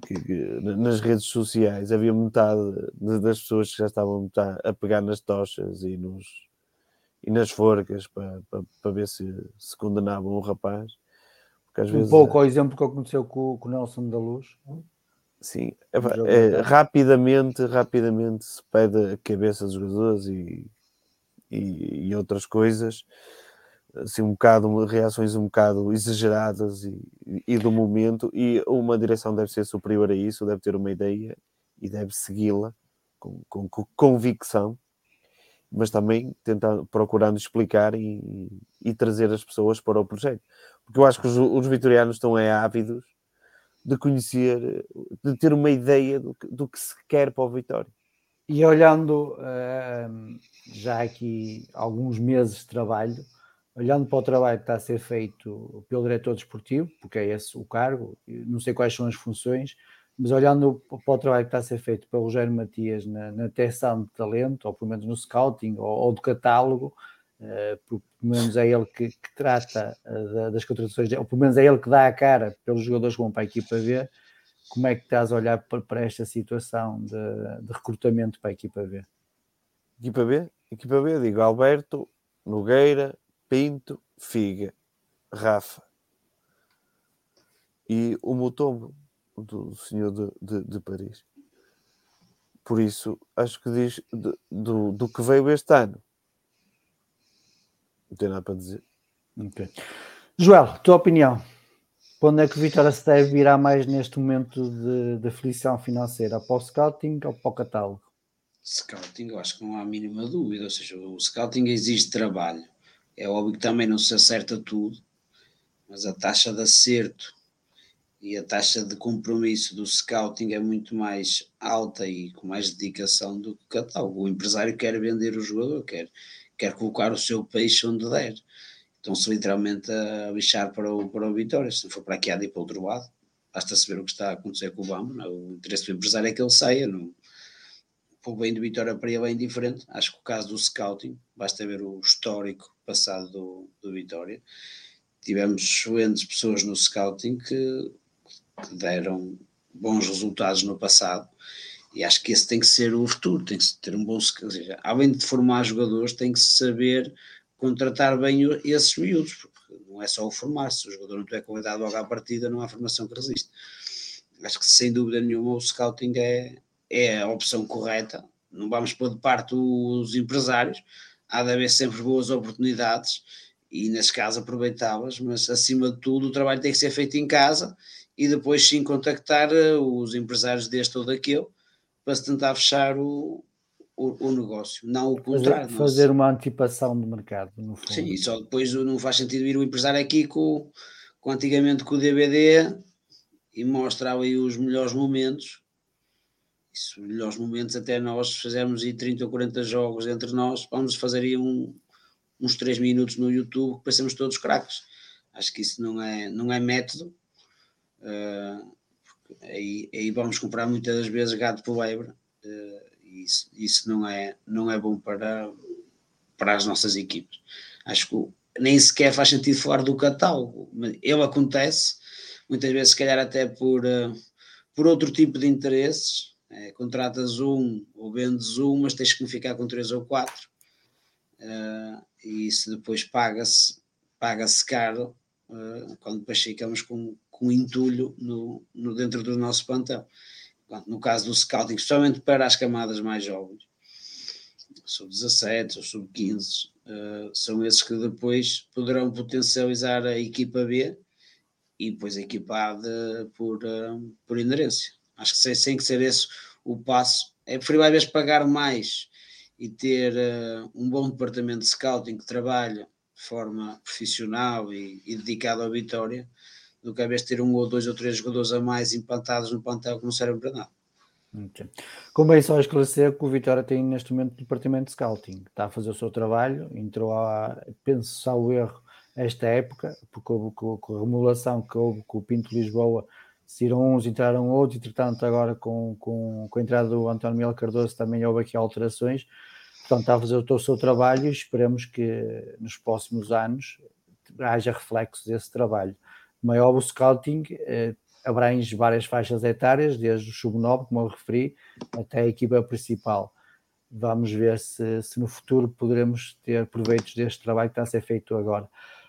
que, que nas redes sociais havia metade de- das pessoas que já estavam metade a pegar nas tochas e, nos, e nas forcas para, para, para ver se, se condenavam o rapaz. Porque às Um vezes pouco ao exemplo que aconteceu com, com o Nelson da Luz. Sim, epá, jogo é, de- rapidamente, rapidamente se pede a cabeça dos jogadores e, e, e outras coisas, assim, um bocado, reações um bocado exageradas e, e do momento, e uma direção deve ser superior a isso, deve ter uma ideia e deve segui-la com, com, com convicção, mas também tentar, procurando explicar e, e trazer as pessoas para o projeto. Porque eu acho que os, os vitorianos estão é, ávidos de conhecer, de ter uma ideia do que, do que se quer para o Vitória. E olhando ehm, já aqui alguns meses de trabalho, olhando para o trabalho que está a ser feito pelo diretor desportivo, porque é esse o cargo, não sei quais são as funções, mas olhando para o trabalho que está a ser feito pelo Rogério Matias na, na de talento, ou pelo menos no scouting, ou, ou do catálogo, eh, porque pelo menos é ele que, que trata da- das contratações, ou pelo menos é ele que dá a cara pelos jogadores que vão para a equipa ver, como é que estás a olhar para, para esta situação de, de recrutamento para a equipa B? Equipa B? Equipa B, digo Alberto, Nogueira, Pinto, Figa, Rafa e o Mutombo, do senhor de, de, de Paris. Por isso, acho que diz de- do, do que veio este ano. Não tem nada para dizer. Joel, tua opinião? Quando é que o Vitória se deve virar mais neste momento de, de aflição financeira? Para o scouting ou para o catálogo? Scouting, eu acho que não há a mínima dúvida. Ou seja, o scouting exige trabalho. É óbvio que também não se acerta tudo, mas a taxa de acerto e a taxa de compromisso do scouting é muito mais alta e com mais dedicação do que catálogo. O empresário quer vender o jogador, quer, quer colocar o seu peixe onde der. Estão-se literalmente a bichar para o, para o Vitória. Se não for para aqui, há de ir para o outro lado. Basta saber o que está a acontecer com o Bamba. é? O interesse do empresário é que ele saia. Não, o bem do Vitória para ele é bem diferente. Acho que o caso do scouting, basta ver o histórico passado do, do Vitória. Tivemos excelentes pessoas no scouting que, que deram bons resultados no passado e acho que esse tem que ser o futuro, tem que ter um bom, ou seja, além de formar jogadores, tem que saber contratar bem esses miúdos, porque não é só o formar, se o jogador não tiver qualidade logo à partida, não há formação que resiste. Acho que sem dúvida nenhuma o scouting é, é a opção correta. Não vamos pôr de parte os empresários, há de haver sempre boas oportunidades e nesse caso aproveitá-las, mas acima de tudo o trabalho tem que ser feito em casa e depois sim contactar eh, os empresários deste ou daquele para se tentar fechar o, o, o negócio, não o contrário. Fazer, fazer uma antecipação de mercado, no fundo. Sim, e só depois não faz sentido vir o empresário aqui com, com antigamente com o DVD e mostra ali os melhores momentos. Isso, melhores momentos até nós fazermos aí 30 ou 40 jogos entre nós, vamos fazer aí um, uns 3 minutos no YouTube que parecemos todos craques. Acho que isso não é, não é método. Porque aí, aí vamos comprar muitas das vezes gato por lebre. E isso, isso não, é, não é bom para, para as nossas equipes. Acho que nem sequer faz sentido falar do catálogo, ele acontece, muitas vezes, se calhar, até por, eh, por outro tipo de interesses, É, contratas um ou vendes um, mas tens que ficar com três ou quatro. Uh, e isso depois paga-se paga-se caro uh, quando depois ficamos com, com entulho no, no, dentro do nosso plantel. No caso do scouting, especialmente para as camadas mais jovens, sub-17 ou sub-15, uh, são esses que depois poderão potencializar a equipa B e depois a equipa A de, por, por inerência. Acho que sem, que ser esse o passo. É preferível às vezes pagar mais e ter uh, um bom departamento de scouting que trabalha de forma profissional e, e dedicado à vitória, do que às vezes ter um ou dois ou três jogadores a mais implantados no plantel que não servem para nada. Como é só esclarecer que o Vitória tem neste momento o departamento de scouting, está a fazer o seu trabalho, entrou a, penso, ao erro, esta época, porque houve com, a remodelação que houve com o Pinto Lisboa, saíram uns, entraram outros, entretanto agora com, com, com a entrada do António Miguel Cardoso também houve aqui alterações, portanto está a fazer o seu trabalho e esperemos que nos próximos anos haja reflexo desse trabalho. Maior o scouting eh, abrange várias faixas etárias, desde o sub-9, como eu referi, até a equipa principal. Vamos ver se, se no futuro poderemos ter proveitos deste trabalho que está a ser feito agora.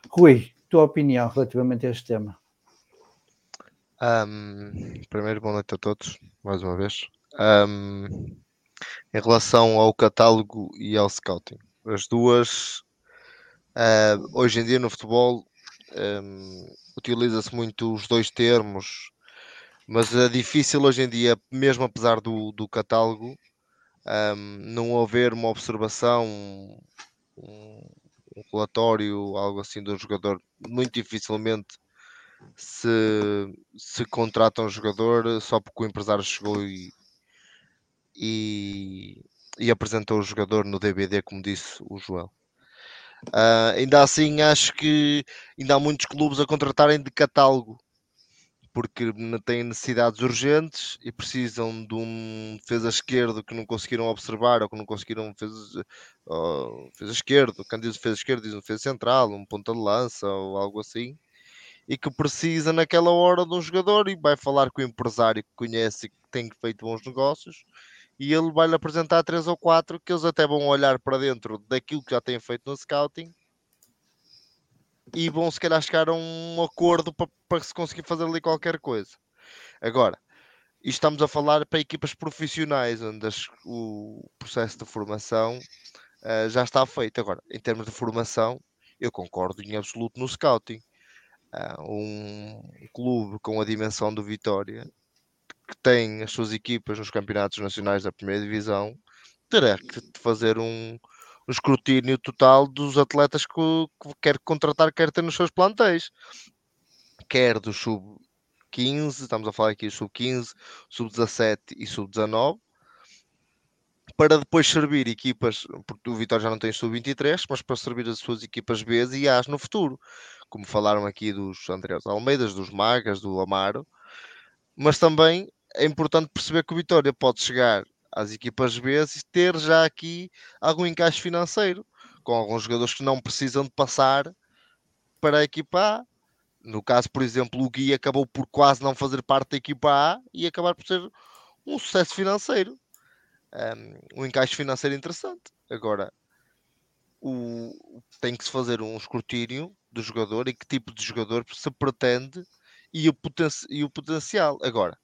Rui, tua opinião relativamente a este tema? Um, primeiro, boa noite a todos, mais uma vez. Um, em relação ao catálogo e ao scouting, as duas, uh, hoje em dia no futebol, um, utiliza-se muito os dois termos, mas é difícil hoje em dia, mesmo apesar do, do catálogo, não haver uma observação, um, um relatório, algo assim do jogador, muito dificilmente se, se contrata um jogador só porque o empresário chegou e, e, e apresentou o jogador no DVD, como disse o Joel. Uh, ainda assim, acho que ainda há muitos clubes a contratarem de catálogo porque têm necessidades urgentes e precisam de um defesa esquerdo que não conseguiram observar ou que não conseguiram defesa, uh, defesa esquerdo, quando diz defesa esquerdo diz um defesa central, um ponta de lança ou algo assim e que precisa naquela hora de um jogador e vai falar com o empresário que conhece e que tem feito bons negócios e ele vai-lhe apresentar três ou quatro que eles até vão olhar para dentro daquilo que já têm feito no scouting e vão se calhar chegar a um acordo para, se conseguir fazer ali qualquer coisa. Agora, estamos a falar para equipas profissionais, onde as, o processo de formação uh, já está feito. Agora, em termos de formação, eu concordo em absoluto no scouting. Uh, um clube com a dimensão do Vitória, que tem as suas equipas nos campeonatos nacionais da primeira divisão, terá que fazer um, um escrutínio total dos atletas que, que quer contratar, quer ter nos seus plantéis, quer do sub-15, estamos a falar aqui do sub-15, sub-17 e sub-19, para depois servir equipas, porque o Vitória já não tem sub-23, mas para servir as suas equipas B e A's no futuro, como falaram aqui dos Andrés Almeidas, dos Magas, do Amaro, mas também é importante perceber que o Vitória pode chegar às equipas B e ter já aqui algum encaixe financeiro, com alguns jogadores que não precisam de passar para a equipa A. No caso, por exemplo, o Gui acabou por quase não fazer parte da equipa A e acabar por ser um sucesso financeiro. Um, um encaixe financeiro interessante. Agora, o, tem que se fazer um escrutínio do jogador e que tipo de jogador se pretende e o, poten e o potencial. Agora,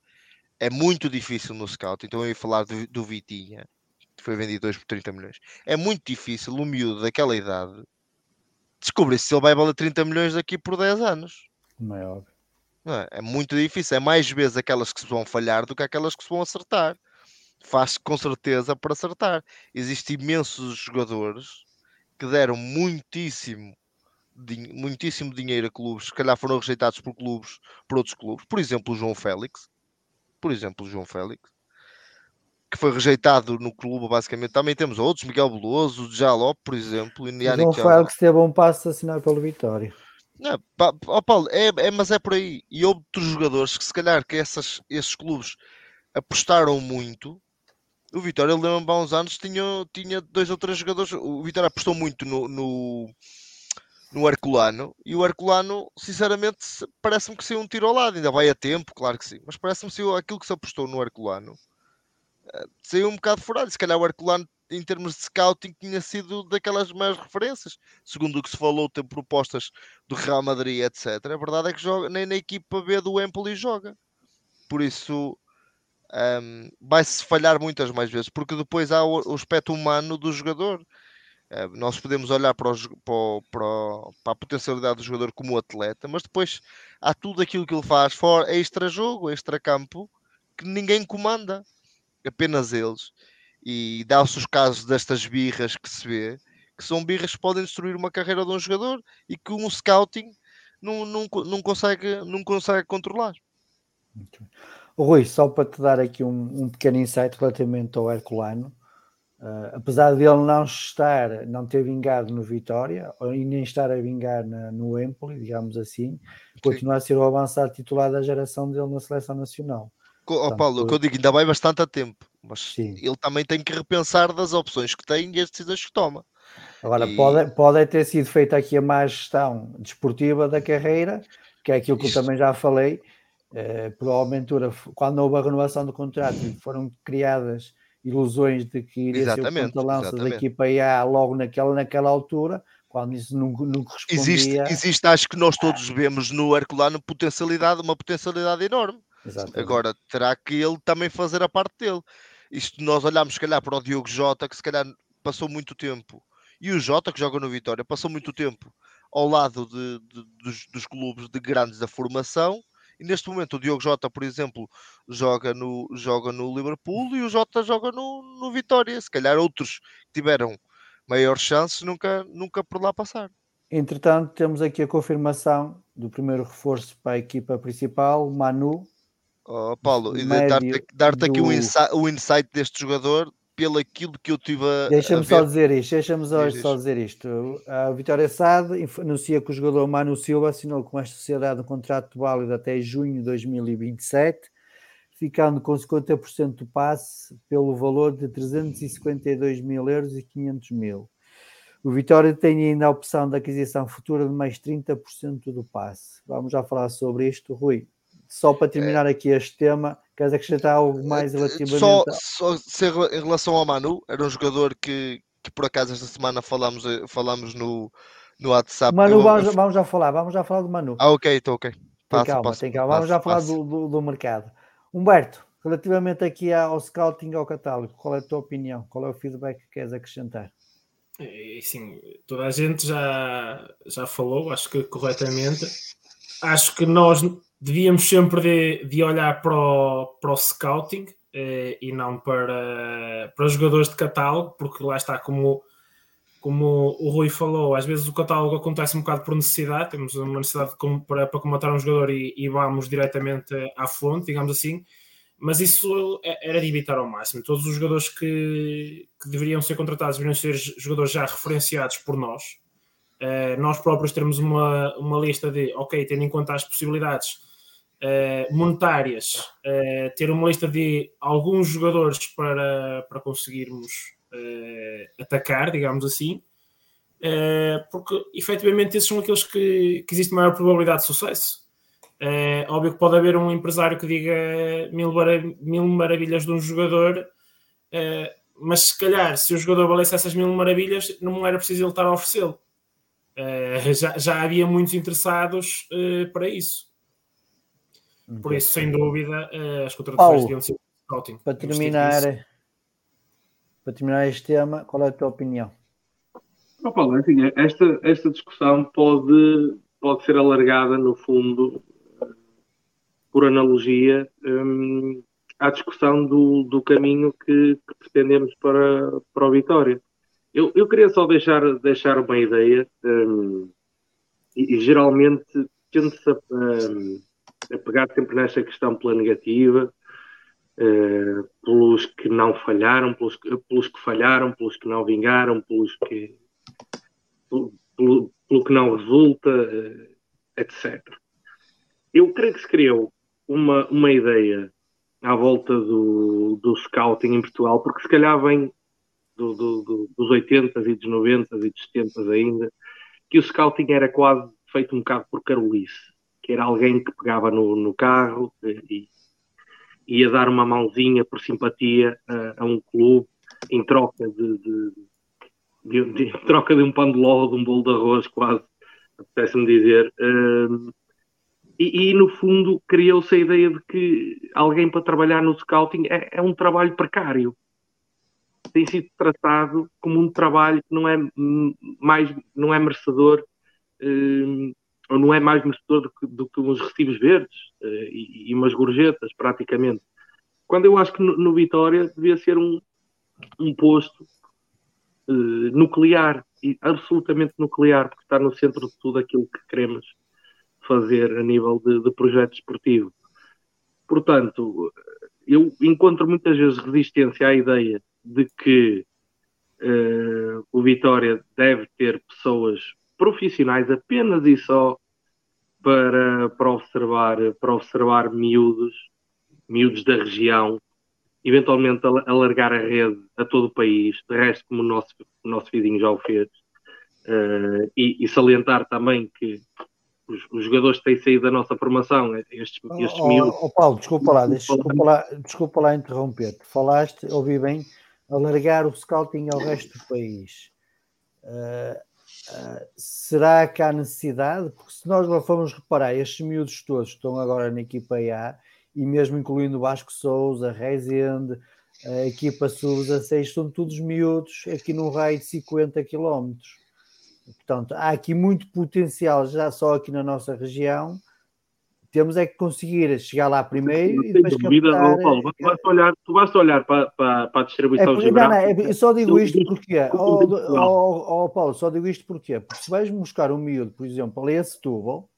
é muito difícil no scout. Então eu ia falar do, do Vitinha, que foi vendido hoje por 30 milhões. É muito difícil o miúdo daquela idade descobrir se ele vai valer 30 milhões daqui por 10 anos. Não é óbvio. Não é? é muito difícil. É mais vezes aquelas que se vão falhar do que aquelas que se vão acertar. Faz com certeza para acertar. Existem imensos jogadores que deram muitíssimo muitíssimo dinheiro a clubes, se calhar foram rejeitados por clubes, por outros clubes, por exemplo, o João Félix, por exemplo, o João Félix, que foi rejeitado no clube, basicamente. Também temos outros, Miguel Veloso, o Jalop, por exemplo. O João Félix teve um passo assinado pelo Vitória. Não, oh Paulo, é, é, mas é por aí. E outros jogadores que se calhar que essas, esses clubes apostaram muito. O Vitória, lembro-me há uns anos, tinha, tinha dois ou três jogadores. O Vitória apostou muito no, no no Herculano e o Herculano, sinceramente, parece-me que saiu um tiro ao lado. Ainda vai a tempo, claro que sim, mas parece-me que aquilo que se apostou no Herculano eh, saiu um bocado furado. Se calhar o Herculano, em termos de scouting, tinha sido daquelas maiores referências. Segundo o que se falou, tem propostas do Real Madrid, etc. A verdade é que joga, nem na equipa B do Empoli joga. Por isso, um, vai-se falhar muitas mais vezes, porque depois há o, o aspecto humano do jogador. Uh, nós podemos olhar para, para, para, a potencialidade do jogador como atleta, mas depois há tudo aquilo que ele faz fora extra-jogo, extra-campo, que ninguém comanda, apenas eles. E dá-se os casos destas birras que se vê, que são birras que podem destruir uma carreira de um jogador e que um scouting não, não, não, consegue, não consegue controlar. Rui, só para te dar aqui um, um pequeno insight relativamente ao Herculano, uh, apesar de ele não estar, não ter vingado no Vitória, e nem estar a vingar na, no Empoli, digamos assim, continua a ser o avançado titular da geração dele na seleção nacional. Oh, Portanto, Paulo, o que eu digo, ainda vai bastante a tempo, mas sim. ele também tem que repensar das opções que tem e as decisões que toma. Agora, e... pode, pode ter sido feita aqui a má gestão desportiva da carreira, que é aquilo que Isso. eu também já falei, Uh, provavelmente, quando houve a renovação do contrato, foram criadas ilusões de que iria exatamente, ser o ponta-lança da equipa A logo naquela, naquela altura, quando isso não, não correspondia. Existe, existe, acho que nós todos vemos no Herculano potencialidade, uma potencialidade enorme. Exatamente. Agora, terá que ele também fazer a parte dele. Isto nós olhamos, se calhar, para o Diogo Jota, que se calhar passou muito tempo, e o Jota, que joga no Vitória, passou muito tempo ao lado de, de, dos, dos clubes de grandes da formação, e neste momento o Diogo Jota, por exemplo, joga no, joga no Liverpool e o Jota joga no, no Vitória. Se calhar outros que tiveram maior chances nunca, nunca por lá passar. Entretanto, temos aqui a confirmação do primeiro reforço para a equipa principal, Manu. Oh, Paulo, e dar-te dar do... aqui o insight, o insight deste jogador pelo aquilo que eu tive a. Deixa-me só dizer isto, deixa-me só dizer isto. A Vitória SAD anuncia que o jogador Manu Silva assinou com esta sociedade um contrato válido até junho de 2027, ficando com 50% do passe pelo valor de 352 mil euros e 500 mil. O Vitória tem ainda a opção de aquisição futura de mais 30% do passe. Vamos já falar sobre isto, Rui. Só para terminar é. aqui este tema, Queres acrescentar algo mais eh, relativamente? Só, só ser em relação ao Manu, era um jogador que, que por acaso esta semana falamos, eh, falamos no, no WhatsApp. Manu, eu, vamos, eu... vamos já falar, vamos já falar do Manu. Ah, ok, estou ok. Passa, tem calma, passa, tem calma. Vamos passa, já falar do, do, do, mercado. Humberto, relativamente aqui ao scouting ao catálogo, qual é a tua opinião? Qual é o feedback que queres acrescentar? É, sim, toda a gente já, já falou, acho que corretamente. Acho que nós devíamos sempre de, de olhar para o, para o scouting eh, e não para, para jogadores de catálogo, porque lá está, como, como o Rui falou, às vezes o catálogo acontece um bocado por necessidade, temos uma necessidade de, para, para combater um jogador e, e, vamos diretamente à fonte, digamos assim, mas isso é, era de evitar ao máximo. Todos os jogadores que, que deveriam ser contratados deveriam ser jogadores já referenciados por nós. Uh, nós próprios termos uma, uma lista de, ok, tendo em conta as possibilidades uh, monetárias, uh, ter uma lista de alguns jogadores para, para conseguirmos atacar, digamos assim, porque efetivamente esses são aqueles que, que existe maior probabilidade de sucesso. É óbvio que pode haver um empresário que diga mil, mil maravilhas de um jogador, mas se calhar se o jogador valesse essas mil maravilhas, não era preciso ele estar a oferecê-lo. Já, já havia muitos interessados para isso. Por isso, sem dúvida, eh, as contratações deviam ser scouting. Para terminar, para terminar este tema, qual é a tua opinião? Oh, Paulo, assim, esta, esta discussão pode, pode ser alargada, no fundo, por analogia, um, à discussão do, do caminho que, que, pretendemos para, para o Vitória. Eu, eu queria só deixar, deixar uma ideia, um, e, e, geralmente tende-se a, um, a pegar sempre nesta questão pela negativa, uh, pelos que não falharam, pelos, pelos, que falharam, pelos que não vingaram, pelos que pelo, pelo, que não resulta, eh, etc. Eu creio que se criou uma, uma ideia à volta do, do scouting em Portugal, porque se calhar vem do, do, do, dos 80 e dos 90 e dos 70 ainda, que o scouting era quase feito um bocado por Carolice que era alguém que pegava no, no carro e, ia dar uma mãozinha por simpatia a, a um clube em troca de, de, de, de, troca de um pão de ló, de um bolo de arroz, quase, apetece-me dizer. Uh, e, e, no fundo criou-se a ideia de que alguém para trabalhar no scouting é, é, um trabalho precário. Tem sido tratado como um trabalho que não é mais não é merecedor uh, ou não é mais merecedor do que, do que uns recibos verdes uh, e, e, umas gorjetas, praticamente. Quando eu acho que no, no Vitória devia ser um, um posto uh, nuclear, e absolutamente nuclear, porque está no centro de tudo aquilo que queremos fazer a nível de, de projeto esportivo. Portanto, eu encontro muitas vezes resistência à ideia de que uh, o Vitória deve ter pessoas profissionais apenas e só para, para, observar, para observar miúdos, miúdos da região, eventualmente alargar a rede a todo o país, de resto, como o nosso, o nosso vizinho já o fez, uh, e, e, salientar também que os, os, jogadores que têm saído da nossa formação, estes, estes oh, miúdos. Oh, Paulo, desculpa lá, desculpa lá, desculpa lá interromper-te. Falaste, ouvi bem, alargar o scouting ao resto do país. Uh, Uh, será que há necessidade? Porque se nós lá formos reparar, estes miúdos todos estão agora na equipa A, e mesmo incluindo o Vasco Souza, Rezende, a equipa sub-16, são todos miúdos aqui num raio de 50 km. Portanto, há aqui muito potencial já só aqui na nossa região temos é que conseguir chegar lá primeiro e depois dúvida, captar... Paulo, tu vais olhar, tu olhar para, para, para a distribuição é, geográfica. Não, não, eu só digo isto porque oh, oh, oh, Paulo, só digo isto porque porque se vais buscar um miúdo, por exemplo, ali a Setúbal,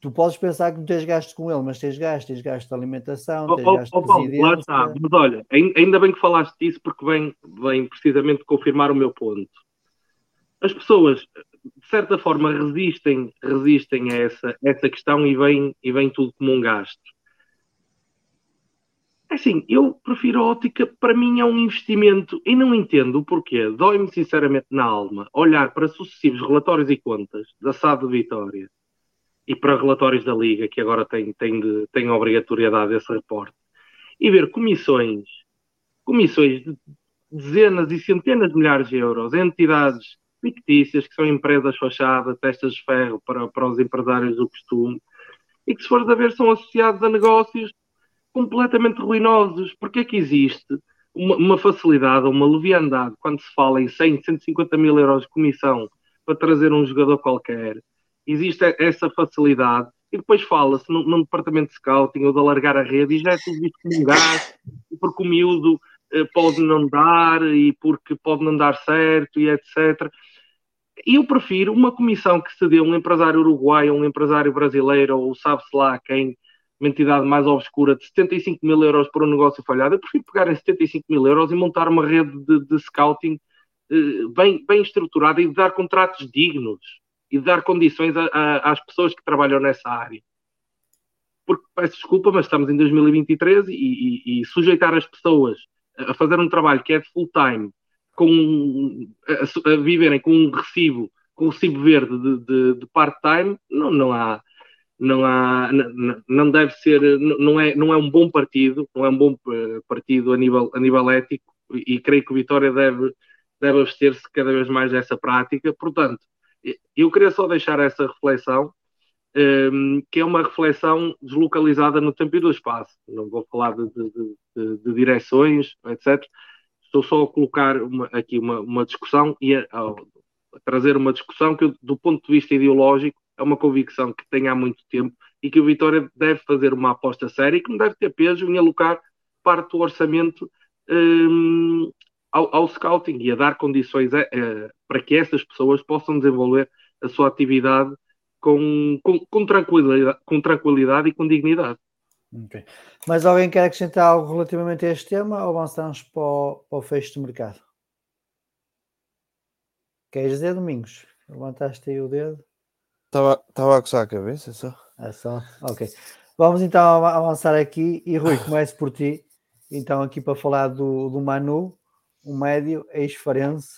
tu podes pensar que não tens gasto com ele, mas tens gasto, tens gasto de alimentação, tens oh, gasto oh, Paulo, de lá está, mas olha, ainda bem que falaste disso porque vem, vem precisamente confirmar o meu ponto. As pessoas de certa forma resistem, resistem a essa, essa questão e vem, e vem tudo como um gasto. É assim, eu prefiro a ótica, para mim é um investimento e não entendo o porquê. Dói-me sinceramente na alma olhar para sucessivos relatórios e contas da SAD de Vitória e para relatórios da Liga, que agora tem, tem, de, tem obrigatoriedade desse reporte, e ver comissões, comissões de dezenas e centenas de milhares de euros, entidades fictícias, que são empresas fachadas, testas de ferro para, para os empresários do costume, e que, se fores a ver, são associados a negócios completamente ruinosos. Porque é que existe uma, uma facilidade, uma leviandade, quando se fala em 100, 150 mil euros de comissão para trazer um jogador qualquer? Existe essa facilidade e depois fala-se num, departamento de scouting ou de alargar a rede e já é tudo visto como um gasto, porque o miúdo eh, pode não dar e porque pode não dar certo e etc. Eu prefiro uma comissão que se dê um empresário uruguaio, um empresário brasileiro, ou sabe-se lá quem, uma entidade mais obscura, de 75 mil euros por um negócio falhado. Eu prefiro pegar em 75 mil euros e montar uma rede de, de scouting eh, bem, bem estruturada e dar contratos dignos e dar condições a, a, às pessoas que trabalham nessa área. Porque, peço desculpa, mas estamos em 2023 e, e, e sujeitar as pessoas a fazer um trabalho que é de full time com, a, a, viverem com um recibo, com um recibo verde de, de, de part-time, não, não há, não há, não, não deve ser, não é, não é um bom partido, não é um bom eh, partido a nível, a nível ético e, e creio que o Vitória deve, deve abster-se cada vez mais dessa prática. Portanto, eu queria só deixar essa reflexão, um, ehm, que é uma reflexão deslocalizada no tempo e do espaço. Não vou falar de, de, de, de direções, etc estou só a colocar uma, aqui uma, uma discussão e a, a, a, trazer uma discussão que, do ponto de vista ideológico, é uma convicção que tenho há muito tempo e que o Vitória deve fazer uma aposta séria e que não deve ter peso em alocar parte do orçamento um, ao, ao, scouting e a dar condições a, para que essas pessoas possam desenvolver a sua atividade com, com, com, tranquilidade, com tranquilidade e com dignidade. Okay. Mas alguém quer acrescentar algo relativamente a este tema ou avançamos para o, para o fecho do mercado? Queres dizer, Domingos? Levantaste aí o dedo? Estava, estava a coçar a cabeça só. É só? Ok. Vamos então avançar aqui e Rui, comece por ti. Então, aqui para falar do, do Manu, um médio ex-farense,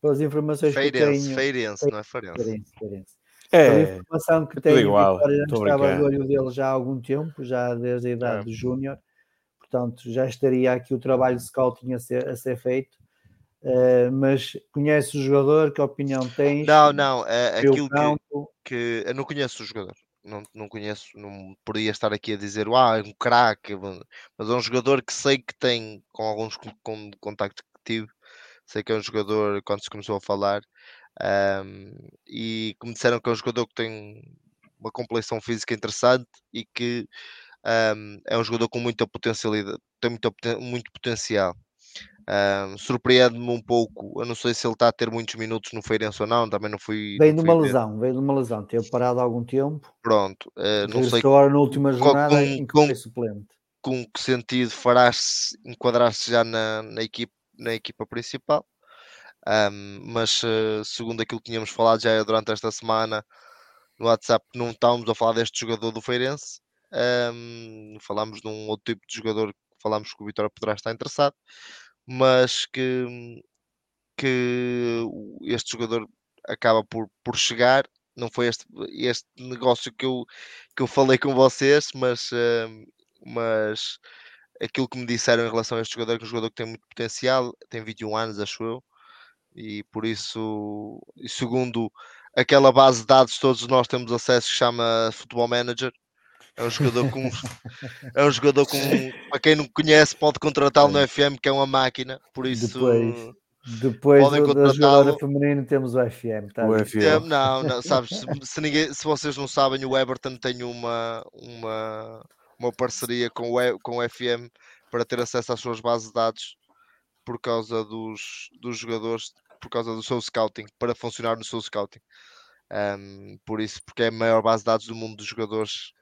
pelas informações feirense, que tenho. Feirense, não é farense. Feirense, feirense. É, a informação que tem igual, já estava de olho dele já há algum tempo, já desde a idade é. do Júnior. portanto já estaria aqui o trabalho de scouting a ser, a ser feito. Uh, mas conhece o jogador? Que opinião tens? Não, não, é aquilo que, que, eu não conheço o jogador, não, não conheço, não poderia estar aqui a dizer, ah, é um craque, mas é um jogador que sei que tem, com alguns com, contactos que tive, sei que é um jogador quando se começou a falar, um, e como disseram que é um jogador que tem uma complexão física interessante e que um, é um jogador com muita potencialidade, tem muito, muito potencial. Um, Surpreende-me um pouco. Eu não sei se ele está a ter muitos minutos no Feirense ou não. Também não fui. Veio de uma lesão, veio de uma lesão. Teve parado há algum tempo. Pronto, uh, não sei. agora na última jornada com, em que com, foi suplente. Com que sentido farás enquadrar-se já na, na, equipe, na equipa principal? Um, mas uh, segundo aquilo que tínhamos falado já durante esta semana no WhatsApp, não estávamos a falar deste jogador do Feirense. Um, falámos de um outro tipo de jogador que falámos que o Vitória poderá estar interessado mas que, que este jogador acaba por, por chegar. Não foi este, este negócio que eu, que eu falei com vocês, mas, mas aquilo que me disseram em relação a este jogador, que é um jogador que tem muito potencial, tem 21 anos, acho eu, e por isso, e segundo aquela base de dados todos nós temos acesso que chama Football Manager, é um jogador com. é um jogador com. Para quem não conhece, pode contratá-lo no FM, que é uma máquina. Por isso. Depois. Depois podem do, da jogadora feminino temos o FM, tá? O FM. Não, não, sabes, se, se, ninguém, se vocês não sabem, o Everton tem uma, uma, uma parceria com o, com o FM para ter acesso às suas bases de dados por causa dos, dos jogadores, por causa do seu scouting, para funcionar no seu scouting. Um, por isso, porque é a maior base de dados do mundo dos jogadores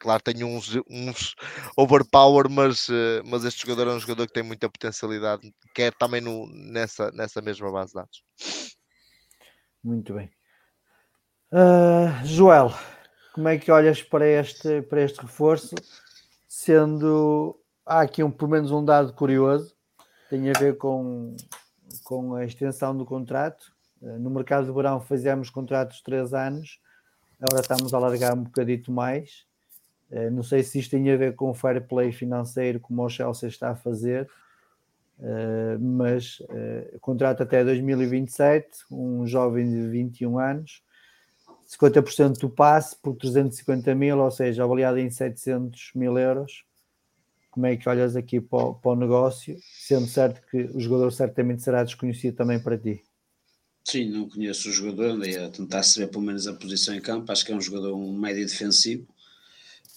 Claro, tem uns, uns overpower, mas, eh, mas este jogador é um jogador que tem muita potencialidade, quer também no, nessa, nessa mesma base de dados. Muito bem. Uh, Joel, como é que olhas para este, para este reforço? Sendo há aqui um, pelo menos um dado curioso, tem a ver com, com a extensão do contrato. Uh, no mercado do verão fazíamos contratos de 3 anos, agora estamos a alargar um bocadito mais. Eh, não sei se isto tem a ver com o fair play financeiro, como o Chelsea está a fazer, eh, mas eh, contrato até 2027, um jovem de 21 anos, 50% do passe por 350 mil, ou seja, avaliado em 700 mil euros. Como é que olhas aqui para o, para o negócio, sendo certo que o jogador certamente será desconhecido também para ti? Sim, não conheço o jogador, andei a tentar saber pelo menos a posição em campo. Acho que é um jogador um médio defensivo,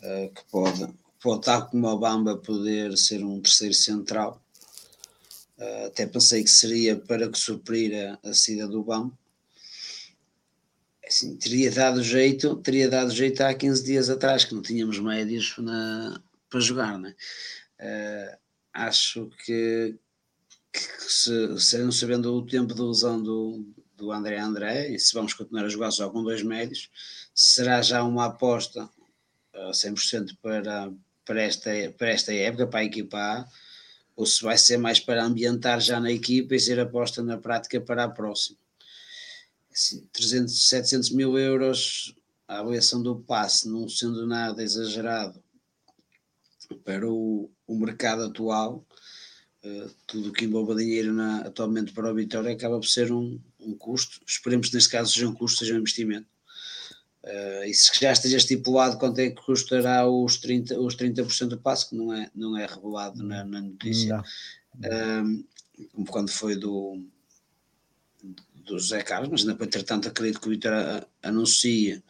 uh, que pode, pode estar como o Bamba poder ser um terceiro central. Uh, até pensei que seria para que suprir a, a saída do Bamba. Assim, teria dado jeito, teria dado jeito há 15 dias atrás, que não tínhamos médios na, para jogar, né? Uh, acho que, que se, se não sabendo o tempo de lesão do, do André André, e se vamos continuar a jogar só com dois médios, será já uma aposta 100% para, para, esta, para esta época, para a equipa A, ou se vai ser mais para ambientar já na equipa e ser aposta na prática para a próxima. Assim, 300, 700 mil euros a avaliação do passe, não sendo nada exagerado para o, o mercado atual, uh, tudo o que envolva dinheiro na, atualmente para o Vitória acaba por ser um, um custo. Esperemos que neste caso seja um custo, seja um investimento. Uh, e se já esteja estipulado quanto é que custará os 30%, os 30 do passo, que não é, não é revelado na, na notícia, uh, como quando foi do, do José Carlos, mas depois, entretanto, acredito que o Vitor anuncia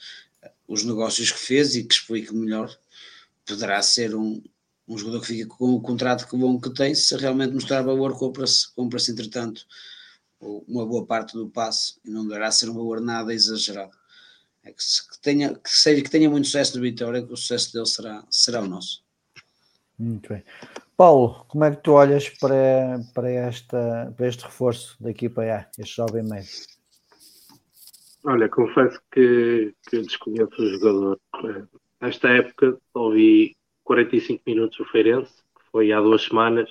os negócios que fez e que explique melhor. Poderá ser um, um jogador que fica com o contrato que bom que tem, se realmente mostrar valor, compra-se, compra-se entretanto, uma boa parte do passe e não deverá ser um valor nada exagerado é que, que, tenha, que, seja, que tenha muito sucesso no Vitória, que o sucesso dele será, será o nosso. Muito bem. Paulo, como é que tu olhas para, para, esta, para este reforço da equipa A, este jovem médio? Olha, confesso que, que desconheço o jogador. Nesta época ouvi 45 minutos do Feirense, que foi há duas semanas,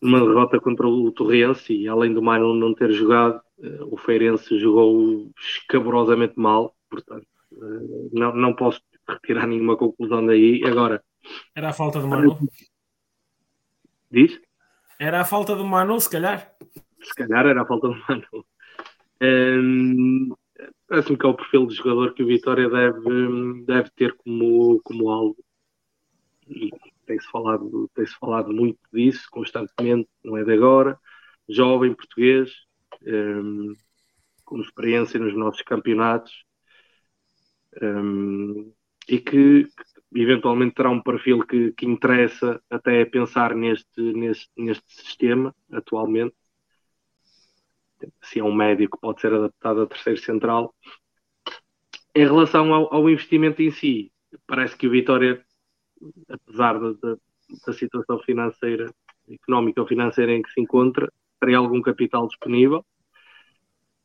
numa derrota contra o Torrense, e além do Mano não ter jogado, eh, o Feirense jogou escabrosamente mal portanto, eh, não, não posso retirar nenhuma conclusão daí. Agora, era a falta de Manu? Diz? Era a falta do Manu, se calhar. Se calhar era a falta do Manu. Um, Parece-me que é o perfil de jogador que o Vitória deve, deve ter como, como alvo. E tem-se falado, tem falado muito disso constantemente, não é de agora. Jovem português, um, com experiência nos nossos campeonatos um, e que, que, eventualmente terá um perfil que, que interessa até pensar neste, neste, neste sistema atualmente se é um médio que pode ser adaptado a terceiro central. Em relação ao, ao investimento em si, parece que o Vitória, apesar da, situação financeira, económica ou financeira em que se encontra, teria algum capital disponível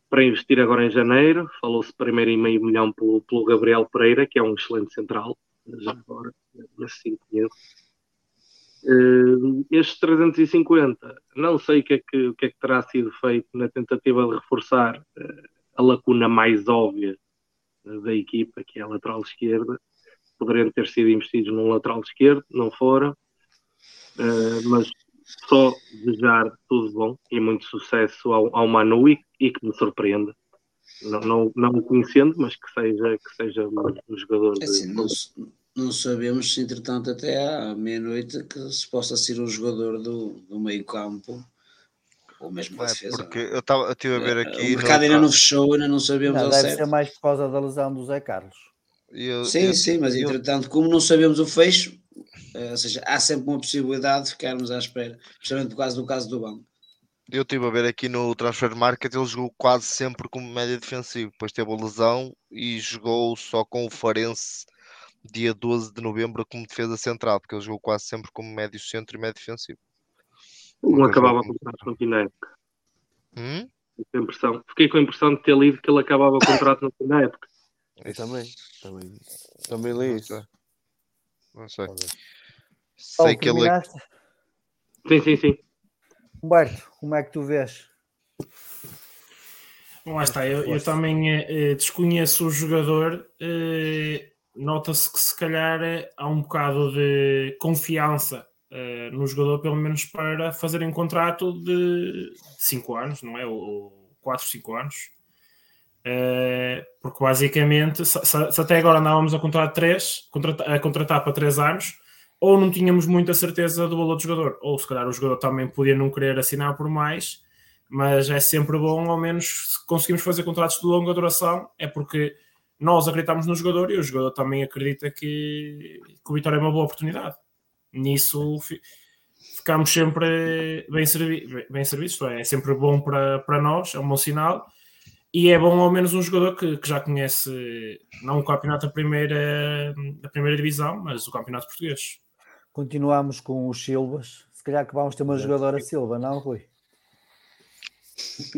para investir agora em janeiro. Falou-se primeiro em meio milhão pelo, pelo Gabriel Pereira, que é um excelente central, já agora, assim conheço Uh, estes 350, não sei o que, é que, o que, é que terá sido feito na tentativa de reforçar uh, a lacuna mais óbvia uh, da equipa, que é a lateral esquerda. Poderiam ter sido investidos num lateral esquerdo, não foram, mas só desejar tudo bom e muito sucesso ao, ao Manu e, e que me surpreenda. Não, não, não o conhecendo, mas que seja, que seja um, um jogador. É assim, de... não, não sabemos se, entretanto, até à meia-noite que se possa ser o jogador do, do meio-campo ou mesmo da é, defesa. Porque eu estava a ver aqui. O mercado ainda não fechou, ainda não sabemos não, deve certo. ser mais por causa da lesão do Zé Carlos. Eu, sim, eu, sim, mas eu, entretanto, como não sabemos o fecho, eh, ou seja, há sempre uma possibilidade de ficarmos à espera, especialmente por causa do caso do banco. Eu estive a ver aqui no Transfer Market, ele jogou quase sempre como média defensivo, depois teve a lesão e jogou só com o Farense dia 12 de novembro como defesa central, porque ele jogou quase sempre como médio centro e médio defensivo. Não acabava com o contrato na época. Hum? Impressão. Fiquei com a impressão de ter lido que ele acabava o contrato no fim da época. Eu também, também, também li isso. Não sei. Sei que ele. Sim, sim, sim. Humberto, como é que tu vês? Bom, lá está, eu, eu também eh, desconheço o jogador, eh, nota-se que se calhar há um bocado de confiança uh, no jogador, pelo menos para fazerem um contrato de 5 anos, não é? Ou 4, 5 anos. Uh, porque basicamente, se, se, até agora andávamos a contratar 3, a contratar para 3 anos, ou não tínhamos muita certeza do valor do jogador, ou se calhar o jogador também podia não querer assinar por mais, mas é sempre bom, ao menos, se conseguimos fazer contratos de longa duração, é porque nós acreditamos no jogador e o jogador também acredita que, que o Vitória é uma boa oportunidade. Nisso ficamos sempre bem, servi bem servidos, é, é sempre bom para, para nós, é um bom sinal. E é bom ao menos um jogador que, que já conhece não o campeonato da primeira, da primeira divisão, mas o campeonato português. Continuamos com os Silvas. Se calhar que vamos ter uma jogadora Silva, não, Rui?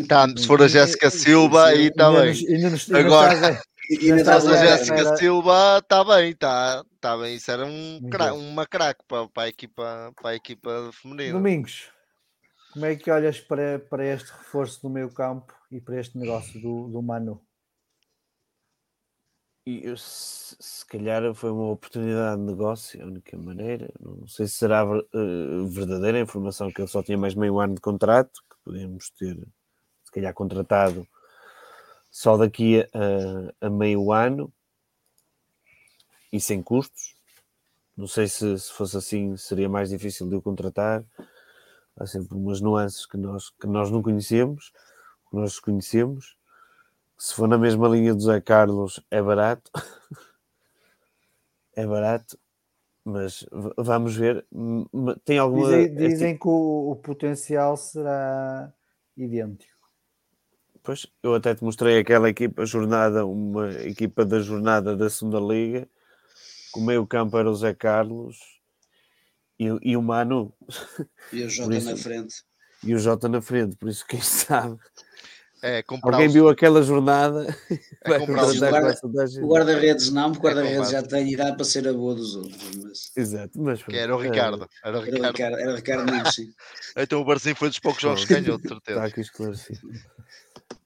Tá, se for a Jéssica Silva, aí está bem. Agora, e ainda estás a Jéssica era... Silva, está bem, está tá bem. Isso era um cra... uma craque para, para, a equipa, para a equipa feminina. Domingos, como é que olhas para, para este reforço do meio campo e para este negócio do, do Manu? E se, se calhar foi uma oportunidade de negócio, a única maneira. Não sei se será uh, verdadeira a informação que ele só tinha mais meio ano de contrato, que podíamos ter, se calhar, contratado só daqui a, a, meio ano e sem custos. Não sei se, se fosse assim seria mais difícil de o contratar. Há sempre umas nuances que nós, que nós não conhecemos, que nós conhecemos. Se for na mesma linha do Zé Carlos, é barato. é barato, mas vamos ver. Tem alguma. Dizem, dizem que o, o potencial será idêntico. Pois, eu até te mostrei aquela equipa jornada, uma equipa da jornada da segunda liga, com o meio campo era o Zé Carlos e, e o Manu. E o Jota isso, na frente. E o Jota na frente, por isso quem sabe. É, Alguém viu aquela jornada? É o guarda-redes não, porque o guarda-redes já tem idade para ser a boa dos outros. Mas... Exato, mas que era o Ricardo. Era o Ricardo. Era o Ricardo, era o Ricardo sim. então o Barcinho foi dos poucos jogos que ganhou, de certeza. Está aqui esclarecido.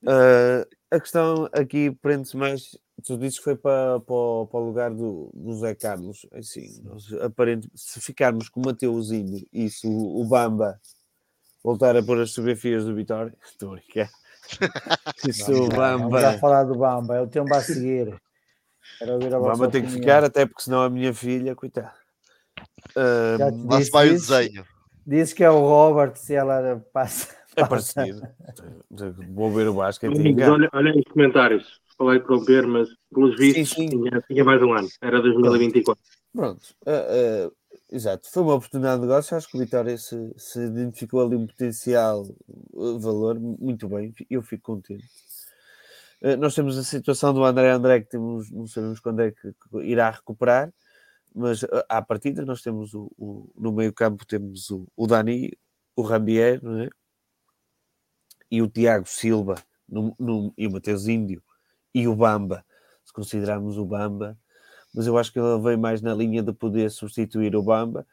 Uh, a questão aqui prende-se mais tu dizes que foi para, para, o, para o lugar do, do Zé Carlos. Assim, nós, aparente, se ficarmos com o Mateuzinho e se o, o Bamba voltar a pôr as fotografias do Vitória, estou a brincar. Isso, o Bamba. Vamos já falar do Bamba, é o tempo a seguir. o Bamba tem que ficar, até porque senão a minha filha, coitada. Uh, lá se vai o desenho. Diz que é o Robert, se ela passa. É parecido. Vou ver o basquete. Olha, olha os comentários. Falei interromper, mas pelos vistos sim, sim. Tinha, tinha, mais um ano. Era 2024. Pronto. Uh, uh, exato. Foi uma oportunidade de negócio. Acho que o Vitória se, se identificou ali um potencial uh, valor muito bem. Eu fico contente. Uh, nós temos a situação do André André que temos, não sabemos quando é que irá recuperar mas à partida nós temos o, o no meio campo temos o, o Dani, o Rambier é? E o Tiago Silva no, no, e o Mateus Índio e o Bamba, se considerarmos o Bamba, mas eu acho que ele vem mais na linha de poder substituir o Bamba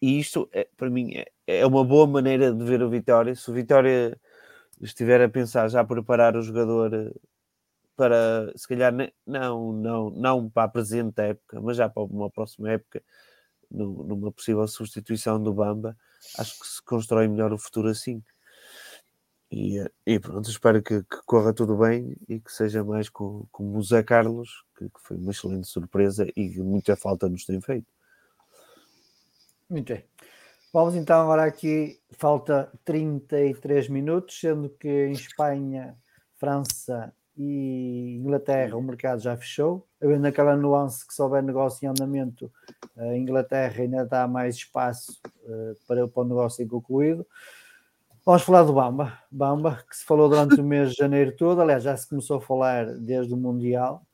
e isto é, para mim é, é uma boa maneira de ver o Vitória, se o Vitória estiver a pensar já preparar o jogador para se calhar não, não, não para a presente época, mas já para uma próxima época, numa possível substituição do Bamba, acho que se constrói melhor o futuro assim. E, e pronto, espero que, que, corra tudo bem e que seja mais com, como o Zé Carlos, que, que, foi uma excelente surpresa e que muita falta nos tem feito. Muito bem. Vamos então agora aqui, falta 33 minutos, sendo que em Espanha, França e Inglaterra o mercado já fechou, havendo aquela nuance que se houver negócio em andamento, a Inglaterra ainda dá mais espaço uh, para, para o negócio ser concluído. Vamos falar do Bamba, Bamba, que se falou durante o mês de janeiro todo, aliás, já se começou a falar desde o Mundial,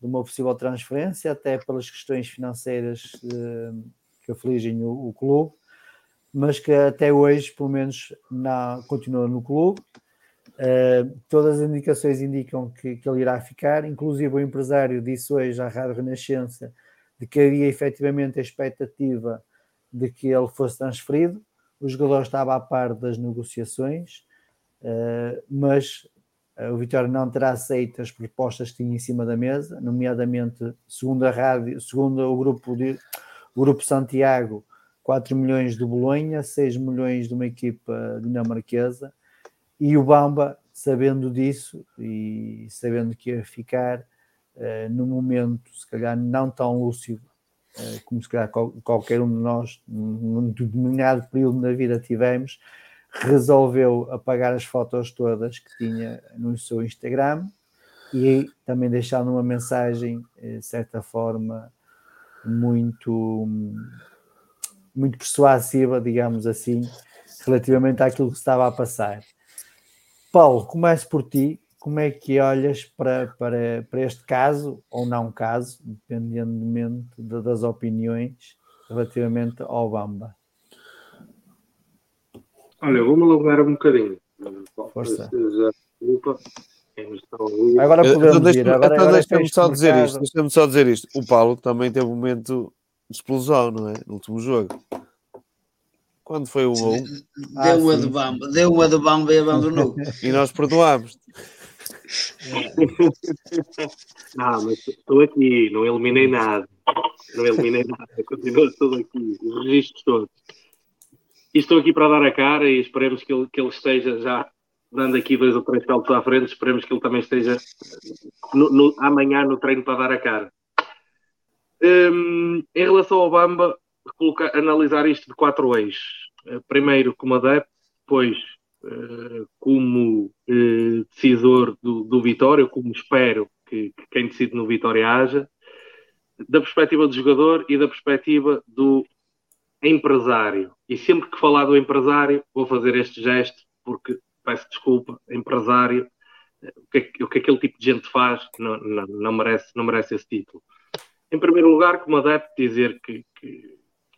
de uma possível transferência, até pelas questões financeiras uh, que afligem o, o clube, mas que até hoje, pelo menos, não, continua no clube. Uh, todas as indicações indicam que, que, ele irá ficar, inclusive o empresário disse hoje à Rádio Renascença de que havia efetivamente a expectativa de que ele fosse transferido. O jogador estava a par das negociações, uh, mas uh, o Vitória não terá aceito as propostas que tinha em cima da mesa, nomeadamente, segundo a rádio, segundo o grupo, de, o grupo Santiago, 4 milhões de Bolonha, 6 milhões de uma equipa dinamarquesa e o Bamba, sabendo disso e sabendo que ia ficar uh, no momento, se calhar não tão lúcido como se calhar qual, qualquer um de nós, num determinado período na vida tivemos, resolveu apagar as fotos todas que tinha no seu Instagram e também deixando uma mensagem, eh, de certa forma, muito, muito persuasiva, digamos assim, relativamente àquilo que estava a passar. Paulo, começo por ti. Como é que olhas para, para, para este caso, ou não caso, dependentemente de, das opiniões relativamente ao Bamba? Olha, vou-me alongar um bocadinho. Força. Agora podemos ir. Agora, então deixa-me só dizer isto. Deixa-me só dizer isto. O Paulo também teve um momento de explosão, não é? No último jogo. Quando foi o gol? Deu ah, uma de Bamba, deu uma de Bamba e abandonou. e nós perdoámos. Não, mas estou aqui, não eliminei nada. Não eliminei nada, continuo estou aqui, os registros todos. E estou aqui para dar a cara e esperemos que ele, que ele esteja já dando aqui dois ou três saltos à frente, esperemos que ele também esteja no, no, amanhã no treino para dar a cara. Um, em relação ao Bamba, colocar, analisar isto de quatro eixos. Primeiro como adepto, depois como uh, decisor do, do Vitória, como espero que, que, quem decide no Vitória haja, da perspectiva do jogador e da perspectiva do empresário. E sempre que falar do empresário, vou fazer este gesto, porque peço desculpa, empresário, o que, o que aquele tipo de gente faz não, não, não, merece, não merece esse título. Em primeiro lugar, como adepto, dizer que, que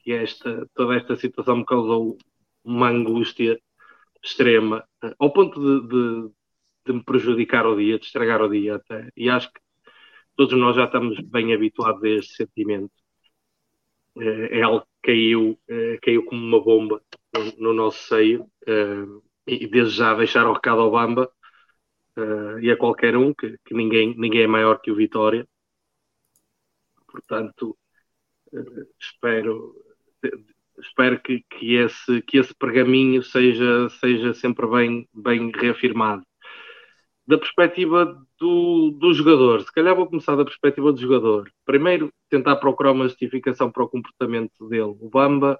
que esta, toda esta situação me causou uma angústia extrema, eh, ao ponto de, de, de, me prejudicar o dia, de estragar o dia até. E acho que todos nós já estamos bem habituados a este sentimento. É, é algo que caiu, é, caiu como uma bomba no, no nosso seio. E desde já deixar o recado ao Bamba e a qualquer um, que, que, ninguém, ninguém é maior que o Vitória. Portanto, espero, espero que, que, esse, que esse pergaminho seja, seja sempre bem, bem reafirmado. Da perspectiva do, do jogador, se calhar vou começar da perspectiva do jogador. Primeiro, tentar procurar uma justificação para o comportamento dele. O Bamba,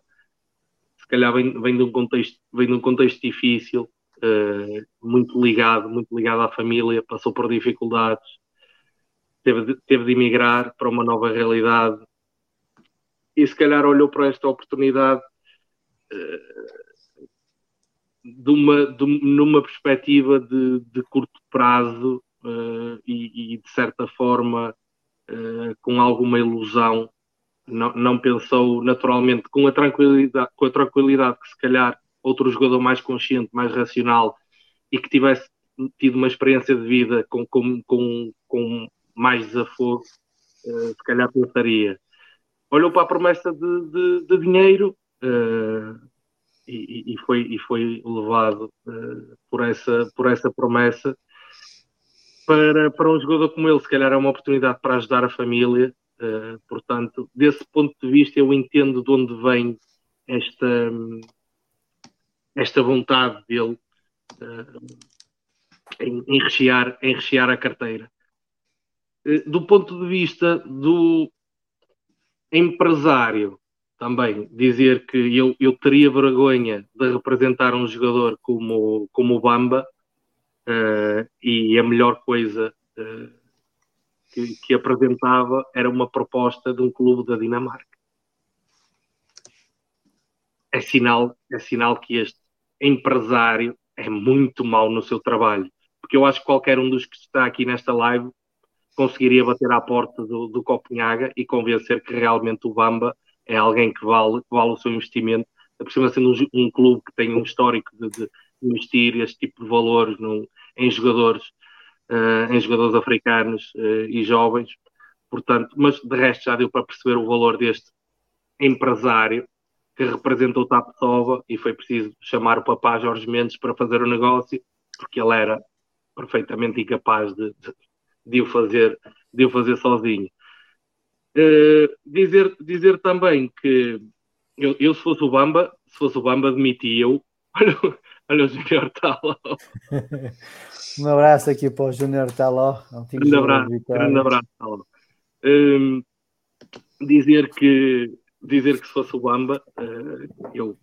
se calhar, vem, vem, de, um contexto, vem de um contexto difícil, uh, muito ligado, muito ligado à família, passou por dificuldades, teve de, teve de emigrar para uma nova realidade e se calhar olhou para esta oportunidade uh, de uma, de, numa perspectiva de, de curto prazo uh, e, e, de certa forma com alguma ilusão não, não, pensou naturalmente com a tranquilidade com a tranquilidade que se calhar outro jogador mais consciente, mais racional e que tivesse tido uma experiência de vida com, com, com, com mais desafogo, uh, se calhar pensaria. Olhou para a promessa de, de, de dinheiro uh, e, e, foi, e foi levado uh, por, essa, por essa promessa. Para, para um jogador como ele, se calhar é uma oportunidade para ajudar a família. portanto, desse ponto de vista, eu entendo de onde vem esta, esta vontade dele uh, em, em, rechear, em rechear a carteira. Uh, do ponto de vista do empresário, também dizer que eu, eu teria vergonha de representar um jogador como, como o Bamba uh, e a melhor coisa que, que apresentava era uma proposta de um clube da Dinamarca. É sinal, é sinal que este empresário é muito mau no seu trabalho. Porque eu acho que qualquer um dos que está aqui nesta live conseguiria bater à porta do, do Copenhaga e convencer que realmente o Bamba é alguém que vale, que vale o seu investimento, cima sendo um, um, clube que tem um histórico de, de investir este tipo de valores no, em jogadores, uh, em jogadores africanos uh, e jovens. Portanto, mas de resto já deu para perceber o valor deste empresário que representou o Tapsova e foi preciso chamar o papá Jorge Mendes para fazer o negócio, porque ele era perfeitamente incapaz de, de, de o, fazer, de o fazer sozinho. Uh, dizer, dizer também que eu, eu, se fosse o Bamba, se fosse o Bamba, demitia-o. Olha, olha o Júnior Taló. um abraço aqui para o Júnior Taló. Um grande abraço, grande abraço, Taló. Uh, dizer que dizer que se fosse o Bamba, uh, eu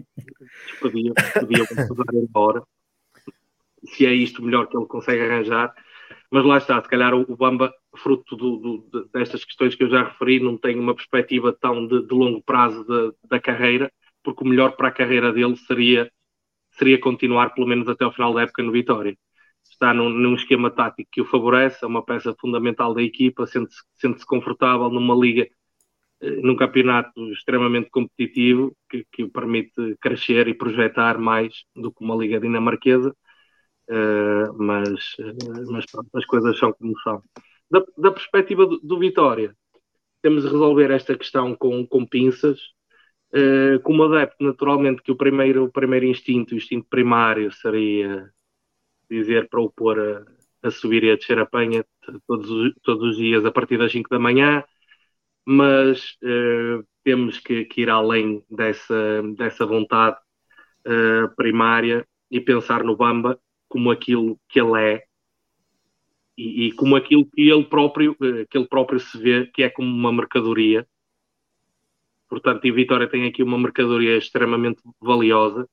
podia, podia usar embora. Se é isto melhor que ele consegue arranjar. Mas lá está, se calhar o, Bamba, fruto do, do, destas questões que eu já referi, não tem uma perspectiva tão de, de longo prazo de, da carreira, porque o melhor para a carreira dele seria, seria continuar pelo menos até o final da época no Vitória. Está num, num esquema tático que o favorece, é uma peça fundamental da equipa, sente-se sente confortável numa liga num campeonato extremamente competitivo que, que o permite crescer e projetar mais do que uma liga dinamarquesa, uh, mas, uh, mas pronto, as coisas são como são. Da, da perspectiva do, do, Vitória, temos de resolver esta questão com, com pinças. Uh, como adepto, naturalmente, que o primeiro, o primeiro instinto, o instinto primário, seria dizer para o pôr a, a subir e a descer a penha todos, todos os dias a partir das 5 da manhã, mas uh, temos que, que, ir além dessa, dessa vontade primária e pensar no Bamba como aquilo que ele é e, e, como aquilo que ele próprio uh, que ele próprio se vê que é como uma mercadoria portanto, e Vitória tem aqui uma mercadoria extremamente valiosa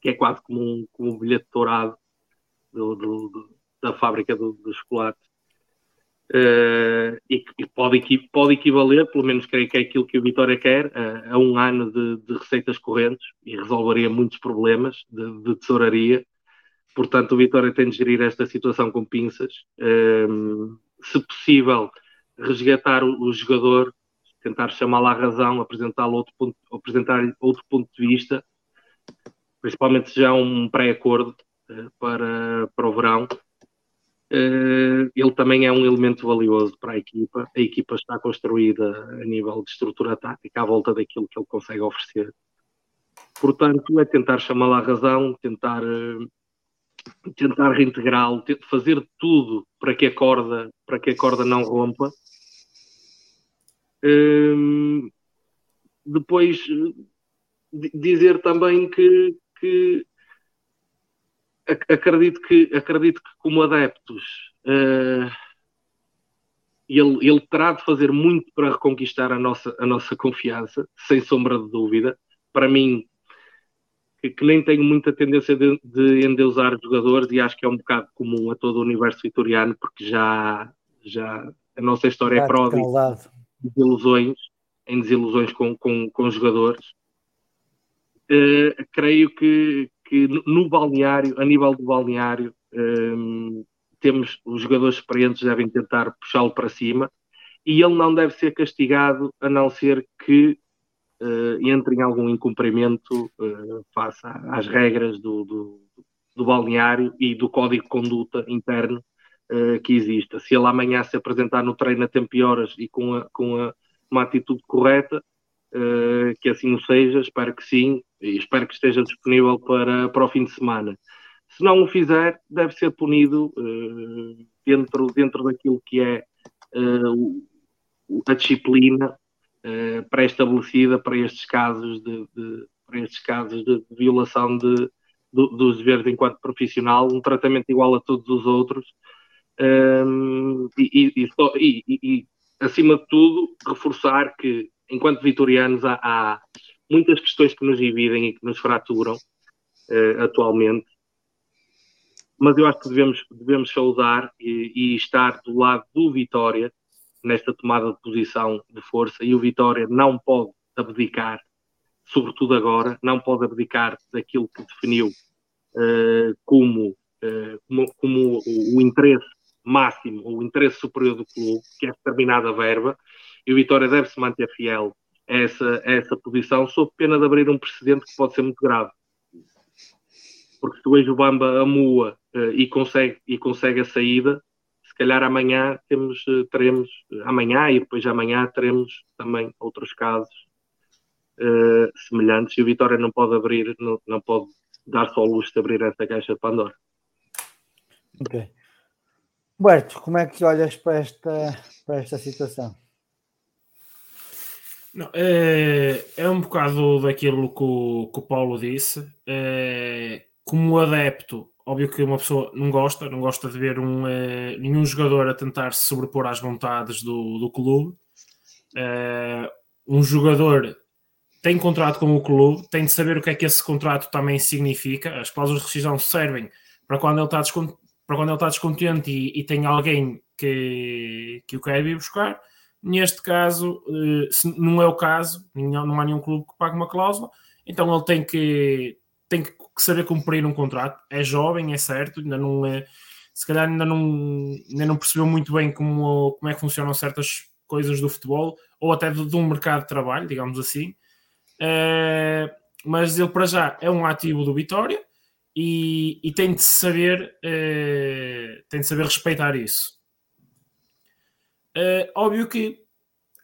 que é quase como um, como um bilhete dourado do, do, do, da fábrica do, do chocolate Uh, e, e pode, pode, equivaler, pelo menos creio que é aquilo que o Vitória quer, uh, a um ano de, de, receitas correntes e resolveria muitos problemas de, de, tesouraria. Portanto, o Vitória tem de gerir esta situação com pinças. Uh, se possível, resgatar o, o jogador, tentar chamá-lo à razão, apresentá-lhe outro, ponto, apresentar outro ponto de vista, principalmente se já um pré-acordo para, para o verão Uh, ele também é um elemento valioso para a equipa. A equipa está construída a nível de estrutura tática à volta daquilo que ele consegue oferecer. Portanto, é tentar chamá-lo à razão, tentar uh, tentar reintegrá-lo, fazer tudo para que a corda, para que a corda não rompa. Hum, depois dizer também que, que acredito que acredito que como adeptos uh, ele, ele terá de fazer muito para reconquistar a nossa, a nossa confiança, sem sombra de dúvida. Para mim, que, que nem tenho muita tendência de, de endeusar jogadores e acho que é um bocado comum a todo o universo vitoriano, porque já, já a nossa história é prova de desilusões, em desilusões com, com, com jogadores. Uh, creio que, que no balneário, a nível do balneário, um, ehm, temos os jogadores experientes devem tentar puxá-lo para cima e ele não deve ser castigado a não ser que uh, entre em algum incumprimento uh, face às regras do, do, do, balneário e do código de conduta interno uh, que exista. Se ele amanhã se apresentar no treino a tempo e horas e com, a, com a, uma atitude correta, que assim o seja, espero que sim, e espero que esteja disponível para, para o fim de semana. Se não o fizer, deve ser punido dentro, dentro daquilo que é a disciplina uh, pré-estabelecida para estes casos de, de, para estes casos de violação de, do, dos deveres enquanto profissional, um tratamento igual a todos os outros. Um, e, e, e, e, acima de tudo, reforçar que, enquanto vitorianos, há, há, muitas questões que nos dividem e que nos fraturam uh, atualmente, mas eu acho que devemos, devemos saudar e, e, estar do lado do Vitória, nesta tomada de posição de força e o Vitória não pode abdicar, sobretudo agora, não pode abdicar daquilo que definiu uh, como, uh, como, como, o, interesse máximo, o interesse superior do clube, que é determinada verba, e o Vitória deve se manter fiel a essa, a essa posição, sob pena de abrir um precedente que pode ser muito grave. Porque se o Bamba amua uh, e, consegue, e consegue a saída, se calhar amanhã temos, eh, teremos, eh, amanhã e depois de amanhã teremos também outros casos uh, semelhantes e o Vitória não pode abrir, não, não pode dar só luz de abrir essa caixa de Pandora. Ok. Berto, como é que olhas para esta, para esta situação? Não, é, é um bocado daquilo que o, que o Paulo disse. É, como adepto, óbvio que uma pessoa não gosta, não gosta de ver um, uh, nenhum jogador a tentar se sobrepor às vontades do, do clube. Uh, um jogador tem contrato com o clube, tem de saber o que é que esse contrato também significa. As cláusulas de rescisão servem para quando ele está, para quando ele está descontente e, e tem alguém que, que o quer vir buscar. Neste caso, uh, se não é o caso, não há nenhum clube que pague uma cláusula, então ele tem que, tem que saber cumprir um contrato. É jovem, é certo, ainda não é, se calhar ainda não, ainda não percebeu muito bem como, como é que funcionam certas coisas do futebol ou até de, de um mercado de trabalho, digamos assim. É, mas ele para já é um ativo do Vitória e, e tem de saber é, tem de saber respeitar isso. É, óbvio que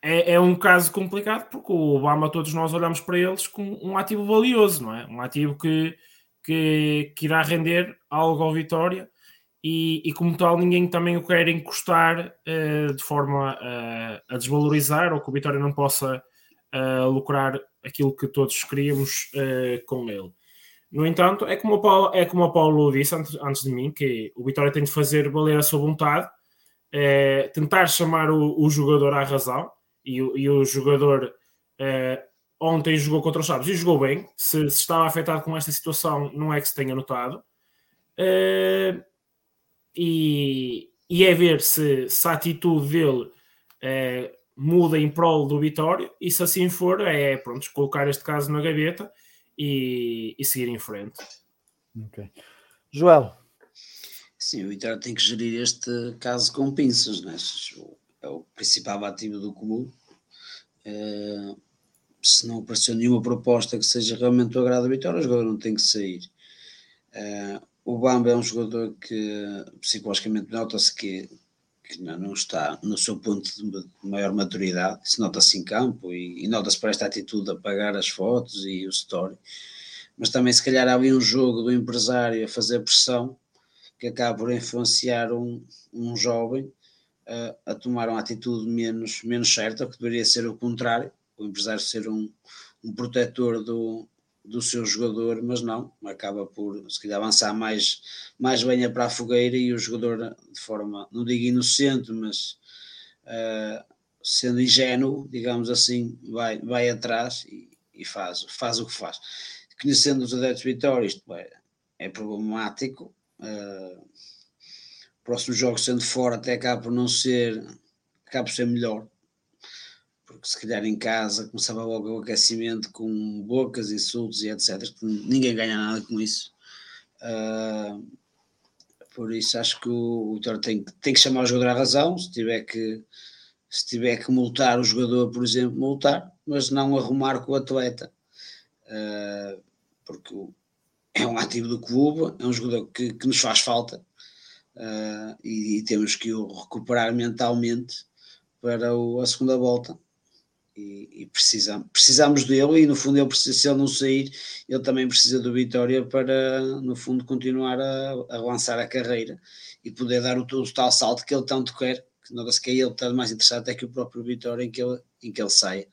é, é, um caso complicado porque o Obama todos nós olhamos para eles como um ativo valioso, não é? Um ativo que, que, que irá render algo ao Vitória e, e, como tal ninguém também o quer encostar uh, de forma uh, a desvalorizar ou que o Vitória não possa uh, lucrar aquilo que todos queríamos com ele. No entanto, é como o Paulo, é como o Paulo disse antes, antes de mim, que o Vitória tem de fazer valer a sua vontade, tentar chamar o, o jogador à razão, e, e o jogador ontem jogou contra os Chaves e jogou bem. Se, se, estava afetado com esta situação, não é que se tenha notado. Uh, e, e, é ver se, se a atitude dele uh, muda em prol do Vitória e se assim for, é pronto, colocar este caso na gaveta e, e seguir em frente. Ok. Joel. Sim, o Vitória tem que gerir este caso com pinças, né? É o principal ativo do clube. Uh, se não apareceu nenhuma proposta que seja realmente do agrado da Vitória, o jogador não tem que sair. Uh, o Bamba é um jogador que psicologicamente nota-se que, que, não está no seu ponto de maior maturidade, se nota-se em campo e, e nota-se por esta atitude de apagar as fotos e o story. Mas também, se calhar, havia um jogo do empresário a fazer pressão que acaba por influenciar um, um jovem a tomar uma atitude menos, menos certa, que deveria ser o contrário, o empresário ser um, um protetor do, do seu jogador, mas não, acaba por se calhar avançar mais, mais venha para a fogueira e o jogador de forma, não digo inocente, mas uh, sendo ingênuo, digamos assim, vai, vai atrás e, e, faz, faz o que faz. Conhecendo os adeptos de Vitória, isto é, é problemático. Uh, próximo jogo sendo fora até acaba por não ser, acaba por ser melhor, porque se calhar em casa começava logo o aquecimento com bocas, insultos e etc. Ninguém ganha nada com isso. Uh, por isso acho que o, Vitória tem, tem que chamar o jogador à razão, se tiver que se tiver que multar o jogador, por exemplo, multar, mas não arrumar com o atleta, uh, porque é um ativo do clube, é um jogador que, que nos faz falta uh, e, e, temos que o recuperar mentalmente para o, a segunda volta. E, e precisamos, precisamos dele, e no fundo, ele precisa, se ele não sair, ele também precisa do Vitória para, no fundo, continuar a, a lançar a carreira e poder dar o, o tal salto que ele tanto quer que é ele está mais interessado até que o próprio Vitória em que ele, em que ele saia.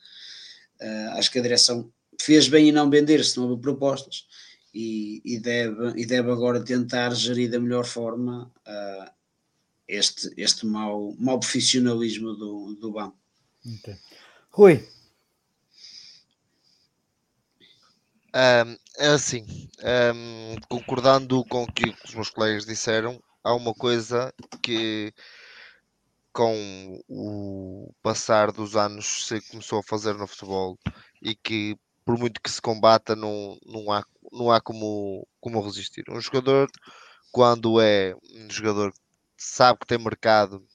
Uh, acho que a direção fez bem em não vender-se, não houve propostas e, e, deve, e deve agora tentar gerir da melhor forma uh, este, este mau, mau profissionalismo do, do banco. Okay. Rui. Um, é assim, um, concordando com o que os meus colegas disseram, há uma coisa que com o passar dos anos se começou a fazer no futebol e que por muito que se combata não, não há, não há como, como resistir. Um jogador quando é um jogador que sabe que tem mercado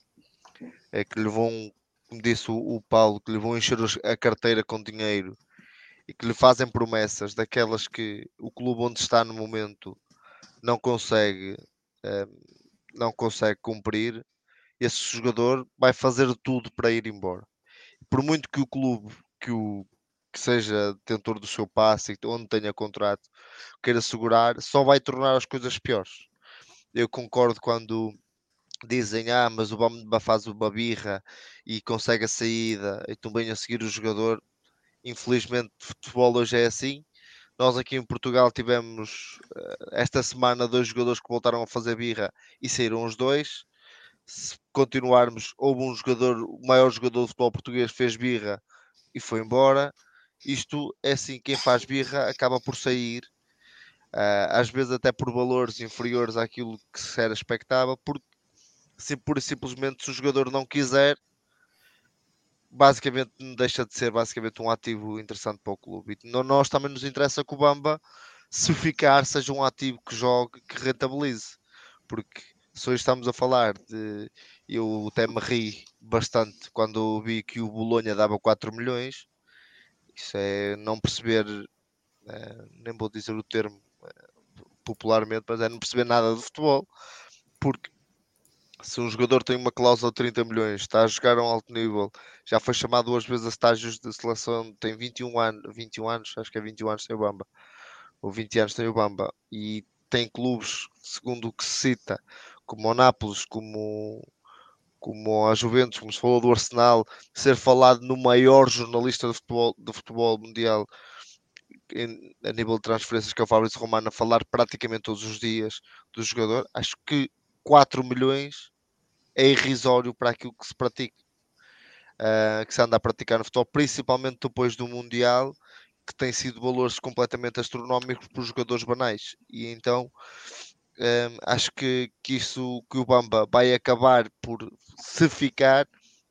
é que lhe vão, como disse o, o Paulo, que lhe vão encher a carteira com dinheiro e que lhe fazem promessas daquelas que o clube onde está no momento não consegue eh, não consegue cumprir esse jogador vai fazer tudo para ir embora. Por muito que o clube, que, o, que seja detentor do seu passe, onde tenha contrato, queira segurar, só vai tornar as coisas piores. Eu concordo quando dizem, ah, mas o Bamba faz uma birra e consegue a saída e também a seguir o jogador. Infelizmente, futebol hoje é assim. Nós aqui em Portugal tivemos eh, esta semana dois jogadores que voltaram a fazer birra e saíram os dois se continuarmos, houve um jogador, o maior jogador de futebol português fez birra e foi embora. Isto é assim, quem faz birra acaba por sair, uh, às vezes até por valores inferiores àquilo que se era expectável, porque se pura e simplesmente se o jogador não quiser, basicamente deixa de ser basicamente um ativo interessante para o clube. E nós também nos interessa que o Bamba, se ficar, seja um ativo que jogue, que rentabilize, porque se hoje estamos a falar de. Eu até me ri bastante quando vi que o Bolonha dava 4 milhões. Isso é não perceber, é, nem vou dizer o termo é, popularmente, mas é não perceber nada de futebol. Porque se um jogador tem uma cláusula de 30 milhões, está a jogar a um alto nível, já foi chamado duas vezes a estágios de seleção, tem 21 anos, 21 anos, acho que é 21 anos tem o Bamba, ou 20 anos tem o Bamba, e tem clubes, segundo o que se cita, como o Nápoles, como, como a Juventus, como se falou do Arsenal, ser falado no maior jornalista de futebol, de futebol mundial em, a nível de transferências, que é o Fabrício Romano, a falar praticamente todos os dias do jogador, acho que 4 milhões é irrisório para aquilo que se pratica. Uh, que se anda a praticar no futebol, principalmente depois do Mundial, que tem sido valores completamente astronómicos para os jogadores banais. E então um, acho que, que isso que o Bamba vai acabar por se ficar,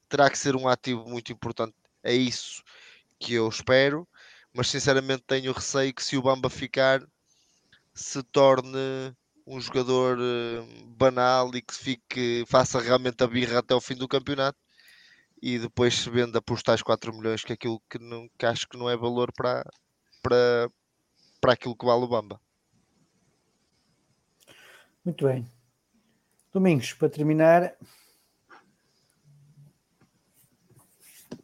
terá que ser um ativo muito importante. É isso que eu espero, mas sinceramente tenho receio que se o Bamba ficar se torne um jogador banal e que fique, faça realmente a birra até o fim do campeonato e depois se venda por tais 4 milhões, que é aquilo que, não, que acho que não é valor para, para, para aquilo que vale o Bamba. Muito bem. Domingos, para terminar.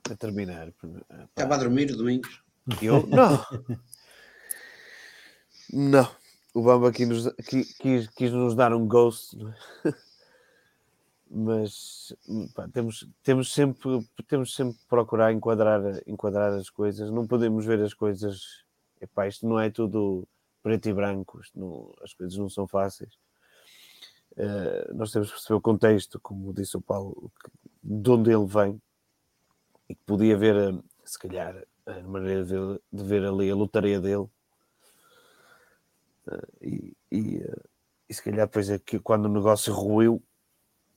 Para terminar. Estava a dormir, Domingos. Eu? Não. Não. o Bamba aqui nos, quis, quis, quis nos dar um ghost, é? mas pá, temos, temos, sempre, temos sempre procurar enquadrar, enquadrar as coisas. Não podemos ver as coisas. Epá, isto não é tudo preto e branco, não, as coisas não são fáceis. Uh, nós temos que perceber o contexto, como disse o Paulo, de onde ele vem e que podia ver, eh, se calhar, a maneira de de ver ali a lotaria dele. Uh, e, e, e, se calhar depois é que quando o negócio ruiu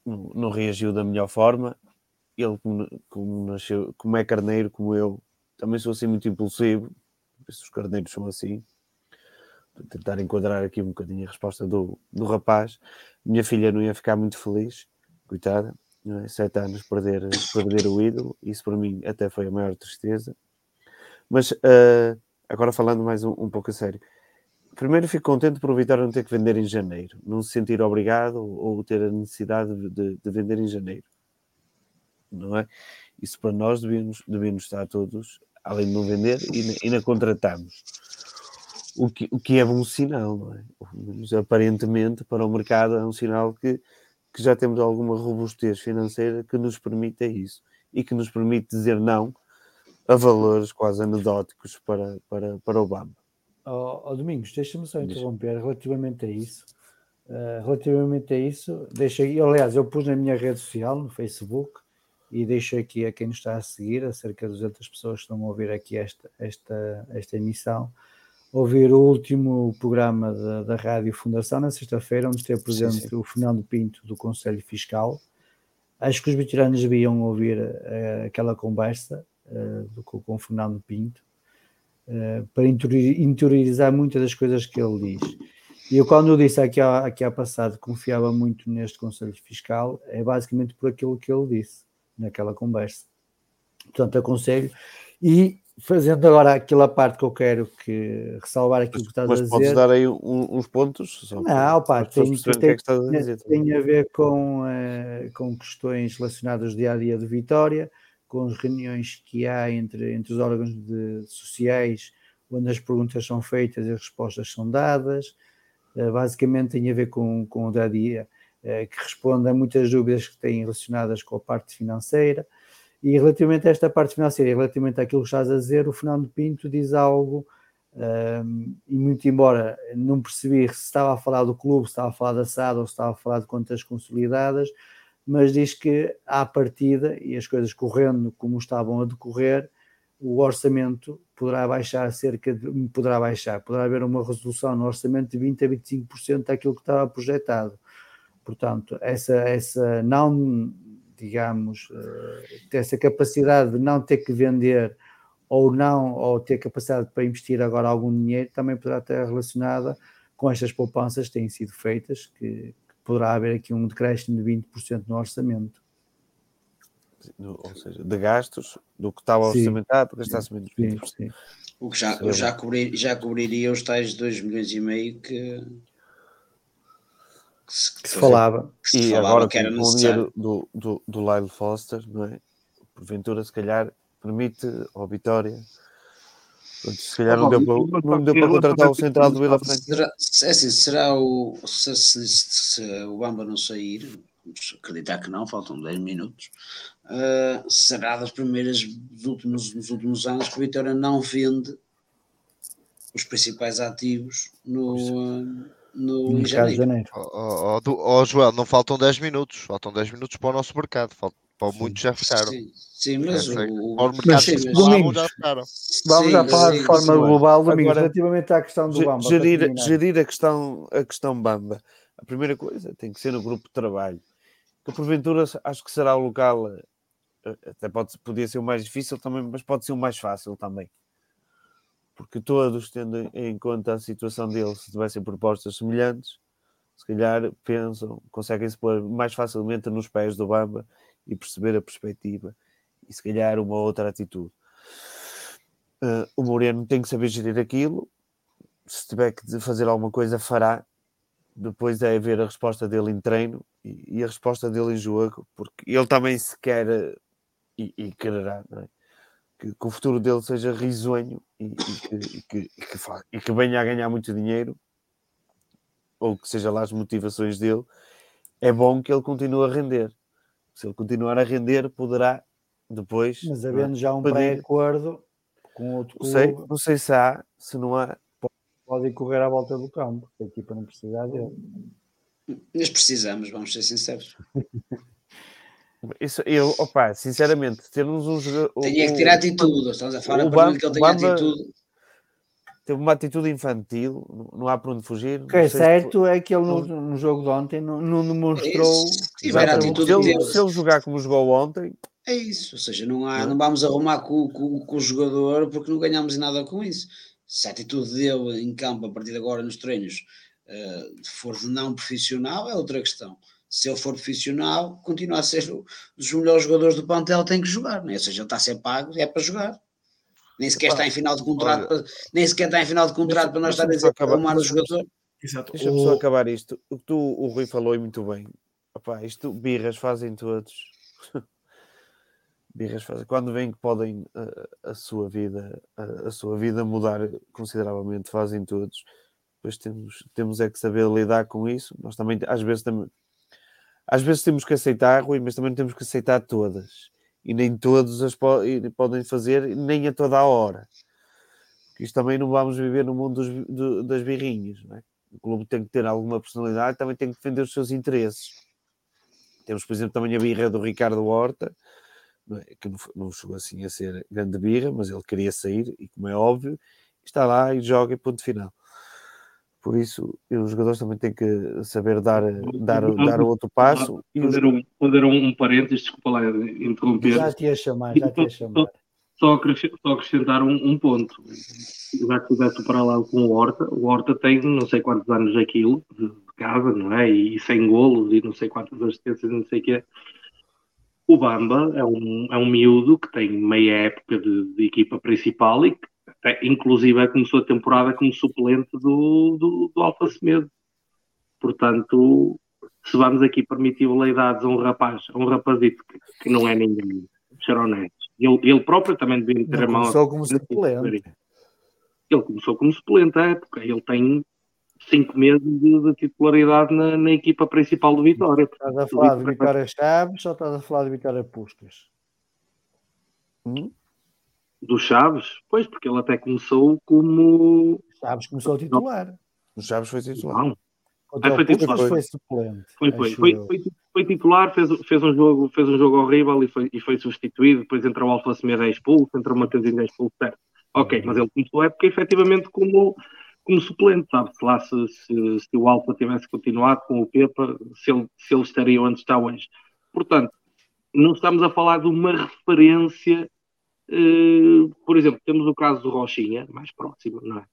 não, não reagiu da melhor forma. Ele como, como, nasceu, como é carneiro como eu, também sou assim muito impulsivo os carneiros são assim tentar enquadrar aqui um bocadinho a resposta do, do rapaz minha filha não ia ficar muito feliz coitada é? sete anos perder, perder o ídolo, isso para mim até foi a maior tristeza. Mas uh, agora falando mais um, um, pouco a sério, primeiro fico contente por o Vitória não ter que vender em janeiro, não se sentir obrigado ou ter a necessidade de, de vender em janeiro, não é? Isso para nós devíamos, devíamos estar todos, além de não vender, e ainda contratamos. O que, o que é bom sinal, não é? Mas, aparentemente, para o mercado é um sinal que que já temos alguma robustez financeira que nos permita isso e que nos permite dizer não a valores quase anedóticos para, para, para o Bamba. Oh, oh Domingos, deixa-me só interromper relativamente a isso. Uh, relativamente a isso, deixa aliás, eu pus na minha rede social, no Facebook, e deixo aqui a quem nos está a seguir, a cerca de 200 pessoas que estão a ouvir aqui esta, esta, esta emissão, ouvir o último programa da, da Rádio Fundação na sexta-feira, onde esteve presente sim, sim. o Fernando Pinto do Conselho Fiscal. Acho que os veteranos deviam ouvir uh, aquela conversa uh, do, com, o Fernando Pinto uh, para interiorizar muitas das coisas que ele diz. E eu, quando eu disse aqui há, aqui há passado confiava muito neste Conselho Fiscal, é basicamente por aquilo que ele disse naquela conversa. Portanto, aconselho. E fazendo agora aquela parte que eu quero que ressalvar aquilo que estás mas a dizer. podes dar aí uns pontos? Só não, pá, tem, tem, que é que a dizer, tem, a ver com, uh, com questões relacionadas ao dia a dia de Vitória, com as reuniões que há entre, entre os órgãos de, sociais, onde as perguntas são feitas e as respostas são dadas. Uh, basicamente tem a ver com, com o dia a dia, uh, que responde a muitas dúvidas que têm relacionadas com a parte financeira. E relativamente a esta parte financeira, e relativamente àquilo que estás a dizer, o Fernando Pinto diz algo, um, e muito embora não percebi se estava a falar do clube, se estava a falar da SAD ou se estava a falar de contas consolidadas, mas diz que à partida, e as coisas correndo como estavam a decorrer, o orçamento poderá baixar cerca de, poderá baixar, poderá haver uma resolução no orçamento de 20 a 25% daquilo que estava projetado. Portanto, essa, essa não digamos, eh, ter essa capacidade de não ter que vender ou não, ou ter capacidade para investir agora algum dinheiro, também poderá estar relacionada com estas poupanças que têm sido feitas, que, que poderá haver aqui um decréscimo de 20% no orçamento. Ou seja, de gastos do que estava orçamentado, gastar-se menos 20%. Sim, sim. O que já, já, cobrir, já cobriria os tais 2 milhões e meio que, que se falava. Que se e falava agora que era com o dinheiro do, do, do Lyle Foster, não é? Porventura, se calhar, permite ao Vitória. Se calhar não, deu para, não deu para contratar o central do Vila Franca. Será, é assim, será o. Se, se, se, o Bamba não sair, vamos acreditar que não, faltam 10 minutos. Uh, será das primeiras dos últimos, nos últimos anos que o Vitória não vende os principais ativos no. Uh, no, no janeiro. janeiro. Oh, oh, oh, Joel, não faltam 10 minutos, faltam 10 minutos para o nosso mercado, faltam, para muitos já ficaram. Sim, sim mas é, o, o, mercado sim, mas, domingos, já ficaram. Vamos já falar de forma global, Domingos, Agora, relativamente à questão do Bamba. Gerir, gerir a, questão, a questão Bamba. A primeira coisa tem que ser no grupo de trabalho, que porventura acho que será o local, eh, até pode, podia ser o mais difícil também, mas pode ser o mais fácil também porque todos, tendo em conta a situação deles, se tivessem propostas semelhantes, se calhar pensam, conseguem se pôr mais facilmente nos pés do Bamba e perceber a perspectiva e se calhar uma outra atitude. Uh, o Moreno tem que saber gerir aquilo, se tiver que fazer alguma coisa, fará. Depois é ver a resposta dele em treino e, e a resposta dele em jogo, porque ele também se quer e, e quererá, não é? Que, que, o futuro dele seja risonho e, e, que, e, que, e, que, e que venha a ganhar muito dinheiro ou que seja lá as motivações dele, é bom que ele continue a render. Se ele continuar a render, poderá depois. Mas havendo já um pré-acordo com outro clube. Sei, não sei se há, se não há. Pode correr à volta do campo, a equipa não precisa dele. Nós precisamos, vamos ser sinceros. Isso, eu, opa, sinceramente, termos um jogador. Tinha que tirar atitude, estamos a falar para que ele tenha atitude. Teve uma atitude infantil, não há para onde fugir. O que é certo se... é que ele no, no, jogo de ontem não, não demonstrou. Se, atitude se, ele, se ele jogar como jogou ontem, é isso, ou seja, não, há, não vamos arrumar com, com, com o jogador porque não ganhamos nada com isso. Se a atitude dele em campo a partir de agora nos treinos uh, for de não profissional, é outra questão. Se ele for profissional, continua a ser um dos melhores jogadores do plantel, tem que jogar, né? ou seja, ele está a ser pago, é para jogar. Nem sequer está em final de contrato, para, nem sequer está em final de contrato para nós estar a dizer para arrumar o jogador. Deixa-me só acabar isto. O que tu, o Rui falou e muito bem. Opa, isto birras fazem todos. birras fazem. Quando veem que podem a, a sua vida, a, a, sua vida mudar consideravelmente, fazem todos. Depois temos, temos é que saber lidar com isso. Nós também, às vezes, também, às vezes temos que aceitar, Rui, mas também temos que aceitar todas. E nem todos as po podem fazer, nem a toda a hora. Porque isto também não vamos viver no mundo dos, do, das birrinhas, não é? O clube tem que ter alguma personalidade, também tem que defender os seus interesses. Temos, por exemplo, também a birra do Ricardo Horta, é? que não, chegou assim a ser grande birra, mas ele queria sair e, como é óbvio, está lá e joga e ponto final. Por isso, os jogadores também têm que saber dar, dar, dar outro passo. e os... um, fazer um, um parênteses, desculpa lá interromper. Já te ia chamar, já te ia chamar. Só, só acrescentar um, um, ponto. Já que tivesse para lá com o Horta, o Horta tem não sei quantos anos aquilo de casa, não é? E sem golos e não sei quantas assistências, não sei o que é o Bamba é um, é um miúdo que tem meia época de, de equipa principal e que inclusive começou a temporada como suplente do, do, do Alfa Semedo. Portanto, se vamos aqui permitir veleidades a um rapaz, a um rapazito que, que não é ninguém, ser honesto. Ele, ele próprio também devia ter a mão. Começou como suplente. Ele começou como suplente à época. Ele tem cinco meses de, de titularidade na, na, equipa principal do Vitória. Estás a falar de Vitória Chaves ou estás a falar de Vitória Puscas? Hum? Do Chaves? Pois, porque ele até começou como. Chaves começou a titular. O Chaves foi titular. Não. Ah, foi titular. Foi suplente. Foi, foi. Foi, foi, foi, titular, fez, fez, um jogo, fez um jogo horrível e foi, e foi substituído. Depois entrou o Alfa Semedo expulso, entrou o Mateuzinho expulso, certo. Ok, mas ele começou a época efetivamente como como suplente, sabe-se lá se, se, se, o Alfa tivesse continuado com o Pepa, se ele, se ele estaria onde está hoje. Portanto, não estamos a falar de uma referência, eh, por exemplo, temos o caso do Rochinha, mais próximo, não é?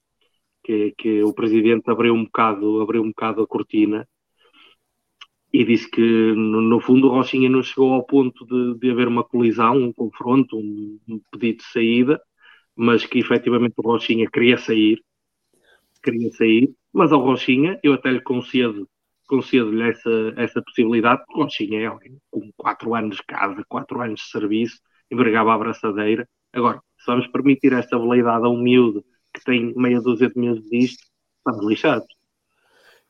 Que, que o presidente abriu um bocado, abriu um bocado a cortina e disse que, no, no fundo, o Rochinha não chegou ao ponto de, de haver uma colisão, um confronto, um, um pedido de saída, mas que efetivamente o Rochinha queria sair queria sair, mas ao Rochinha eu até lhe concedo concedo-lhe essa, essa possibilidade, porque Rochinha é alguém com 4 anos de casa, 4 anos de serviço, envergava a abraçadeira. Agora, se vamos permitir esta veleidade a um miúdo que tem meia dúzia de meses disto, estamos lixados.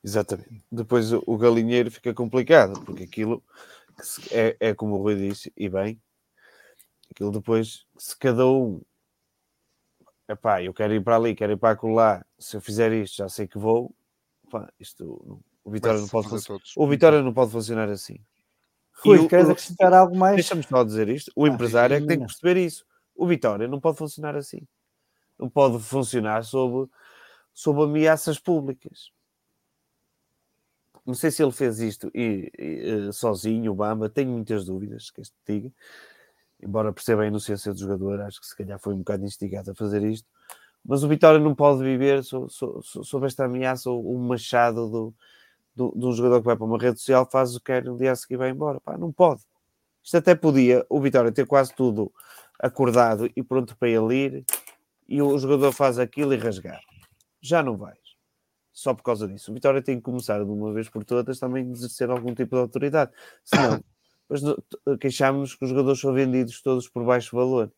Exatamente. Depois o galinheiro fica complicado, porque aquilo é, é como o Rui disse, e bem, aquilo depois, se cada um epá, eu quero ir para ali, quero ir para lá, se eu fizer isto, já sei que vou, epá, isto, o Vitória não pode. O Vitória não pode funcionar assim. Rui, queres acrescentar algo mais? Deixa-me só dizer isto. O ah, empresário é que tem que perceber isso. O Vitória não pode funcionar assim. Não pode funcionar sob, sob ameaças públicas. Não sei se ele fez isto e, e, sozinho, o Bamba, tenho muitas dúvidas que este diga embora perceba a inocência do jogador, acho que se calhar foi um bocado instigado a fazer isto. Mas o Vitória não pode viver sob, sob esta ameaça, o machado do, do, de um jogador que vai para uma rede social, faz o que quer, no dia a seguir vai embora. Pá, não pode. Isto até podia o Vitória ter quase tudo acordado e pronto para ele ir, e o jogador faz aquilo e rasgar. Já não vais. Só por causa disso. O Vitória tem que começar de uma vez por todas também a exercer algum tipo de autoridade. Senão, mas queixámos-nos que os jogadores são vendidos todos por baixo valor.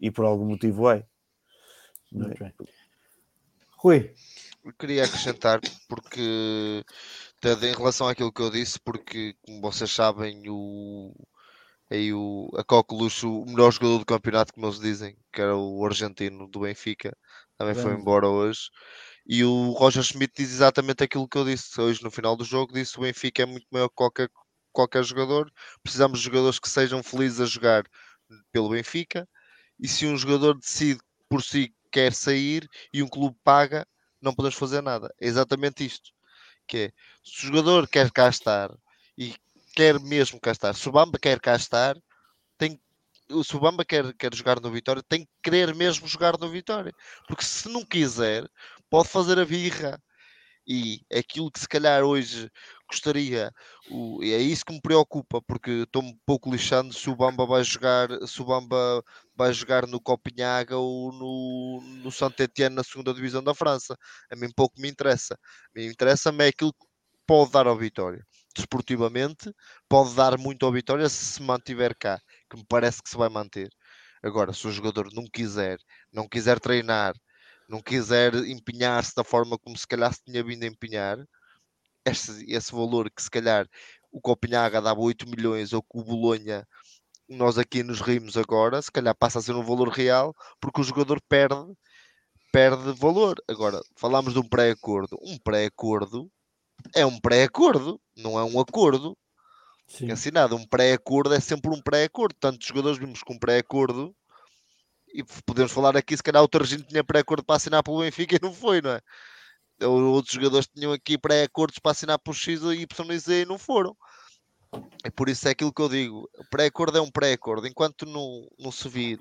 E por algum motivo é. é? Rui. Queria acrescentar porque em relação àquilo que eu disse, porque como vocês sabem, o, aí o, a Coqueluche, o melhor jogador do campeonato, como eles dizem, que era o argentino do Benfica, também foi embora hoje. E o Roger Schmidt diz exatamente aquilo que eu disse hoje no final do jogo. Disse o Benfica é muito maior que qualquer, qualquer jogador. Precisamos de jogadores que sejam felizes a jogar pelo Benfica. E se um jogador decide por si quer sair e um clube paga, não podemos fazer nada. É exatamente isto. Que é, se o jogador quer cá estar e quer mesmo cá estar, se o Bamba quer cá estar, tem se o Bamba quer, quer jogar no Vitória, tem que querer mesmo jogar no Vitória. Porque se não quiser, pode fazer a birra. E aquilo que se calhar hoje gostaria, o, é isso que me preocupa, porque estou um pouco lixando se o Bamba vai jogar, se o Bamba vai jogar no Copenhaga ou no, no Saint-Etienne na segunda divisão da França. A mim pouco me interessa. Me interessa-me é aquilo que pode dar ao Vitória. Desportivamente, pode dar muito ao Vitória se se mantiver cá, que me parece que se vai manter. Agora, se o jogador não quiser, não quiser treinar, não quiser empenhar-se da forma como se calhar se tinha vindo a empenhar, esse, esse valor que se calhar o Copenhaga dava 8 milhões ou que o Bolonha nós aqui nos rimos agora, se calhar passa a ser um valor real porque o jogador perde perde valor. Agora, falamos de um pré-acordo. Um pré-acordo é um pré-acordo, não é um acordo. Sim. Assinado. Um pré-acordo é sempre um pré-acordo. Tantos jogadores vimos com um pré-acordo e podemos falar aqui, se calhar o Targino tinha pré-acordo para assinar pelo Benfica e não foi, não é? Outros jogadores tinham aqui pré-acordos para assinar por X e Y e Z e não foram. E por isso é aquilo que eu digo: pré-acordo é um pré-acordo. Enquanto não, não se vir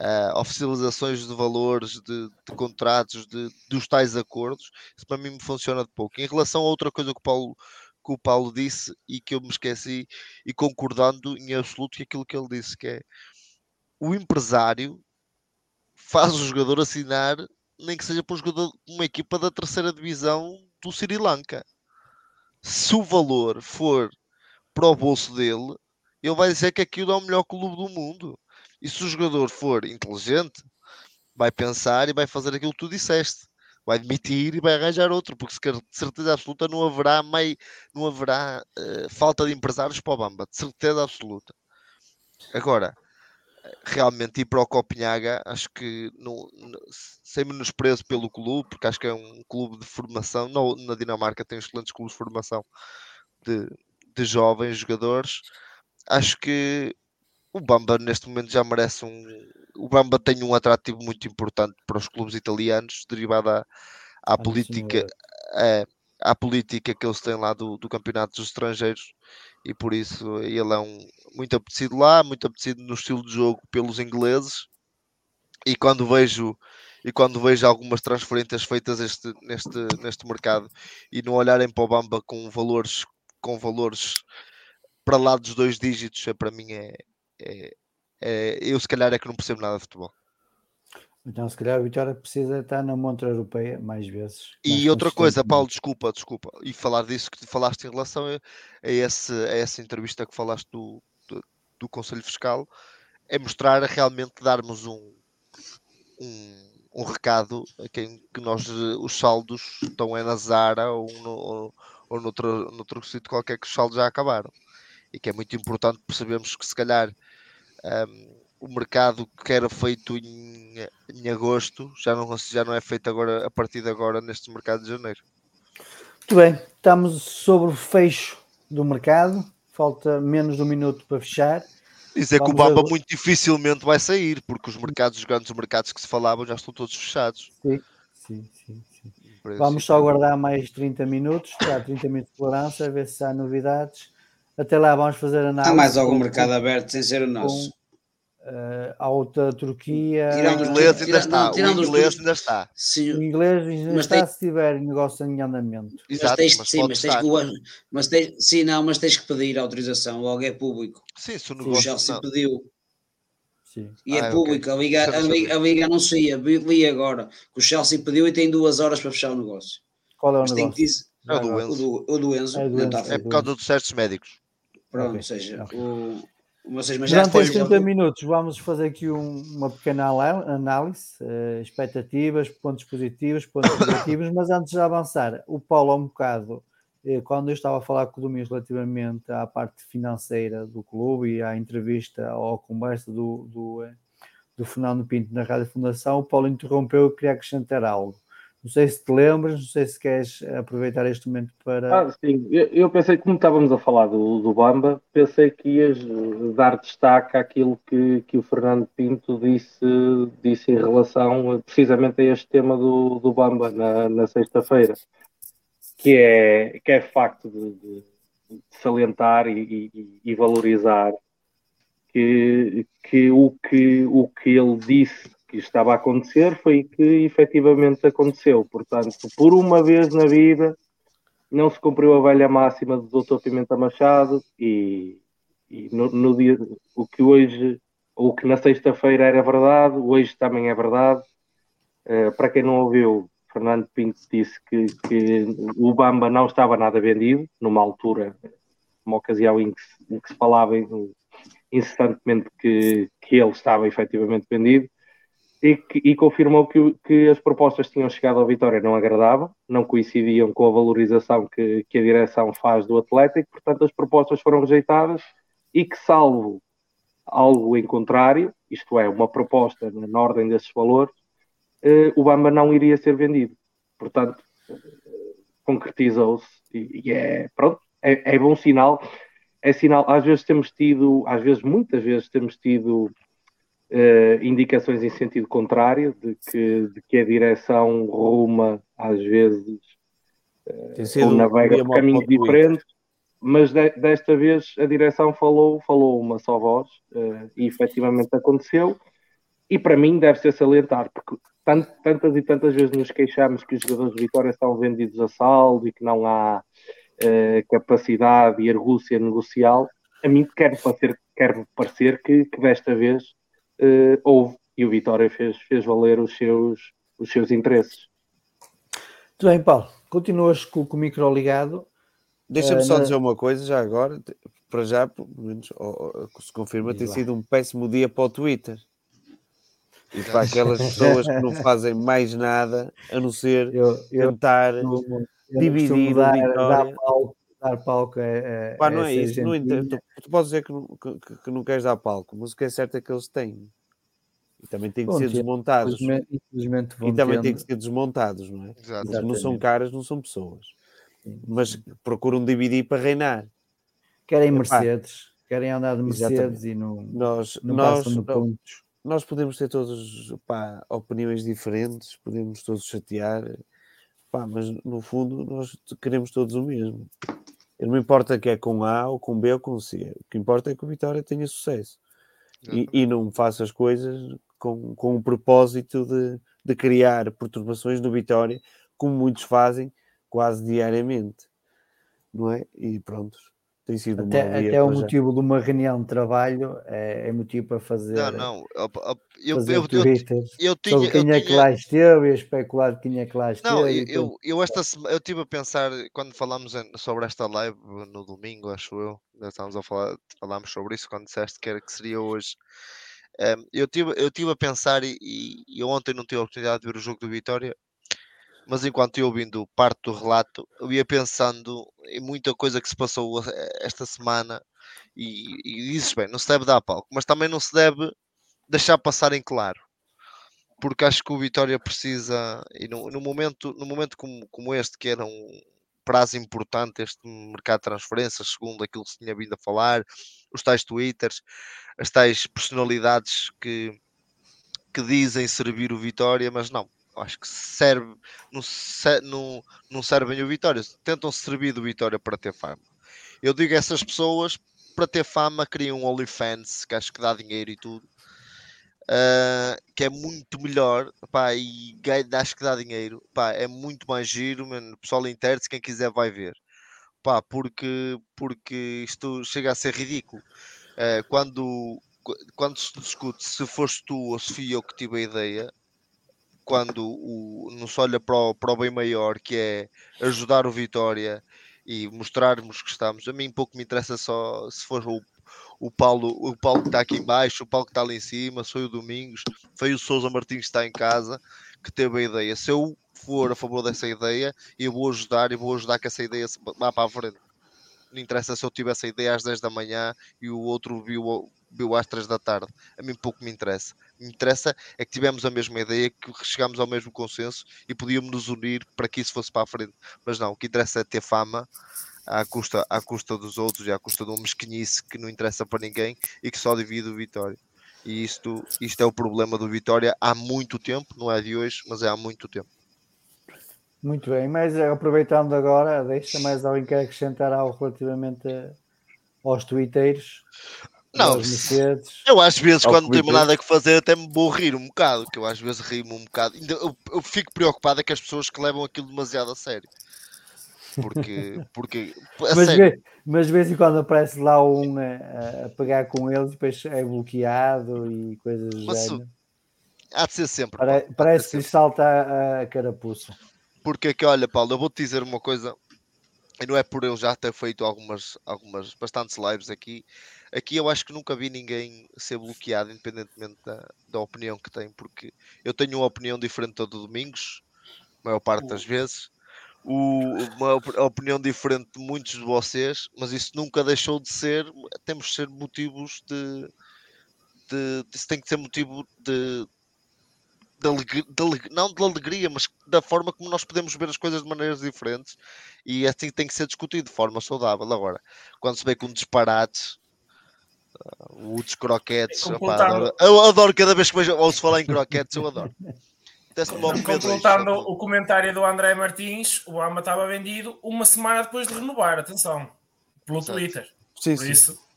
uh, oficializações de valores, de, de contratos, de, dos tais acordos, isso para mim me funciona de pouco. Em relação a outra coisa que o Paulo, que o Paulo disse e que eu me esqueci, e concordando em absoluto com aquilo que ele disse, que é o empresário faz o jogador assinar, nem que seja para um jogador, uma equipa da terceira divisão do Sri Lanka. Se o valor for para o bolso dele, ele vai dizer que aquilo é o melhor clube do mundo. E se o jogador for inteligente, vai pensar e vai fazer aquilo que tu disseste. Vai admitir e vai arranjar outro, porque de certeza absoluta não haverá, não haverá uh, falta de empresários para o Bamba, de certeza absoluta. Agora, realmente ir para o Copenhaga, acho que não, não, sem menosprezo pelo clube, porque acho que é um clube de formação. No, na Dinamarca tem excelentes clubes de formação de, de jovens jogadores. Acho que o Bamba neste momento já merece um. O Bamba tem um atrativo muito importante para os clubes italianos, derivado à, à política. É, à política que eles têm lá do, do campeonato dos estrangeiros e por isso ele é um, muito apetecido lá, muito apetecido no estilo de jogo pelos ingleses. E quando vejo e quando vejo algumas transferências feitas este, neste, neste mercado e não olharem para o Bamba com valores com valores para lá dos dois dígitos, é, para mim é, é, é, eu se calhar é que não percebo nada de futebol. Então, se calhar a Vitória precisa estar na montra europeia mais vezes. Mais e outra coisa, Paulo, desculpa, desculpa, e falar disso que falaste em relação a, esse, a essa entrevista que falaste do, do Conselho Fiscal é mostrar realmente darmos um, um, um recado a quem que nós os saldos estão é na Zara ou, no, ou, ou noutro, noutro sítio qualquer que os saldos já acabaram e que é muito importante percebermos que se calhar um, o mercado que era feito em, em agosto já não, já não é feito agora a partir de agora neste mercado de janeiro. Muito bem, estamos sobre o fecho do mercado falta menos de um minuto para fechar. Dizer que o Bamba a... muito dificilmente vai sair, porque os mercados, os grandes mercados que se falavam já estão todos fechados. Sim, sim, sim. sim. Vamos só aguardar mais 30 minutos, tá, 30 minutos de tolerância, a ver se há novidades. Até lá vamos fazer análise. Há mais algum mercado aberto sem ser o nosso? Uh, a outra Turquia. Tirando, o inglês ainda está. o inglês ainda está. O inglês ainda mas está tem... se tiver negócio em andamento. Exato, mas tens, mas sim, mas tens que, mas tens, sim, não, mas tens que pedir autorização, logo é público. Sim, se o negócio. O Chelsea não. pediu. Sim. E é ah, público, okay. a, Liga, a, Liga, a Liga anuncia, li agora que o Chelsea pediu e tem duas horas para fechar o negócio. Qual é o mas negócio? Tem que dizer, é o do Enzo. O do, o do Enzo. É, do Enzo. é por causa dos certos médicos. Pronto, okay. ou seja, o, Já Durante estes depois- 30 minutos vamos fazer aqui um- uma pequena análise, eh, expectativas, pontos positivos, pontos negativos, mas antes de avançar, o Paulo há um bocado, eh, quando eu estava a falar com o Domingos relativamente à parte financeira do clube e à entrevista ou à conversa do, do, eh, do Fernando Pinto na Rádio Fundação, o Paulo interrompeu e queria acrescentar algo. Não sei se te lembras, não sei se queres aproveitar este momento para... Ah, sim, eu, eu pensei, como estávamos a falar do, do Bamba, pensei que ias dar destaque àquilo que, que o Fernando Pinto disse, disse em relação precisamente a este tema do, do Bamba na, na sexta-feira, que é, que é facto de- de salientar e, e- e valorizar que, que, o que o que ele disse que estava a acontecer foi que efetivamente aconteceu. Portanto, por uma vez na vida não se cumpriu a velha máxima do Dr. Pimenta Machado e, e no, no dia o que hoje o que na sexta-feira era verdade, hoje também é verdade. Eh, para quem não ouviu, Fernando Pinto disse que, que o Bamba não estava nada vendido, numa altura, uma ocasião em que, se- em que se falava em- incessantemente que, que ele estava efetivamente vendido e, que- e confirmou que, que as propostas tinham chegado ao Vitória não agradavam, não coincidiam com a valorização que, que a direção faz do Atlético, portanto as propostas foram rejeitadas e que salvo algo em contrário, isto é, uma proposta na ordem desses valores, eh, o Bamba não iria ser vendido. Portanto, concretizou-se e, e é, pronto, é, é bom sinal. É sinal, às vezes temos tido, às vezes, muitas vezes temos tido eh, indicações em sentido contrário, de que, de que a direção ruma, às vezes, Tem ou navega por caminhos diferentes, mas de- desta vez a direção falou, falou uma só voz eh, e efetivamente aconteceu. E para mim deve ser salientar, porque tant- tantas e tantas vezes nos queixamos que os jogadores de Vitória estão vendidos a saldo e que não há eh, capacidade e argúcia negocial. A mim quer parecer, quer parecer que, que desta vez eh, houve e o Vitória fez, fez valer os seus, os seus interesses. Muito bem, Paulo, continuas com, com o micro ligado. Deixa-me Eh, só na- dizer uma coisa, já agora, para já, pelo menos, se confirma, Diz tem lá. sido um péssimo dia para o Twitter. E para aquelas pessoas que não fazem mais nada a não ser Eu, eu, tentar eu dividir costumo o dar, Vitória. dar palco, dar palco é, é, Pá, não é isso. Entanto, tu, tu podes dizer que não, que, que- não queres dar palco, mas o que é certo é que eles têm. E também têm que Bom, ser desmontados. Infelizmente, E também tendo. têm que ser desmontados, não é? Exato. Porque não são Exatamente. caras, não são pessoas. Mas procuram dividir para reinar. Querem. Mercedes, querem andar de Exatamente. Mercedes e não, Nós, não nós, passam de pontos. nós podemos ter todos pá, opiniões diferentes, podemos todos chatear, pá, mas no fundo nós queremos todos o mesmo. Não importa que é com A ou com B ou com C, o que importa é que o Vitória tenha sucesso. E, e não faça as coisas com, com o propósito de, de criar perturbações no Vitória, como muitos fazem quase diariamente, não é? E pronto, tem sido um Até, dia até o para já. motivo de uma reunião de trabalho é, é motivo para fazer, Não, não. Eu, fazer eu, eu, eu tinha, sobre quem eu é que lá esteve e especular quem é que lá esteve. Não, eu, eu, eu esta semana eu estive a pensar quando falámos sobre esta live no domingo, acho eu, já estávamos a falar, falámos sobre isso quando disseste que, era, que seria hoje. Em, eu estive eu tive a pensar e, e e eu ontem não tive a oportunidade de ver o jogo do Vitória, mas enquanto eu ouvindo parte do relato, eu ia pensando em muita coisa que se passou eh, esta semana e, e dizes bem, não se deve dar palco, mas também não se deve deixar passar em claro porque acho que o Vitória precisa, e no, no momento, no momento como, como este, que era um prazo importante, este mercado de transferências, segundo aquilo que se tinha vindo a falar, os tais twitters, as tais personalidades que, que dizem servir o Vitória, mas não, acho que serve, não, se- não, não servem o Vitória, tentam servir do Vitória para ter fama. Eu digo a essas pessoas, para ter fama, criam um OnlyFans, que acho que dá dinheiro e tudo. Uh, que é muito melhor pá, e acho que dá dinheiro pá, é muito mais giro mano. pessoal interne quem quiser vai ver pá, porque, porque isto chega a ser ridículo Uh, quando, qu- quando se discute se foste tu ou se fui eu que tive a ideia quando o, não se olha para o, para o bem maior que é ajudar o Vitória e mostrarmos que estamos a mim pouco me interessa só se for o, o Paulo, o Paulo que está aqui embaixo, o Paulo que está lá em cima, sou o Domingos, foi o Souza Martins que está em casa, que teve a ideia. Se eu for a favor dessa ideia, eu vou ajudar e vou ajudar que essa ideia vá para a frente. Não interessa se eu tivesse a ideia às 10 da manhã e o outro viu, viu às 3 da tarde. A mim pouco me interessa. Interessa é que tivemos a mesma ideia, que chegámos ao mesmo consenso e podíamos nos unir para que isso fosse para a frente. Mas não, o que interessa é ter fama à custa, à custa dos outros e à custa de uma mesquinice que não interessa para ninguém e que só divide o Vitória. E isto, isto é o problema do Vitória há muito tempo, não é de hoje, mas é há muito tempo. Muito bem, mas aproveitando agora, deixa mais alguém quer acrescentar algo relativamente aos twitteiros? Não, eu às vezes quando não tenho nada que fazer até me vou rir um bocado, que eu às vezes rio-me um bocado. Eu, eu fico preocupado é que as pessoas que levam aquilo demasiado a sério. Porque, porque mas, vê, mas de vez em quando aparece lá um a, a pegar com eles, depois é bloqueado e coisas do género. Há de ser sempre. Pare, parece que lhe salta a, a carapuça. Porque é que, olha, Paulo, eu vou-te dizer uma coisa, e não é por eu já ter feito algumas, algumas bastantes lives aqui. Aqui eu acho que nunca vi ninguém ser bloqueado, independentemente da, da opinião que tem, porque eu tenho uma opinião diferente todo domingos, a maior parte das vezes, o, uma opinião diferente de muitos de vocês, mas isso nunca deixou de ser, temos de ser motivos de, de, de isso tem que ser motivo de, de, alegria, de, não de alegria, mas da forma como nós podemos ver as coisas de maneiras diferentes e é assim tem que ser discutido de forma saudável. Agora, quando se vê com disparates, o dos croquetes, opá, adoro, eu adoro cada vez que vejo, ou se falar em croquetes, eu adoro. Completando o comentário do André Martins, o Ama estava vendido uma semana depois de renovar, atenção, pelo Exato. Twitter. Sim, Por sim. isso.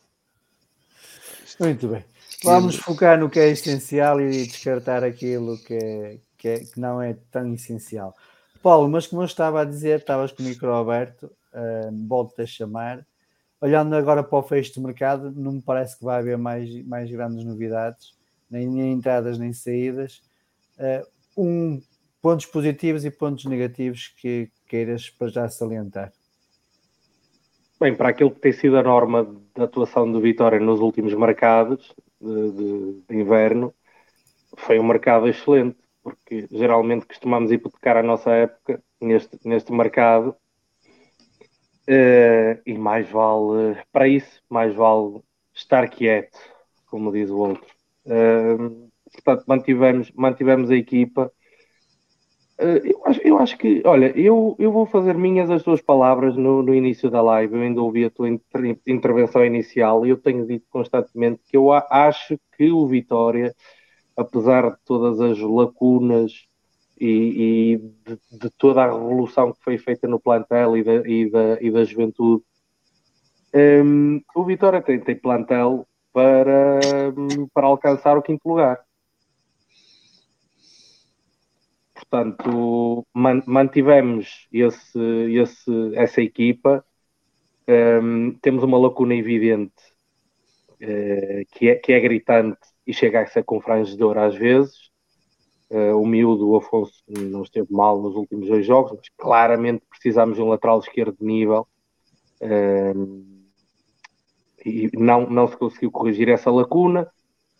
Muito bem. Vamos focar no que é essencial e descartar aquilo que, é, que, é, que não é tão essencial. Paulo, mas como eu estava a dizer, estavas com o micro aberto, uh, volto-te a chamar. Olhando agora para o fecho de mercado, não me parece que vai haver mais, mais grandes novidades, nem, nem entradas nem saídas. Uh, um, pontos positivos e pontos negativos que queiras para já salientar. Bem, para aquilo que tem sido a norma da atuação do Vitória nos últimos mercados, de, de, de inverno, foi um mercado excelente, porque geralmente costumamos hipotecar a nossa época neste, neste mercado uh, e mais vale, para isso, mais vale estar quieto, como diz o outro. Uh, portanto, mantivemos, mantivemos a equipa. Uh, eu, acho, eu acho que, olha, eu, eu vou fazer minhas as tuas palavras no, no início da live. Eu ainda ouvi a tua inter, intervenção inicial e eu tenho dito constantemente que eu acho que o Vitória, apesar de todas as lacunas e, e de, de, toda a revolução que foi feita no plantel e da, e da, e da juventude, um, o Vitória tem, tem plantel para, para alcançar o quinto lugar. Portanto, mantivemos esse, esse, essa equipa. Um, temos uma lacuna evidente uh, que, é, que é gritante e chega a ser confrangedora às vezes. Uh, o miúdo, o Afonso, não esteve mal nos últimos dois jogos, mas claramente precisamos de um lateral esquerdo de nível. Um, e não, não se conseguiu corrigir essa lacuna.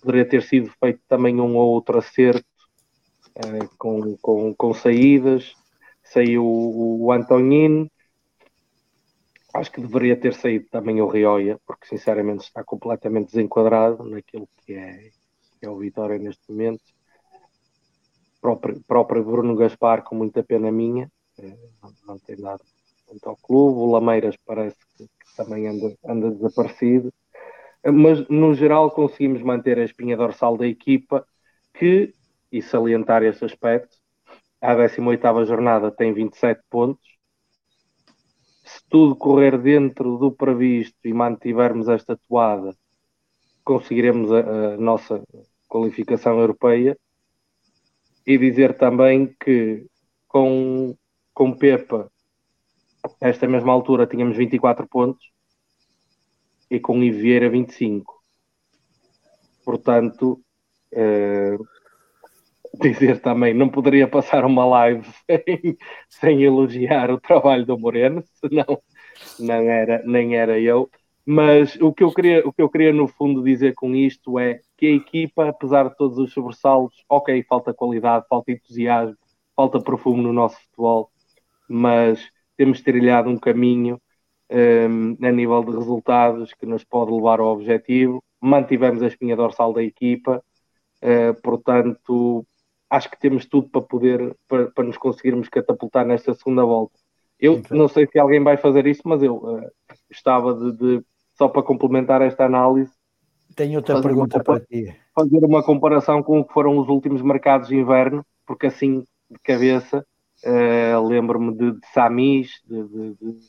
Poderia ter sido feito também um ou outro acerto uh, com, com, com saídas. Saiu o, o Antonino. Acho que deveria ter saído também o Rioia, porque sinceramente está completamente desenquadrado naquilo que é, que é o Vitória neste momento. Próprio, próprio Bruno Gaspar, com muita pena minha, eh, não, não tem dado muito ao clube. O Lameiras parece que, que também anda, anda desaparecido mas no geral conseguimos manter a espinha dorsal da equipa que e salientar esse aspecto. A 18 jornada tem 27 pontos. Se tudo correr dentro do previsto e mantivermos esta toada, conseguiremos a, a nossa qualificação europeia. E dizer também que com, com Pepa, esta mesma altura, tínhamos 24 pontos e com Ivieira 25. Portanto, eh, dizer também, não poderia passar uma live sem, sem elogiar o trabalho do Moreno, senão não era, nem era eu. Mas o que, eu queria, o que eu queria, no fundo, dizer com isto é que a equipa, apesar de todos os sobressaltos, ok, falta qualidade, falta entusiasmo, falta perfume no nosso futebol, mas temos trilhado um caminho um, a nível de resultados que nos pode levar ao objetivo. Mantivemos a espinha dorsal da equipa, uh, portanto, acho que temos tudo para poder, para, para, nos conseguirmos catapultar nesta segunda volta. Eu não sei se alguém vai fazer isso, mas eu uh, gostava de, de, só para complementar esta análise. Tenho outra pergunta para ti. Fazer uma comparação com o que foram os últimos mercados de inverno, porque assim, de cabeça, uh, lembro-me de, de Samis, de, de, de,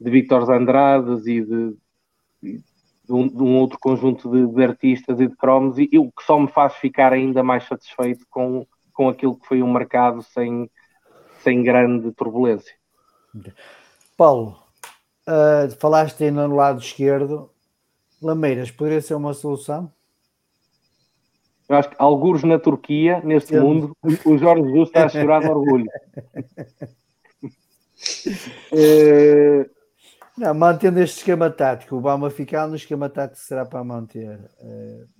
de Víctor Andrades e de, de, um, de, um, outro conjunto de, artistas e de cromos, e, e, o que só me faz ficar ainda mais satisfeito com, com aquilo que foi um mercado sem, sem grande turbulência. Paulo, uh, falaste aí no lado esquerdo, Lameiras poderia ser uma solução? Eu acho que alguns na Turquia, neste Eu... mundo, o Jorge Jesus está a chorar de orgulho. uh... Não, mantendo este esquema tático, o Bama ficar no esquema tático será para manter. Uh...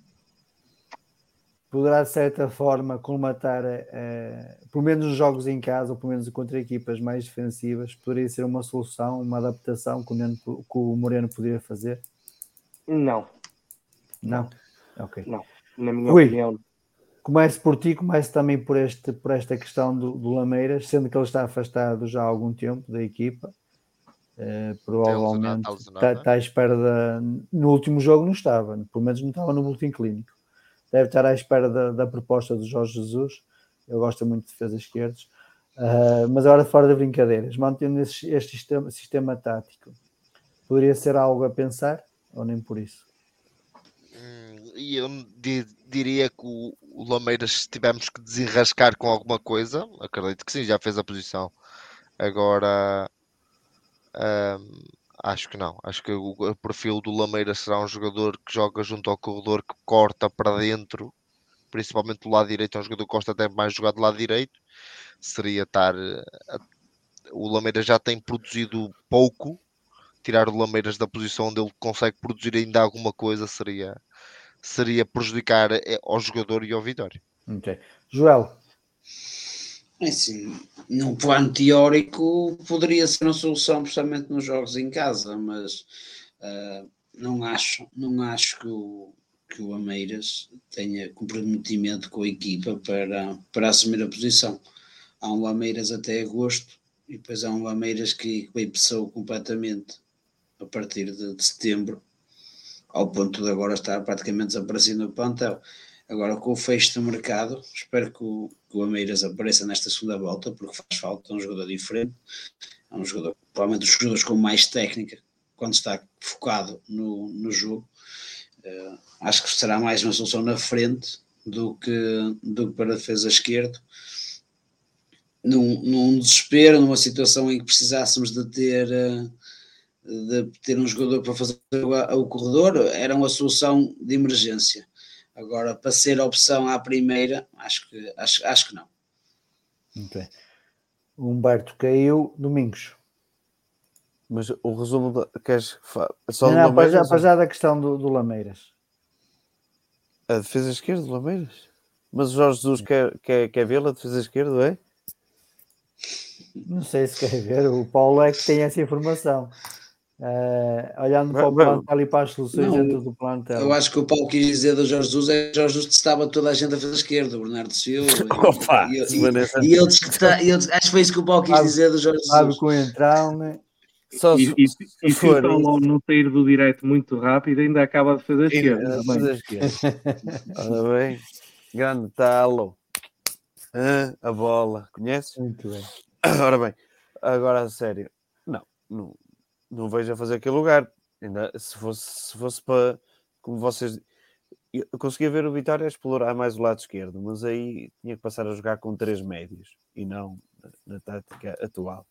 Poderá, de certa forma, colmatar, uh, pelo menos os jogos em casa, ou pelo menos contra equipas mais defensivas, poderia ser uma solução, uma adaptação que o, que o Moreno poderia fazer? Não. Não? Ok. Não na minha Rui, opinião. Comece por ti, comece também por, este, por esta questão do, do Lameiras, sendo que ele está afastado já há algum tempo da equipa. Uh, provavelmente está, está, à espera da. No último jogo não estava, pelo menos não estava no boletim clínico. Deve estar à espera da, da proposta do Jorge Jesus. Eu gosto muito de defesas esquerdas. Uh, mas agora fora de brincadeiras, mantendo este, este sistema, sistema tático, poderia ser algo a pensar ou nem por isso? e eu diria que o, o Lameiras tivemos que desenrascar com alguma coisa, acredito que sim, já fez a posição. Agora hum, acho que não. Acho que o, perfil do Lameiras será um jogador que joga junto ao corredor, que corta para dentro, principalmente do lado direito. É um jogador que gosta até mais jogar do lado direito. Seria estar. A, o Lameiras já tem produzido pouco. Tirar o Lameiras da posição onde ele consegue produzir ainda alguma coisa seria, seria prejudicar eh, ao jogador e ao Vitória. Ok. Joel. É assim, no plano teórico poderia ser uma solução precisamente nos jogos em casa, mas uh, não acho, não acho que o, que o Ameiras tenha comprometimento com a equipa para, para assumir a posição. Há um Lameiras até agosto e depois há um Lameiras que empezou completamente a partir de, de setembro ao ponto de agora estar praticamente desaparecido no plantel. Agora, com o fecho do mercado, espero que o, que o Ameiras apareça nesta segunda volta, porque faz falta, é um jogador diferente, é um jogador, provavelmente os jogadores com mais técnica, quando está focado no, no jogo. Uh, acho que será mais uma solução na frente do que, do que para a defesa esquerda. Num, num desespero, numa situação em que precisássemos de ter. Uh, de ter um jogador para fazer o corredor era uma solução de emergência. Agora, para ser a opção à primeira, acho que, acho, acho que não. Okay. Humberto caiu, Domingos. Mas o resumo da, queres só não, para, já, para já da questão do, do, Lameiras. A defesa esquerda do Lameiras? Mas o Jorge Jesus quer, quer, quer vê-la, a defesa esquerda, é? Não sei se quer ver, o Paulo é que tem essa informação. Uh, olhando para o plano, ali para as soluções não, dentro do plano. Eu acho que o Paulo quis dizer do Jorge Jesus é que Jorge Jesus estava toda a gente a fazer a esquerda, o Bernardo Silva. Opa, e, e, e, e ele disse que está, ele, acho que foi isso que o Paulo quis dizer do Jorge Jesus. Sabe com entrar, né? Só e, e, e se o Paulo não sair do direito muito rápido, ainda acaba de fazer a esquerda. Fazer esquerda. Ora bem, grande talo. Ah, a bola, conhece? Muito bem. Ora bem, agora a sério, não, não não vejo a fazer aquele lugar. Ainda, se fosse, se fosse para, como vocês. Eu conseguia ver o Vitória explorar mais o lado esquerdo, mas aí tinha que passar a jogar com três médios e não na, tática atual.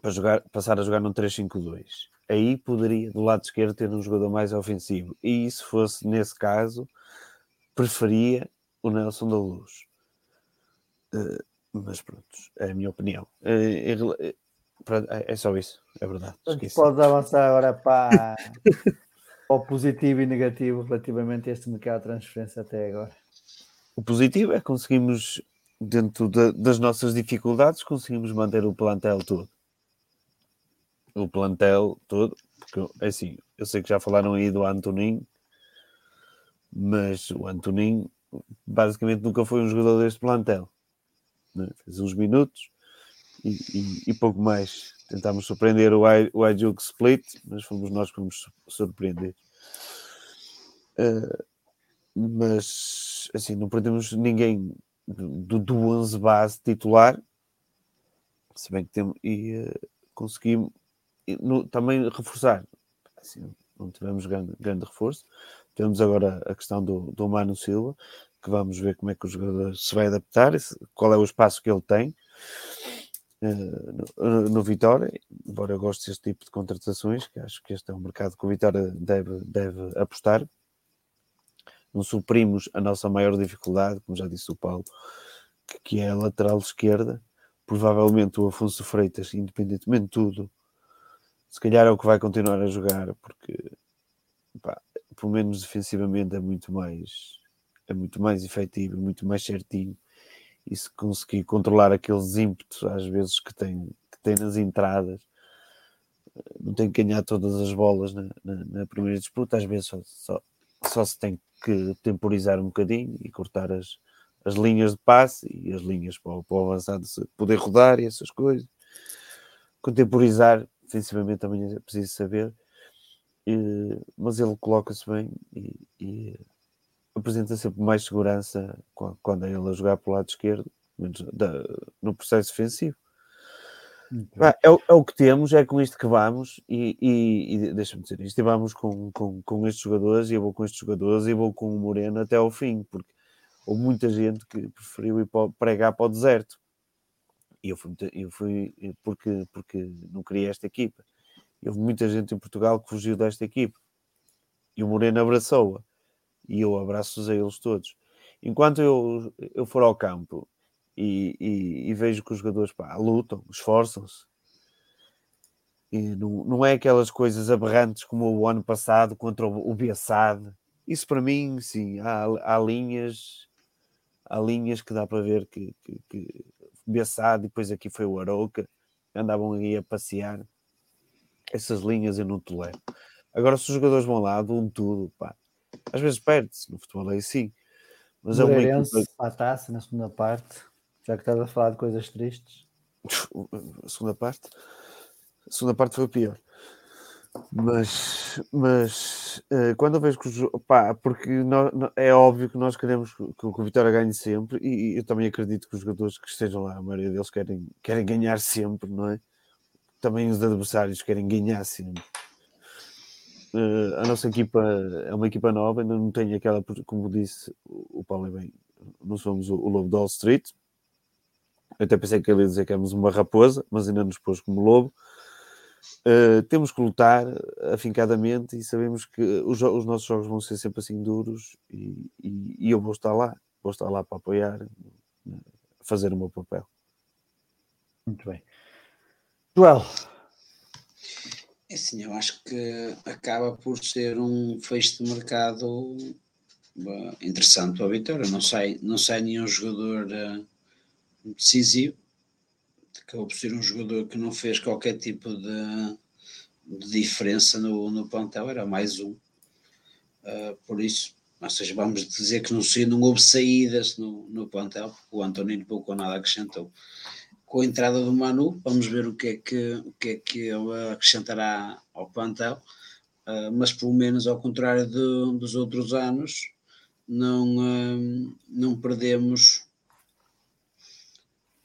Para jogar, passar a jogar num 3-5-2. Aí poderia, do lado esquerdo, ter um jogador mais ofensivo. E se fosse nesse caso, preferia o Nelson da Luz. Uh, mas pronto, é a minha opinião. Uh, é, é só isso, é verdade. Podes avançar agora para, para o positivo e negativo relativamente a este mercado de transferência até agora. O positivo é que conseguimos, dentro de, das nossas dificuldades, conseguimos manter o plantel todo. O plantel todo, porque assim, eu sei que já falaram aí do Antoninho, mas o Antoninho basicamente nunca foi um jogador deste plantel. Né? Fez uns minutos e, e, pouco mais. Tentámos surpreender o, I, o iJuke Split, mas fomos nós que fomos surpreender. Uh, mas assim, não perdemos ninguém do, do 11 base titular, se bem que temos e uh, conseguimos e, no, também reforçar. Assim, não tivemos grande, grande reforço. Temos agora a questão do, do Mano Silva, que vamos ver como é que o jogador se vai adaptar, qual é o espaço que ele tem no, Vitória, embora eu goste deste tipo de contratações, que acho que este é um mercado que o Vitória deve, deve apostar. Não suprimos a nossa maior dificuldade, como já disse o Paulo, que, que é a lateral esquerda. Provavelmente o Afonso Freitas, independentemente de tudo, se calhar é o que vai continuar a jogar, porque pá, pelo menos defensivamente é muito mais é muito mais efetivo, muito mais certinho. E se conseguir controlar aqueles ímpetos, às vezes, que tem, que tem nas entradas, não tem que ganhar todas as bolas na, na, na primeira disputa, às vezes só, só, só, se tem que temporizar um bocadinho e cortar as, as linhas de passe e as linhas para para o avançado poder rodar e essas coisas. Contemporizar, defensivamente também é preciso saber, e, mas ele coloca-se bem e, e apresenta sempre mais segurança quando é ele a jogar para o lado esquerdo, no processo defensivo. É, é, o que temos, é com isto que vamos, e, e, e deixa-me dizer isto, e vamos com, com, com estes jogadores, e eu vou com estes jogadores, e vou com o Moreno até ao fim, porque houve muita gente que preferiu ir para, pregar para o deserto. E eu fui, eu fui porque, porque não queria esta equipa. E houve muita gente em Portugal que fugiu desta equipa. E o Moreno abraçou-a e eu abraço-os a eles todos. Enquanto eu, eu for ao campo e, e, e vejo que os jogadores pá, lutam, esforçam-se, e não, não é aquelas coisas aberrantes como o ano passado contra o, o. Isso para mim, sim, há, há linhas há linhas que dá para ver que, que, que depois aqui foi o Arouca, andavam aí a passear. Essas linhas eu não tolero. Agora, se os jogadores vão lá, dão tudo, pá às vezes perde-se, no futebol é assim. Mas Moreirense é uma equipa... a taça na segunda parte, já que estás a falar de coisas tristes. A segunda parte? A segunda parte foi pior. Mas, mas uh, quando eu vejo que os, pá, porque nós, é óbvio que nós queremos que, o Vitória ganhe sempre, e, e, eu também acredito que os jogadores que estejam lá, a maioria deles querem, querem ganhar sempre, não é? Também os adversários querem ganhar sempre. Uh, a nossa equipa é uma equipa nova, ainda não tem aquela, como disse o Paulo bem, não somos o, o lobo de Wall Street. Eu até pensei que ele ia dizer que éramos uma raposa, mas ainda nos pôs como lobo. Uh, temos que lutar afincadamente e sabemos que os, os, nossos jogos vão ser sempre assim duros e, e, e eu vou estar lá, vou estar lá para apoiar, fazer o meu papel. Muito bem. Joel, é assim, eu acho que acaba por ser um fecho de mercado interessante para a Vitória. Não sai, não sai nenhum jogador uh, decisivo. Acabou por ser um jogador que não fez qualquer tipo de, de diferença no, no plantel, era mais um. Uh, por isso, ou seja, vamos dizer que não, não houve saídas no, no plantel, porque o António pouco ou nada acrescentou com a entrada do Manu, vamos ver o que é que, o que, é que ele acrescentará ao plantel, uh, mas pelo menos ao contrário de, dos outros anos, não, uh, não perdemos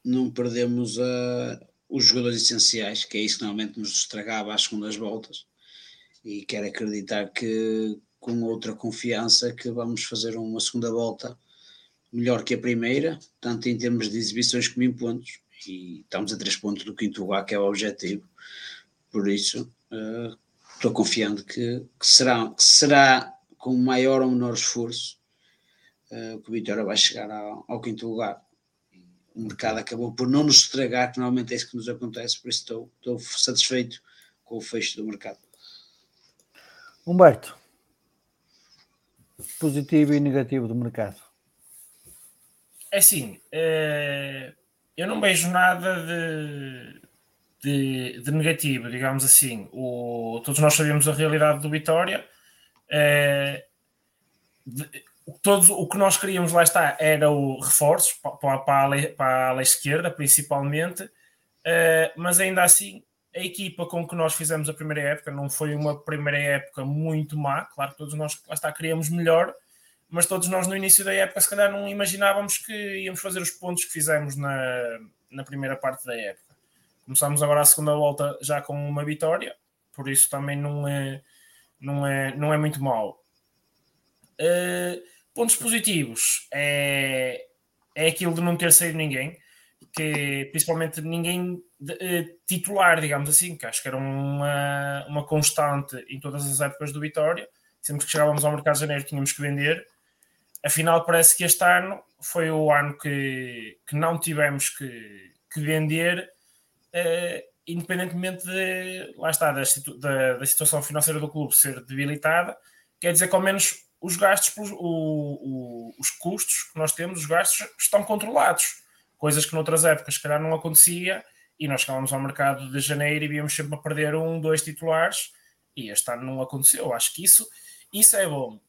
não perdemos uh, os jogadores essenciais, que é isso que normalmente nos estragava às segundas voltas, e quero acreditar que com outra confiança que vamos fazer uma segunda volta melhor que a primeira, tanto em termos de exibições como em pontos, e estamos a três pontos do quinto lugar, que é o objetivo. Por isso, uh, estou confiante que, que, será, que será com maior ou menor esforço uh, que o Vitória vai chegar ao, ao, quinto lugar. o mercado acabou por não nos estragar, que normalmente é isso que nos acontece, por isso estou, estou satisfeito com o fecho do mercado. Humberto, positivo e negativo do mercado. É assim, eh, eu não vejo nada de, de, de, negativo, digamos assim. O, todos nós sabemos a realidade do Vitória. É, de, todos, o que nós queríamos lá está era o reforços para, para, a, para a ala esquerda, principalmente, é, mas ainda assim a equipa com que nós fizemos a primeira época não foi uma primeira época muito má, claro que todos nós lá está, queríamos melhor, mas todos nós no início da época se calhar não imaginávamos que íamos fazer os pontos que fizemos na, na primeira parte da época. Começámos agora a segunda volta já com uma vitória, por isso também não é, não é, não é muito mau. Uh, pontos positivos é, é aquilo de não ter saído ninguém, que principalmente ninguém de, uh, titular, digamos assim, que acho que era uma, uma constante em todas as épocas do Vitória. Sempre que chegávamos ao mercado de janeiro tínhamos que vender afinal parece que este ano foi o ano que, que não tivemos que, que vender, uh, independentemente de, lá está, da, da, da, situação financeira do clube ser debilitada, quer dizer que ao menos os gastos, o, o, os custos que nós temos, os gastos estão controlados, coisas que noutras épocas se calhar não acontecia, e nós chegávamos ao mercado de janeiro e víamos sempre a perder um, dois titulares, e este ano não aconteceu. Acho que isso, isso é bom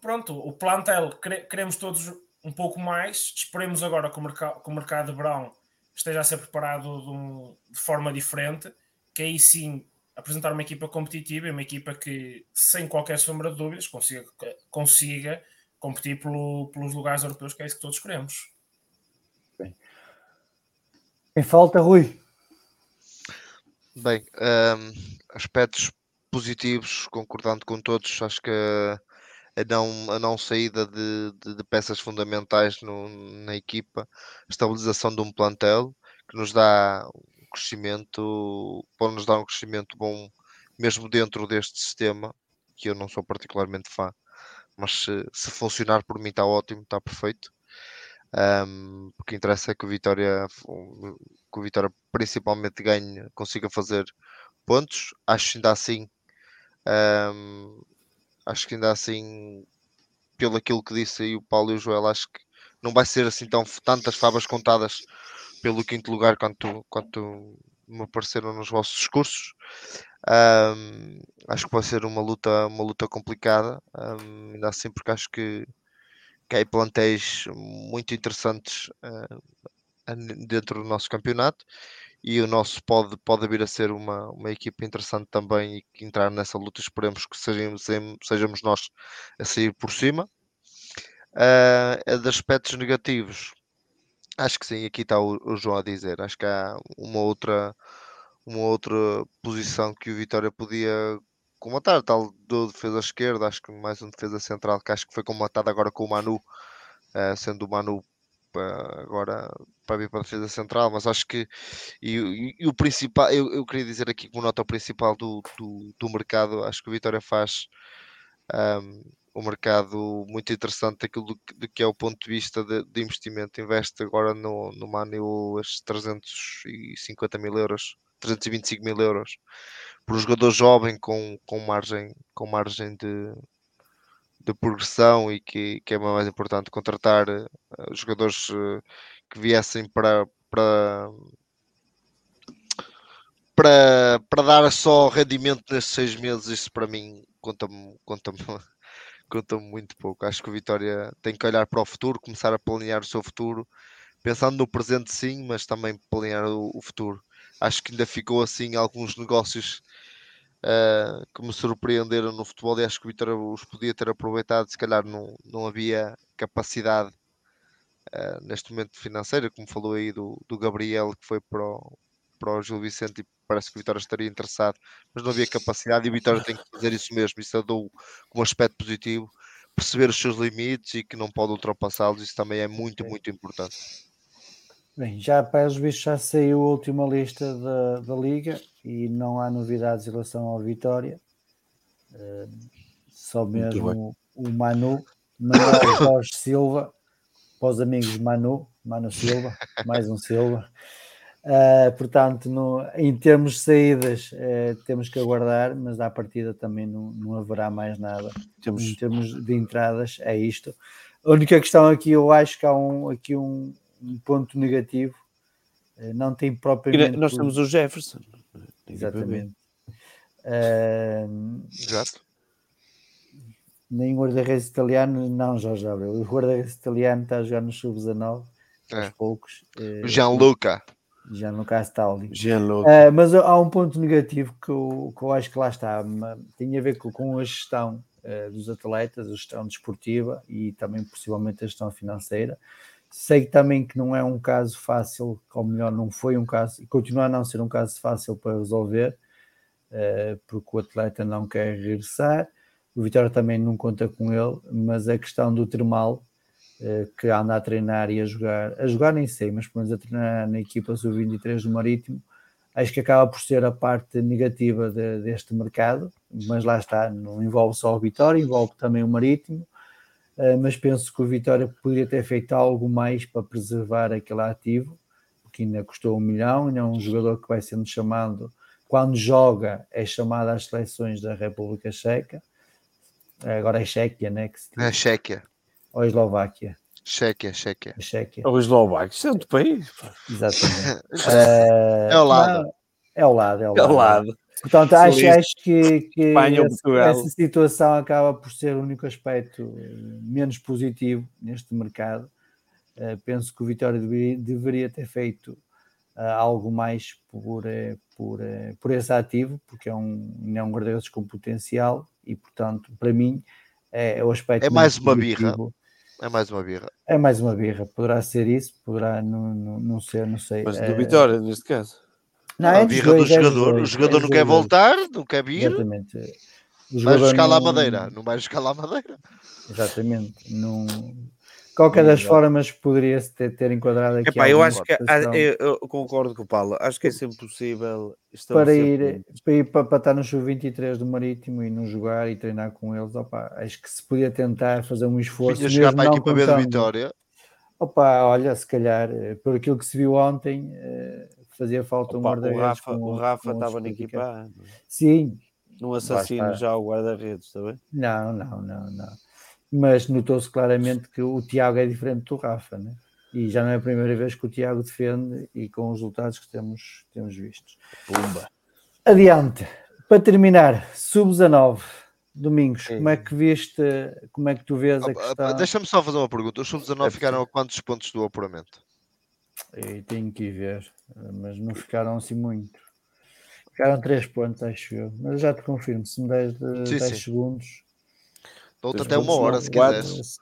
pronto, o plantel queremos todos um pouco mais. Esperemos agora que o mercado, que o mercado de verão esteja a ser preparado de, um, de, forma diferente, que aí sim apresentar uma equipa competitiva e uma equipa que, sem qualquer sombra de dúvidas, consiga, consiga competir pelo, pelos lugares europeus, que é isso que todos queremos. Bem. Em falta, Rui. Bem, um, aspectos positivos, concordando com todos, acho que a não, a não saída de, de, de peças fundamentais no, na equipa, estabilização de um plantel que nos dá um crescimento, pode nos dar um crescimento bom mesmo dentro deste sistema, que eu não sou particularmente fã, mas se, se funcionar por mim está ótimo, está perfeito. Um, porque interessa é que o Vitória, que o Vitória principalmente ganhe, consiga fazer pontos. Acho ainda assim um, Acho que ainda assim, pelo aquilo que disse aí o Paulo e o Joel, acho que não vai ser assim tão tantas favas contadas pelo quinto lugar quanto, quanto me apareceram nos vossos discursos. Um, acho que vai ser uma luta, uma luta complicada, um, ainda assim, porque acho que, que há plantéis muito interessantes uh, dentro do nosso campeonato e o nosso pode, pode vir a ser uma, uma equipa interessante também e que entrar nessa luta. Esperemos que sejamos, sejamos nós a sair por cima. Uh, de aspectos negativos, acho que sim, aqui está o, o, João a dizer. Acho que há uma outra, uma outra posição que o Vitória podia comatar, tal do defesa esquerda, acho que mais um defesa central que acho que foi comatado agora com o Manu, uh, sendo o Manu agora para vir para a defesa central, mas acho que e, e, e o principal, eu, eu, queria dizer aqui como nota principal do, do, do mercado, acho que o Vitória faz um, um mercado muito interessante daquilo do, do, que é o ponto de vista de, de investimento. Investe agora no, no Manu as 350 mil euros, 325 mil euros por um jogador jovem com, com margem, com margem de, de progressão e que, que é mais importante contratar uh, jogadores uh, que viessem para, para, para, para dar só rendimento nesses seis meses, isso para mim conta-me conta conta muito pouco. Acho que o Vitória tem que olhar para o futuro, começar a planear o seu futuro, pensando no presente sim, mas também planear o, o futuro. Acho que ainda ficou assim alguns negócios uh, que me surpreenderam no futebol e acho que o Vitória os podia ter aproveitado, se calhar não, não havia capacidade uh, neste momento financeira, como falou aí do, do Gabriel que foi para o, para o Gil Vicente e parece que o Vitória estaria interessado, mas não havia capacidade e o Vitória tem que fazer isso mesmo, isso eu dou como aspecto positivo, perceber os seus limites e que não pode ultrapassá-los, isso também é muito, muito importante. Bem, já para os bichos já saiu a última lista da, da Liga e não há novidades em relação ao Vitória. Uh, só mesmo o Manu, Manuel Jorge Silva, para os amigos Manu, Manu Silva, mais um Silva. Uh, portanto, no, em termos de saídas, uh, temos que aguardar, mas à partida também não, não haverá mais nada. Temos... Em termos de entradas, é isto. A única questão aqui, eu acho que há um, aqui um, um ponto negativo. Uh, não tem propriamente. Nós temos o Jefferson. Exatamente. Exato. Nem o guarda-redes italiano, não, Jorge Abreu. O guarda-redes italiano está a jogar no sub-19 aos poucos. Gianluca. Gianluca Astaldi. Gianluca. Uh, mas há um ponto negativo que eu, que eu acho que lá está, tem a ver com, com a gestão uh, dos atletas, a gestão desportiva e também possivelmente a gestão financeira. Sei também que não é um caso fácil, ou melhor, não foi um caso, e continua a não ser um caso fácil para resolver, uh, porque o atleta não quer regressar, o Vitória também não conta com ele, mas a questão do termal eh, que anda a treinar e a jogar, a jogar nem sei, mas pelo menos a treinar na equipa sub-23 do Marítimo, acho que acaba por ser a parte negativa de, deste mercado, mas lá está, não envolve só o Vitória, envolve também o Marítimo, mas penso que o Vitória poderia ter feito algo mais para preservar aquele ativo, que ainda custou um milhão, ainda é um jogador que vai sendo chamado, quando joga, é chamado às seleções da República Checa, agora é Chequia, né? Que se é Chequia ou a Eslováquia? Chequia, Chequia. Chequia. Ou Eslováquia, isso é outro país. Exatamente. uh, é ao lado. Não, é ao lado, é ao lado. É ao lado. Portanto, acho, acho que, que Espanha, esse, essa situação acaba por ser o único aspecto menos positivo neste mercado. Uh, penso que o Vitória deveria, deveria ter feito uh, algo mais por, uh, por, por esse ativo, porque é um, é um guarda-redes com potencial e, portanto, para mim, é, é o aspecto. É mais uma birra. É mais uma birra. É mais uma birra. Poderá ser isso, poderá não, não, não ser, não sei. Mas do Vitória, neste caso. Não, é a birra dois, do jogador. Dois, o jogador não quer voltar, não quer vir. Exatamente. vai buscar lá a madeira. Não vai buscar lá a madeira. Exatamente. Não... Qualquer das formas poderia-se ter, ter enquadrado aqui. Epá, eu acho que eu, eu, concordo com o Paulo. Acho que é sempre possível para ir, para ir para, para estar no sub-23 do Marítimo e não jogar e treinar com eles. Opa, acho que se podia tentar fazer um esforço. Vinha jogar para a equipa B da Vitória. Opa, olha, se calhar, eh, por aquilo que se viu ontem, eh, fazia falta Opa, um guarda-redes. O Rafa, o Rafa estava na equipa. Sim. Num assassino já o guarda-redes, está bem? Não, não, não, não mas notou-se claramente que o Tiago é diferente do Rafa, né? e já não é a primeira vez que o Tiago defende e com os resultados que temos, temos vistos. Pumba. Adiante, para terminar, sub-19, Domingos, como é que viste, como é que tu vês a questão? Deixa-me só fazer uma pergunta, os sub-19 é ficaram a quantos pontos do apuramento? Eu tenho que ir ver, mas não ficaram assim muito. Ficaram 3 pontos, acho eu, mas já te confirmo, se me des 10 segundos Dou-te até uma hora se quiseres.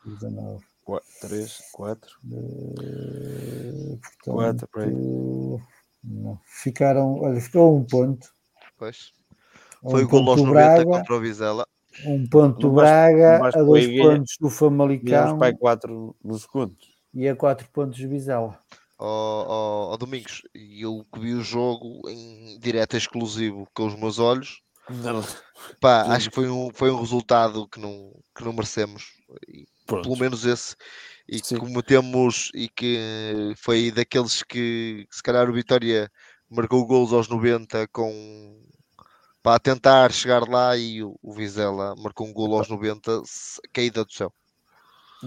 3, 4. 4, Ficaram, olha, ficou um ponto. Pois. Foi um o gol aos 90 Braga, contra o Vizela. Um ponto do Braga, a dois pontos do Famalicão. Pai 4 no segundo. E a 4 pontos do Vizela. Oh, oh, Domingos, eu que vi o jogo em direto exclusivo com os meus olhos, não. Pá, acho que foi um, foi um resultado que não, que não merecemos. E, pelo menos esse. E que cometemos e que foi daqueles que se calhar o Vitória marcou gols aos 90 com para tentar chegar lá e o, o Vizela marcou um gol aos 90 caída do céu.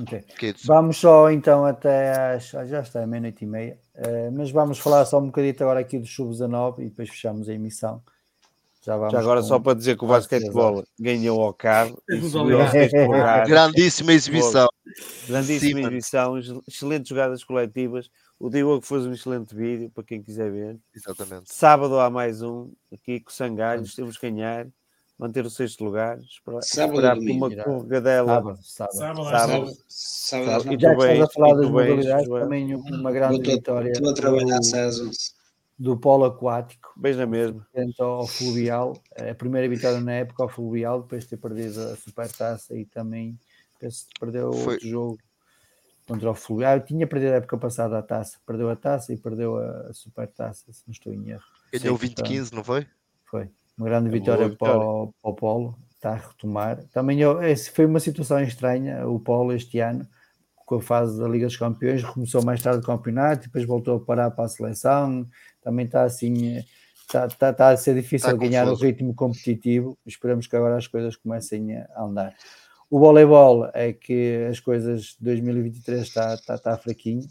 Okay. Céu. Vamos só então até às já está, é meia-noite e meia, uh, mas vamos falar só um bocadinho agora aqui do Sub-19 e depois fechamos a emissão. Já, Já agora, com... só para dizer que o basquetebol ganhou ao carro. Grandíssima exibição. Grandíssima Sim, exibição, excelentes jogadas coletivas. O Diogo fez um excelente vídeo para quem quiser ver. Exatamente. Sábado há mais um, aqui com Sangalhos, temos que ganhar, manter o sexto lugar. Esperar, sábado esperar por uma corregadela. Sábado, sábado. sábado, sábado. sábado, sábado. Já que estás a falar das modalidades, também uma grande vitória. Estou a trabalhar César do polo aquático. Bem na mesma. Frente ao fluvial. A primeira vitória na época ao fluvial, depois de ter perdido a supertaça e também penso que perdeu Foi. outro jogo contra o fluvial. Ah, tinha perdido a época passada a taça. Perdeu a taça e perdeu a, supertaça, se não estou em erro. Ganhou 20-15, não foi? Foi. Uma grande é vitória, vitória. Para, o, para, o, polo. Está a retomar. Também eu, foi uma situação estranha o polo este ano com a fase da Liga dos Campeões, começou mais tarde o campeonato depois voltou a parar para a seleção. Também está assim, está, está, está a ser difícil Está ganhar confuso. o ritmo competitivo. Esperamos que agora as coisas comecem a andar. O voleibol é que as coisas de 2023 está, está, está fraquinho.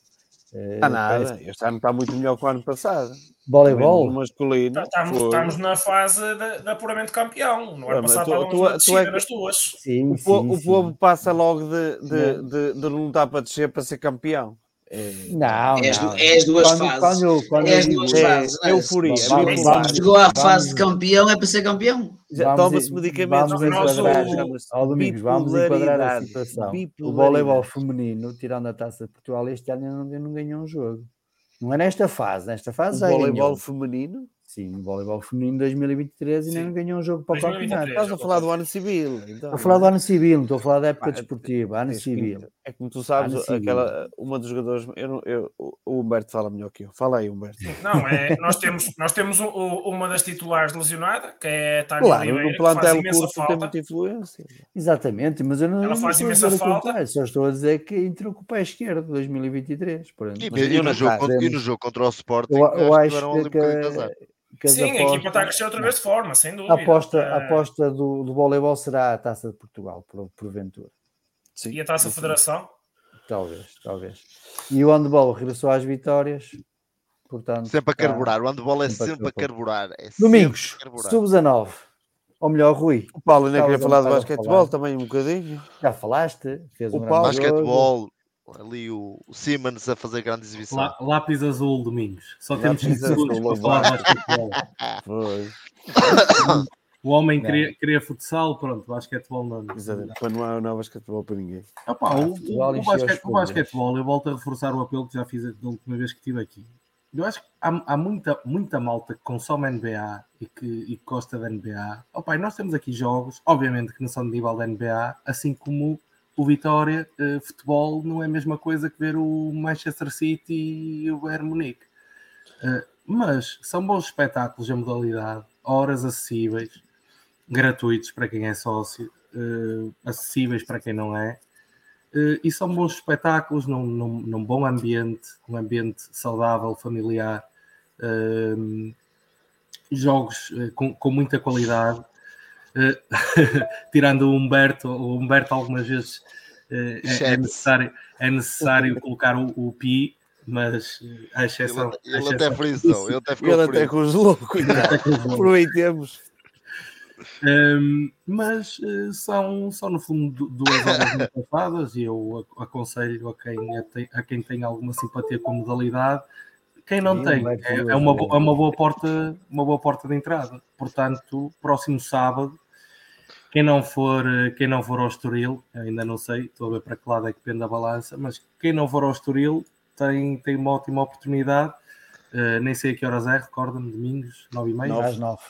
Eh, Está nada. parece- Este ano está muito melhor que o ano passado. Voleibol? No masculino. Tá- Estamos, estamos na fase de, de apuramento campeão. No Ah, ano mas passado estávamos tu- tu é nas duas. Sim, O, sim, o sim. povo passa logo de, de, Não. de, de não estar para descer para ser campeão. É, Não, É as, não. é as duas Quando- fases. quando- quando é as duas é fases. é? euforia, é Vamos- bipolar. vamos- Chegou à vamos- fase de campeão, é para ser campeão. Toma-se en- medicamentos. Vamos Nós- enquadrar, ó, Domingos, vamos enquadrar a situação. O voleibol feminino, tirando a taça de Portugal, este ano ainda não ganhou um jogo. Não é nesta fase, nesta fase O já voleibol ganhou. feminino? Sim, o voleibol feminino 2023 ainda Sim. não ganhou um jogo para o 2023. campeonato. Estás a falar do ano civil. Então, Estou a falar do ano civil, não estou a falar da época Pá, desportiva, ano civil. É como tu sabes, civil. aquela, uma dos jogadores. Eu, não- eu, o Humberto fala melhor que eu. Fala aí, Humberto. Não, é, nós temos, nós temos o- o- uma das titulares lesionada, que é a Tânia Claro, Oliveira, no que plantel imensa curto tem falta. muita influência. Exatamente, mas eu não, Ela não faz estou a imensa falta. só estou a dizer que entrou com o pé esquerdo 2023. Pronto. E, e nenhum no jogo, contra- e no jogo contra o Sporting, Eu, eu acho que um que, que Sim, a equipa está a crescer outra vez de forma, sem dúvida. A aposta, a Eh, aposta do, do voleibol será a taça de Portugal, por, porventura. Sim, E a taça sim. federação? Talvez, talvez. E o handball regressou às vitórias, portanto. Sempre a carburar. O handball é sempre a sempre a carburar. É Domingos, a carburar. sub-19. Ou melhor, Rui. O Paulo ainda queria falar um de a basquetebol também um bocadinho. Já falaste? Fez um O grande Paulo-. Basquetebol, ali o, o Simmons a fazer grande exibição. Lá- lápis azul, Domingos. Só temos Lápis 5 segundos para falar de basquetebol. Foi. O homem Não. queria, queria futsal, pronto, basquetebol não. Exatamente. Quando não há, não há basquetebol para ninguém. Opa, o, Portugal o, o, encheu basquete- o basquetebol, eu volto a reforçar o apelo que já fiz da última vez que estive aqui. Eu acho que há, há muita, muita malta que consome NBA e que, e que gosta da NBA. Opa, e nós temos aqui jogos, obviamente que não são de nível da NBA, assim como o Vitória, eh, futebol não é a mesma coisa que ver o Manchester City e o Bayern Munique. Eh, mas são bons espetáculos a modalidade, horas acessíveis, gratuitos para quem é sócio, eh, acessíveis para quem não é. Eh, e são bons espetáculos num, num, num bom ambiente, um ambiente saudável, familiar, eh, jogos com, com muita qualidade. Tirando o Humberto, o Humberto algumas vezes é- é, necessário, é necessário colocar o, o pi, mas a exceção. Ele, a ele até exceção- frisou. Ele até ficou Ele até com os loucos. Aproveitemos. Um, mas uh, são, são, no fundo, du- duas horas muito passadas e eu ac- aconselho a quem, a, tem- a quem tem alguma simpatia com a modalidade. Quem não Sim, tem, é, é uma, é uma boa porta, uma boa porta de entrada. Portanto, próximo sábado, quem não for, eh, quem não for ao Estoril, ainda não sei, estou a ver para que lado é que pende a balança, mas quem não for ao Estoril tem, tem uma ótima oportunidade. Uh, nem sei a que horas é, recorda-me, domingos, nove e meia? Às nove.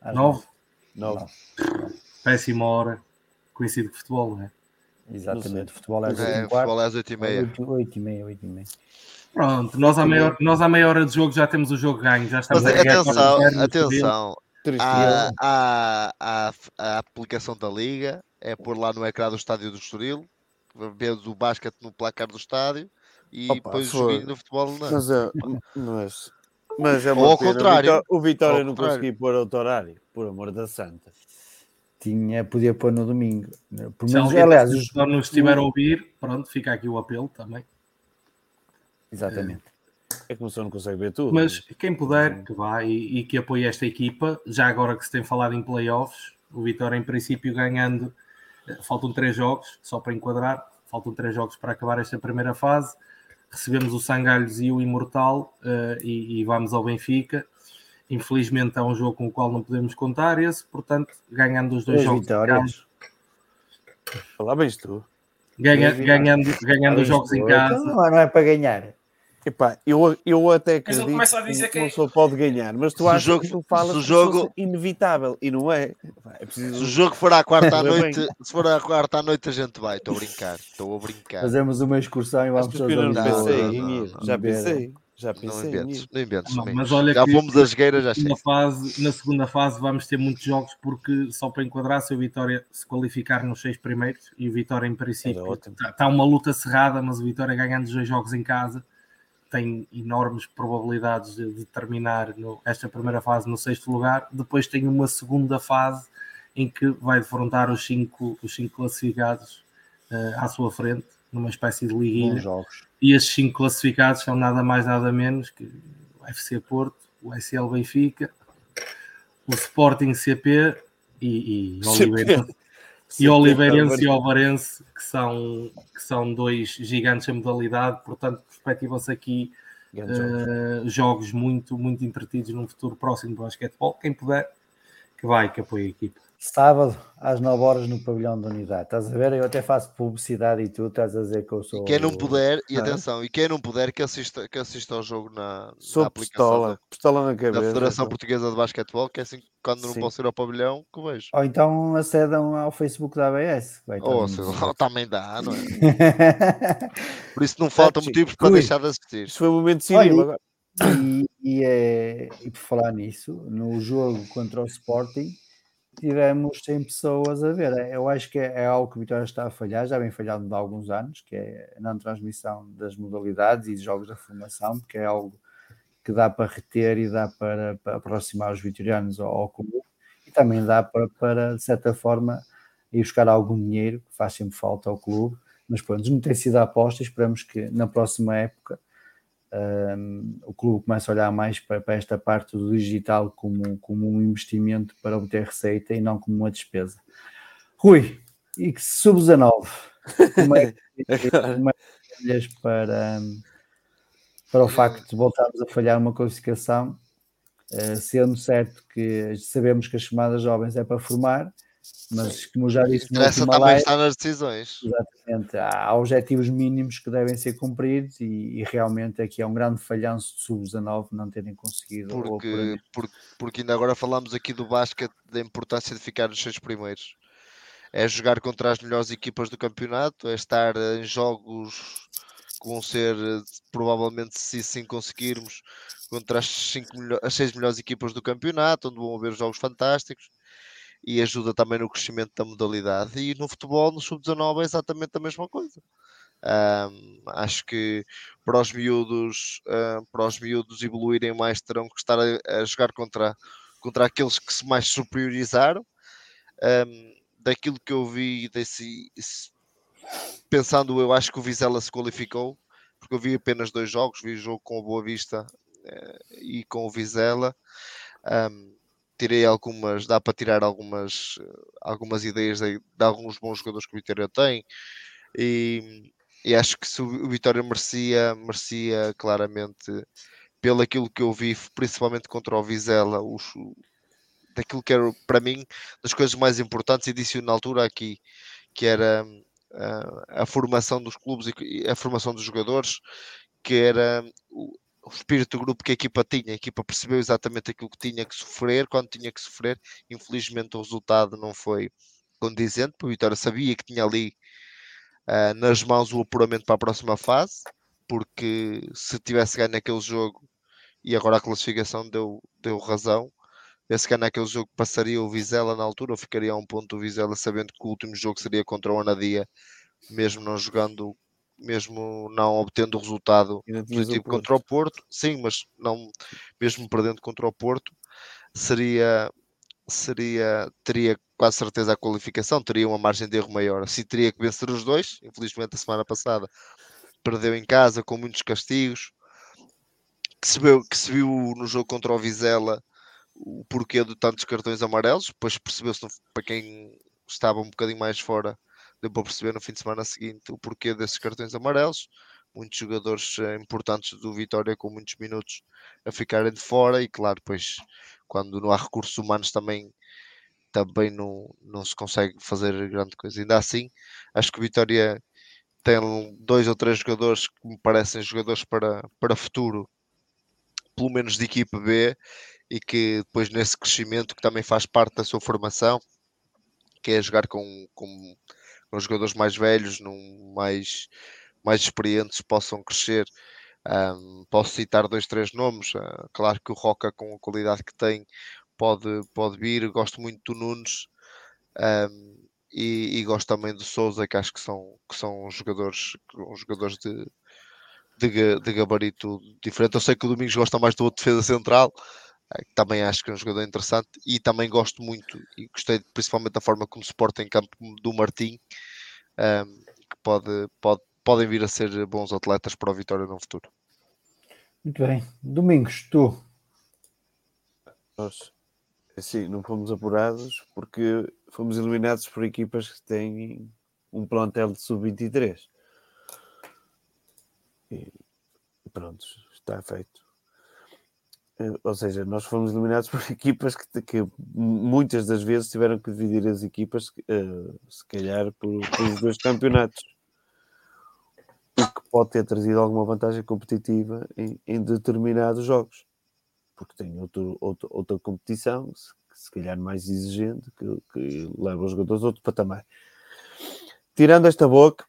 Às Nove? Nove. péssima hora, coincide com futebol, não é? Exatamente. Futebol é às É, oito e um futebol é às 8h30. Oito- oito e meia, oito e meia. Pronto, nós à, meia, nós à meia hora de jogo já temos o jogo ganho, já estamos Mas a ganhar atenção, 4-0 no atenção. A, a, a, a aplicação da Liga é pôr lá no ecrã do estádio do Estoril, vês o basquete no placar do estádio e Opa, depois o joguinho do futebol não. Mas, é, mas, mas é Ou ao pena. contrário. O Vitó- O Vitória não conseguiu pôr outro horário, por amor da santa. Tinha, podia pôr no domingo. Por Se menos, alguém aliás, nos- os- nos estiver a ouvir, pronto, fica aqui o apelo também. exatamente. É que você não consegue ver tudo. Mas quem puder, que vá e, e que apoie esta equipa, já agora que se tem falado em playoffs, o Vitória em princípio ganhando, eh, faltam três jogos, só para enquadrar, faltam três jogos para acabar esta primeira fase. Recebemos o Sangalhos e o Imortal eh, e, e vamos ao Benfica. Infelizmente é um jogo com o qual não podemos contar esse, portanto, ganhando os dois Duas jogos, vitórias. Lá bens tu. ganha- ganhando, ganhando os jogos em casa. Então, não, não é para ganhar. Epá, eu, eu até Mas acredito começa a dizer que que- uma pessoa pode ganhar, mas tu achas jogo- que tu falas se o jogo- inevitável e não é. É Se o preciso. jogo for à quarta à noite, se for à quarta à noite a gente vai, estou a brincar, estou a brincar. Fazemos uma excursão e vamos Mas eu não Não, pensei não, não, ir, não. já pensei. Já Não pensei inventes, nisso. não inventes. Não, mas olha já que fomos às gueiras, já na fase, na segunda fase vamos ter muitos jogos porque só para enquadrar se o Vitória se qualificar nos seis primeiros e o Vitória em princípio está tá uma luta cerrada, mas o Vitória ganhando os dois jogos em casa tem enormes probabilidades de, de terminar no- esta primeira fase no sexto lugar. Depois tem uma segunda fase em que vai defrontar os cinco, os cinco classificados eh, à sua frente, numa espécie de jogos. E esses cinco classificados são nada mais nada menos que o FC Porto, o SL Benfica, o Sporting CP e, e Oliveirense, e Oliveirense e Alvarense, que são, que são dois gigantes em modalidade, portanto, perspectiva-se aqui eh, jogos muito, muito entretidos num futuro próximo do basquetebol. Quem puder, que vai, que apoie a equipa. Sábado, às 9 horas, no pavilhão da unidade. Estás a ver? Eu até faço publicidade e tu estás a dizer que eu sou. E quem não puder, e é? atenção, e quem não puder que assista, que assista ao jogo na, na Sou aplicação pistola. Pistola na da, cabeça. da Federação então. Portuguesa de Basquetebol, que é assim, quando não Sim. posso ir ao pavilhão, que vejo. Ou então acedam ao Facebook da ABS. Ou no- também dá, não é? Por isso não faltam motivos para Rui. deixar de assistir. Isto foi um momento civil agora. E, e, é- e por falar nisso, no jogo contra o Sporting, tivemos 100 pessoas a ver. Eu acho que é, é algo que o Vitória está a falhar, já vem falhando há alguns anos, que é a não transmissão das modalidades e jogos da formação, porque é algo que dá para reter e dá para, para aproximar os vitorianos ao, ao clube e também dá para, para, de certa forma, ir buscar algum dinheiro que faz sempre falta ao clube. Mas pronto, não tem sido a aposta, esperamos que na próxima época um, o clube começa a olhar mais para, para esta parte do digital como, como um investimento para obter receita e não como uma despesa. Rui, e que sub-19, como é que como é que olhas para, para o facto de voltarmos a falhar uma classificação, eh, sendo certo que sabemos que as chamadas jovens é para formar, mas como já disse no último também live, estar nas decisões. Exatamente, há objetivos mínimos que devem ser cumpridos e, e realmente aqui é um grande falhanço de sub-19 não terem conseguido Porque, porque, ainda agora falamos aqui do basquete, da importância de ficar nos seis primeiros. É jogar contra as melhores equipas do campeonato, é estar em jogos que vão ser, provavelmente, se sim conseguirmos, contra as, cinco as seis melhores equipas do campeonato, onde vão haver jogos fantásticos e ajuda também no crescimento da modalidade. E no futebol, no sub-19, é exatamente a mesma coisa. Ahm, acho que para os miúdos, ah, para os miúdos evoluírem mais, terão que estar a, a jogar contra, contra aqueles que se mais superiorizaram. Ahm, daquilo que eu vi, desse, se- pensando, eu acho que o Vizela se qualificou, porque eu vi apenas dois jogos, vi o jogo com o Boa Vista eh, e com o Vizela. Ahm, tirei algumas, dá para tirar algumas, algumas ideias de, de alguns bons jogadores que o Vitória tem. E, e acho que se o Vitória merecia, merecia claramente pelo aquilo que eu vi, principalmente contra o Vizela, os, daquilo que era para mim das coisas mais importantes e disse na altura aqui, que era ah, a formação dos clubes e a formação dos jogadores, que era o, espírito do grupo que a equipa tinha. A equipa percebeu exatamente aquilo que tinha que sofrer, quando tinha que sofrer. Infelizmente o resultado não foi condizente, porque o Vitória sabia que tinha ali ah, nas mãos o apuramento para a próxima fase, porque se tivesse ganho aquele jogo e agora a classificação deu, deu razão, esse ganho naquele jogo passaria o Vizela na altura, ou ficaria a um ponto o Vizela, sabendo que o último jogo seria contra o Anadia, mesmo não jogando, mesmo não obtendo o resultado o positivo Porto. contra o Porto, sim, mas não, mesmo perdendo contra o Porto, seria, seria, teria quase certeza a qualificação, teria uma margem de erro maior. Assim teria que vencer os dois, infelizmente a semana passada perdeu em casa com muitos castigos, que se viu, que se viu no jogo contra o Vizela o porquê de tantos cartões amarelos, depois percebeu-se para quem estava um bocadinho mais fora, deu para perceber no fim de semana seguinte o porquê desses cartões amarelos. Muitos jogadores eh, importantes do Vitória com muitos minutos a ficarem de fora e claro, depois quando não há recursos humanos também também não, não se consegue fazer grande coisa. Ainda assim, acho que o Vitória tem dois ou três jogadores que me parecem jogadores para, para futuro, pelo menos de equipa B, e que depois nesse crescimento que também faz parte da sua formação, que é jogar com, com, com jogadores mais velhos, num, mais, mais experientes, possam crescer Um, posso citar dois, três nomes. Uh, claro que o Roca, com a qualidade que tem, pode, pode vir. Gosto muito do Nunes um, e, e, gosto também do Souza, que acho que são, que são jogadores, jogadores de, de, de, gabarito diferente. Eu sei que o Domingos gosta mais do outro defesa central, também acho que é um jogador interessante, e também gosto muito, e gostei principalmente da forma como se porta em campo do Martim, um, que pode, pode, podem vir a ser bons atletas para o Vitória no futuro. Muito bem. Domingos, tu. Nós, assim, não fomos apurados porque fomos eliminados por equipas que têm um plantel de sub-23. E pronto, está feito. Eh, ou seja, nós fomos eliminados por equipas que, que muitas das vezes tiveram que dividir as equipas, se calhar, por, dois campeonatos. O que pode ter trazido alguma vantagem competitiva em, em determinados jogos. Porque tem outro, outro, outra competição, se, se calhar mais exigente, que, que leva os jogadores a outro patamar. Tirando esta boca,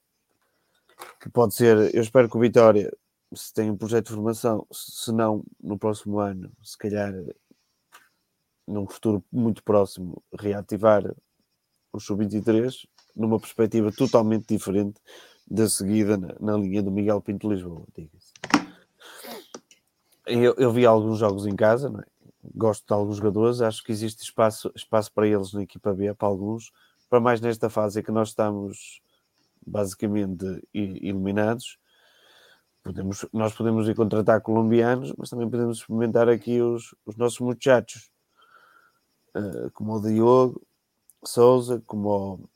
que pode ser, eu espero que o Vitória, se tem um projeto de formação, se não no próximo ano, se calhar num futuro muito próximo, reativar o Sub-23 numa perspectiva totalmente diferente da seguida na, na linha do Miguel Pinto Lisboa, diga-se. Eu, eu, vi alguns jogos em casa, é? gosto de alguns jogadores, acho que existe espaço, espaço para eles na equipa B, para alguns, para mais nesta fase em que nós estamos basicamente eliminados. Podemos, nós podemos ir contratar colombianos, mas também podemos experimentar aqui os, os nossos muchachos, uh, como o Diogo Souza, como o,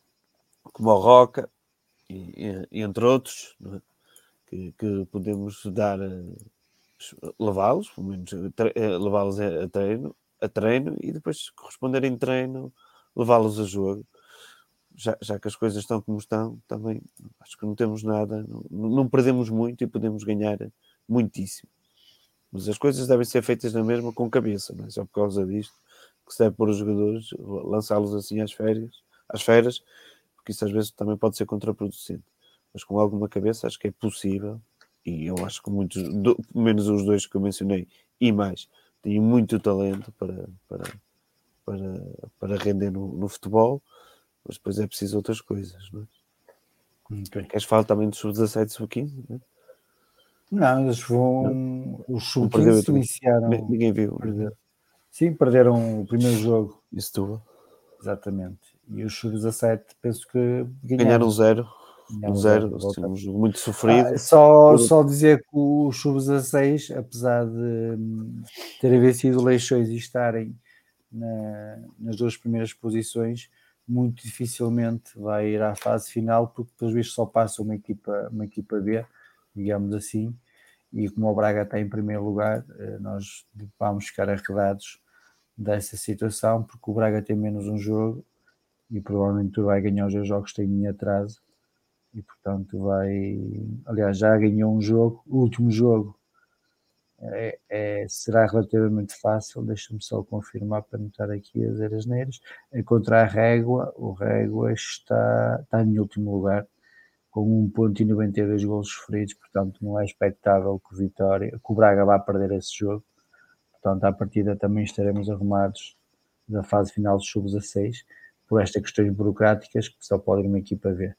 como o Roca, e, e entre outros, é? que, que, podemos dar, uh, levá-los, pelo menos uh, levá-los a, a treino, a treino e depois corresponder em treino, levá-los a jogo já, já que as coisas estão como estão, também acho que não temos nada, não, não perdemos muito e podemos ganhar muitíssimo. Mas as coisas devem ser feitas na mesma com cabeça, não é só por causa disto que se deve pôr os jogadores, lançá-los assim às férias, às férias, porque isso às vezes também pode ser contraproducente. Mas com alguma cabeça acho que é possível, e eu acho que muitos, do, menos os dois que eu mencionei, e mais, têm muito talento para, para, para, para render no, no futebol mas depois é preciso outras coisas, não é? Okay. Queres falar também dos sub-17 e sub-15? Não, é? não, eles vão. Não. Os sub-15 iniciaram. Ninguém viu. Perder. Sim, perderam o primeiro jogo. Isso tu. Exatamente. E os sub-17, penso que ganharam, ganharam zero. Um zero, assim, um jogo muito sofrido. Ah, só, Por... só dizer que o sub-16, apesar de hum, terem vencido Leixões e estarem na, nas duas primeiras posições, muito dificilmente vai ir à fase final, porque pelos vezes só passa uma equipa, uma equipa B, digamos assim, e como o Braga está em primeiro lugar, eh, nós vamos ficar arredados dessa situação, porque o Braga tem menos um jogo e provavelmente vai ganhar os jogos que tem em atraso e portanto vai, aliás já ganhou um jogo, o último jogo é, é, será relativamente fácil, deixa-me só confirmar para notar aqui as erasneiras. Contra a Régua, o Régua está, está em último lugar, com 1.92 golos sofridos, portanto não é expectável que o Vitória, que o Braga vá perder esse jogo. Portanto, à partida também estaremos arrumados da fase final dos sub-16 por estas questões burocráticas que só pode uma equipa ver.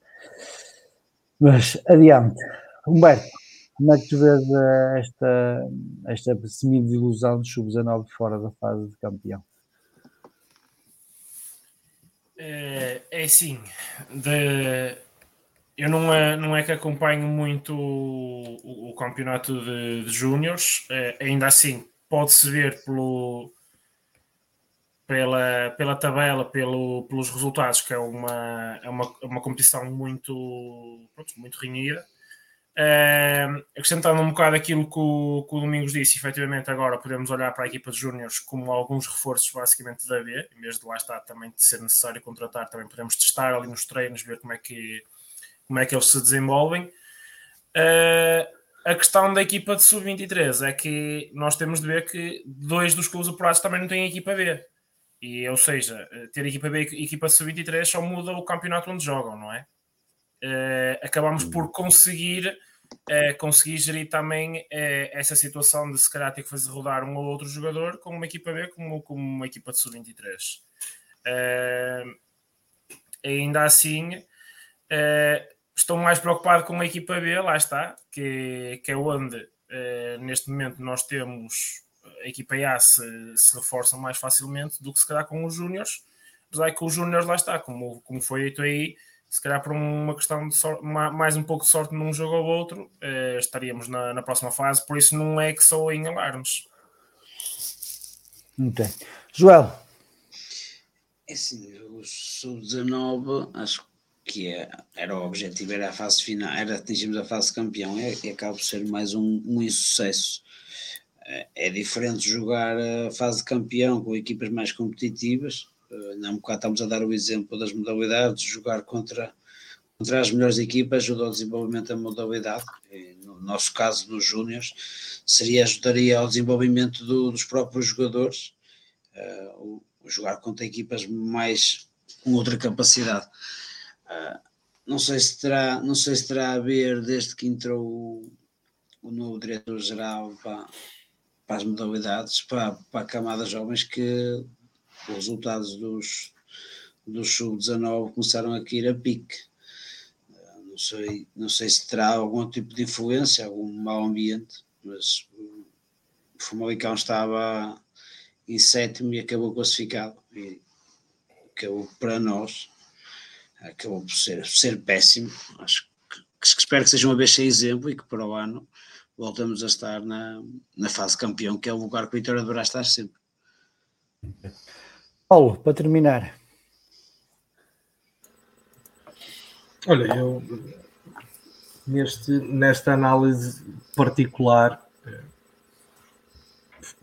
Mas adiante, Humberto. Como é que tu vês eh, esta, esta semi-ilusão de sub-19 fora da fase de campeão? É, é assim, de, eu não é, não é que acompanho muito o, o campeonato de, de é, ainda assim pode-se ver pelo, pela, pela tabela, pelo, pelos resultados, que é uma, é uma, é uma competição muito, pronto, muito renhida. Uh, acrescentando um bocado aquilo que o, que o Domingos disse, efetivamente agora podemos olhar para a equipa de júniores como alguns reforços basicamente da B, em vez de lá estar também de ser necessário contratar, também podemos testar ali nos treinos, ver como é que, como é que eles se desenvolvem. Uh, a questão da equipa de sub-23 é que nós temos de ver que dois dos clubes apurados também não têm equipa B. E, ou seja, ter equipa B e equipa sub-23 só muda o campeonato onde jogam, não é? Uh, acabamos por conseguir conseguir gerir também é, essa situação de se calhar ter que fazer rodar um ou outro jogador com uma equipa B como, como uma equipa de sub-23. É, ainda assim, é, estou mais preocupado com a equipa B, lá está, que, que é onde neste momento nós temos a equipa A se, se reforça mais facilmente do que se calhar com os Júniors, apesar que os Júniors lá está, como, como foi feito aí, se calhar por uma questão de sorte, mais um pouco de sorte num jogo ou outro, eh, estaríamos na, na, próxima fase, por isso não é que sou em alarmes. Ok. Joel. É assim, o sub-19 acho que é, era o objetivo, era a fase final, era atingirmos a fase campeão, é, é acaba por ser mais um, um insucesso. É, é diferente jogar a fase de campeão com equipas mais competitivas, há um bocado estamos a dar o exemplo das modalidades, jogar contra, contra as melhores equipas ajuda ao desenvolvimento da modalidade. E no nosso caso, nos Júniors, seria ajudaria ao desenvolvimento do, dos próprios jogadores, uh, o, jogar contra equipas mais com outra capacidade. Uh, não sei se terá, não sei se terá a ver desde que entrou o, o novo diretor-geral para, para as modalidades, para, para a camada jovens que os resultados dos, dos sub-19 começaram a cair a pique. Ah, não sei, não sei se terá algum tipo de influência, algum mau ambiente, mas o Famalicão estava em sétimo e acabou classificado. E acabou para nós, acabou por ser, ser péssimo. Acho que, que espero que seja uma vez sem exemplo e que para o ano voltamos a estar na, na fase campeão, que é o lugar que o Vitória deverá estar sempre. Paulo, para terminar. Olha, eu neste, nesta análise particular eh,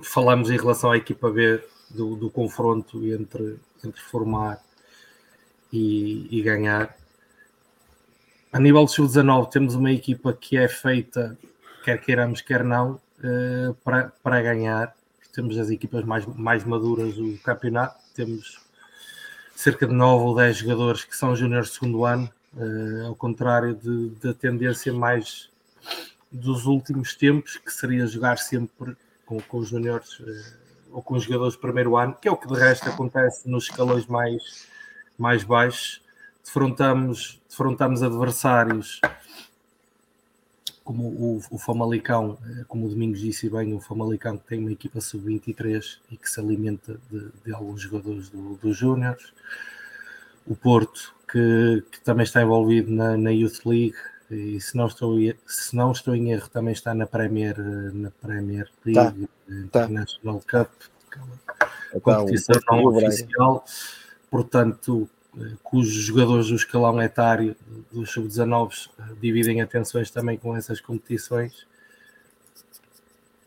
falamos em relação à equipa B do, do confronto entre, entre formar e, e ganhar. A nível de sub-19 temos uma equipa que é feita, quer queiramos, quer não, uh, para, para ganhar. Temos as equipas mais, mais maduras do campeonato temos cerca de 9 ou 10 jogadores que são júniores de segundo ano, uh, ao contrário da tendência mais dos últimos tempos, que seria jogar sempre com, com os júniores uh, ou com os jogadores de primeiro ano, que é o que de resto acontece nos escalões mais, mais baixos. Defrontamos, defrontamos adversários como o, o Famalicão, eh, como o Domingos disse bem, o Famalicão tem uma equipa sub-23 e que se alimenta de, de alguns jogadores dos do Júniors. O Porto, que, que, também está envolvido na, na, Youth League e se não, estou, se não estou em erro também está na Premier, na Premier League tá, International tá. Cup, é competição tá, não oficial. Portanto, cujos jogadores do escalão etário dos sub-19 eh, dividem atenções também com essas competições.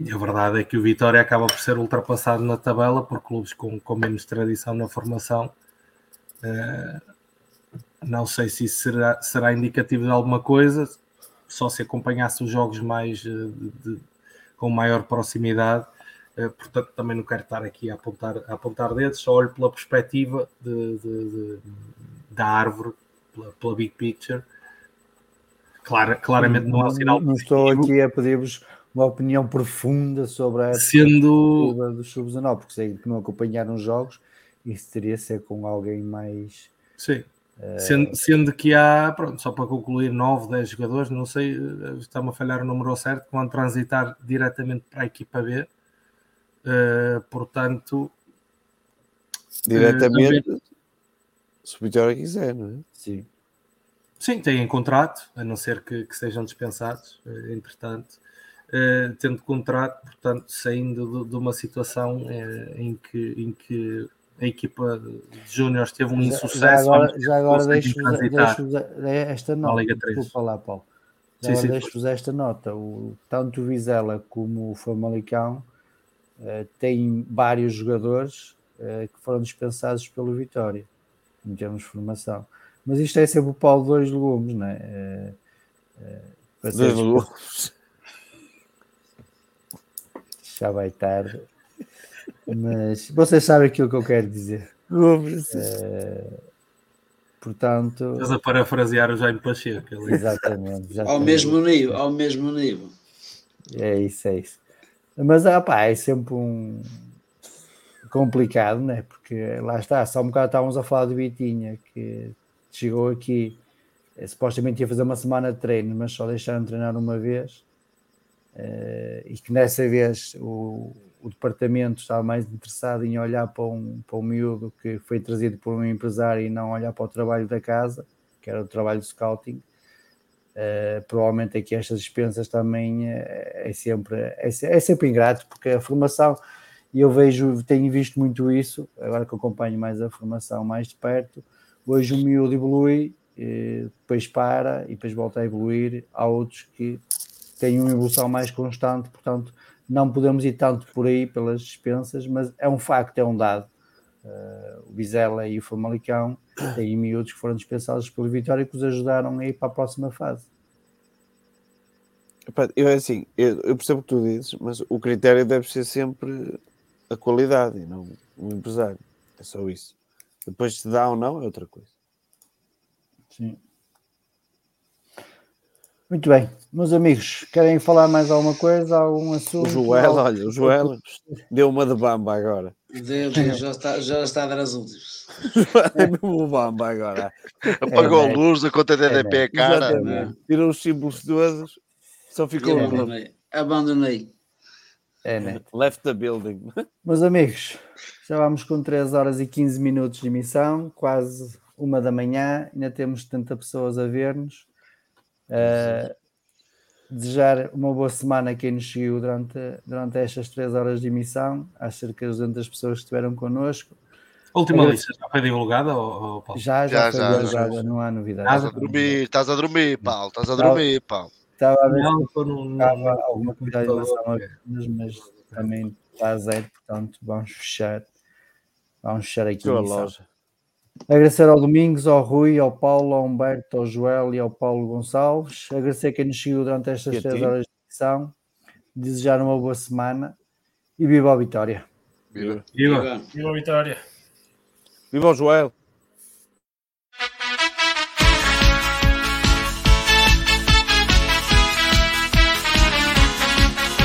E a verdade é que o Vitória acaba por ser ultrapassado na tabela por clubes com, com menos tradição na formação. Uh, não sei se isso será, será indicativo de alguma coisa, só se acompanhasse os jogos mais eh, de, de, com maior proximidade eh, portanto também não quero estar aqui a apontar, a apontar dedos, só olho pela perspectiva de, de, de, da árvore, pela, pela, big picture. Clara, claramente não há sinal. Não, estou aqui a pedir-vos uma opinião profunda sobre a sendo dos sub-19, porque sei que não acompanharam os jogos, isso teria de ser com alguém mais. Sim. Uh... Sendo, sendo, que há, pronto, só para concluir, 9, 10 jogadores, não sei, eh, está-me a falhar o número certo, que vão transitar diretamente para a equipa B Uh, portanto, diretamente, uh, se o Vitória quiser, não é? Sim. Sim, têm contrato, a não ser que, que sejam dispensados, uh, entretanto. Uh, tendo contrato, portanto, saindo de, de uma situação uh, em, que, em que a equipa de Júnior teve um insucesso. Já agora, já agora deixo-vos deixo esta nota. Desculpa lá, Paulo. Já sim, agora deixo-vos esta nota. O, tanto o Vizela como o Famalicão uh, tem vários jogadores uh, que foram dispensados pelo Vitória, em termos de formação. Mas isto é sempre o pau de dois legumes, não é? Uh, dois legumes. Já vai tarde. Mas vocês sabem aquilo que eu quero dizer. Uh, Portanto, Estás a parafrasear o Jaime Pacheco. ali. exatamente, Ao exatamente. mesmo nível, ao mesmo nível. É isso, é isso. Mas ah, é sempre um complicado, né? Porque lá está, só um bocado estávamos a falar do Vitinha, que chegou aqui, eh, supostamente ia fazer uma semana de treino, mas só deixaram de treinar uma vez. eh, e que nessa vez o, o departamento estava mais interessado em olhar para um, para um miúdo que foi trazido por um empresário e não olhar para o trabalho da casa, que era o trabalho de scouting. Uh, provavelmente aqui estas dispensas também uh, é, sempre, é, é sempre ingrato, porque a formação, e eu vejo, tenho visto muito isso, agora que acompanho mais a formação mais de perto, hoje o miúdo evolui, eh, depois para e depois volta a evoluir, há outros que têm uma evolução mais constante, portanto não podemos ir tanto por aí pelas dispensas, mas é um facto, é um dado. Uh, o Vizela e o Famalicão têm miúdos que foram dispensados pelo Vitória que os ajudaram a ir para a próxima fase. Eu, é assim, eu, eu percebo o que tu dizes, mas o critério deve ser sempre a qualidade e não o empresário. É só isso. Depois se dá ou não é outra coisa. Sim. Muito bem, meus amigos, querem falar mais alguma coisa? Algum assunto? O Joel, olha, o Joel deu uma de bamba agora. Deus, Deus, já está, já está a dar as últimas. É o bamba agora. Apagou É, a luz, a conta DDP é cara. Exatamente. Tirou os símbolos todos, só ficou um. Abandonei. Abandonei. É, né? Left the building. Meus amigos, já vamos com 3 horas e 15 minutos de emissão, quase uma da manhã, ainda temos 70 pessoas a ver-nos. Uh, desejar uma boa semana a quem nos seguiu durante, durante estas 3 horas de emissão, às cerca de 200 pessoas que estiveram connosco. A última lista já foi divulgada, ou, ou, Paulo? Já, já, Já, foi já, divulgada, já. não há novidade. Estás a dormir, estás a dormir, Paulo, estás a dormir, Paulo. Estava a ver Não, se no- estava alguma coisa de no relação a computador. mas, mas também está a zero, portanto vamos fechar. Vamos fechar aqui a loja. Agradecer ao Domingos, ao Rui, ao Paulo, ao Humberto, ao Joel e ao Paulo Gonçalves. Agradecer quem nos seguiu durante estas três horas de emissão. Desejar uma boa semana e viva a vitória. Viva. Viva. Viva. Viva a Vitória! Viva o Joel!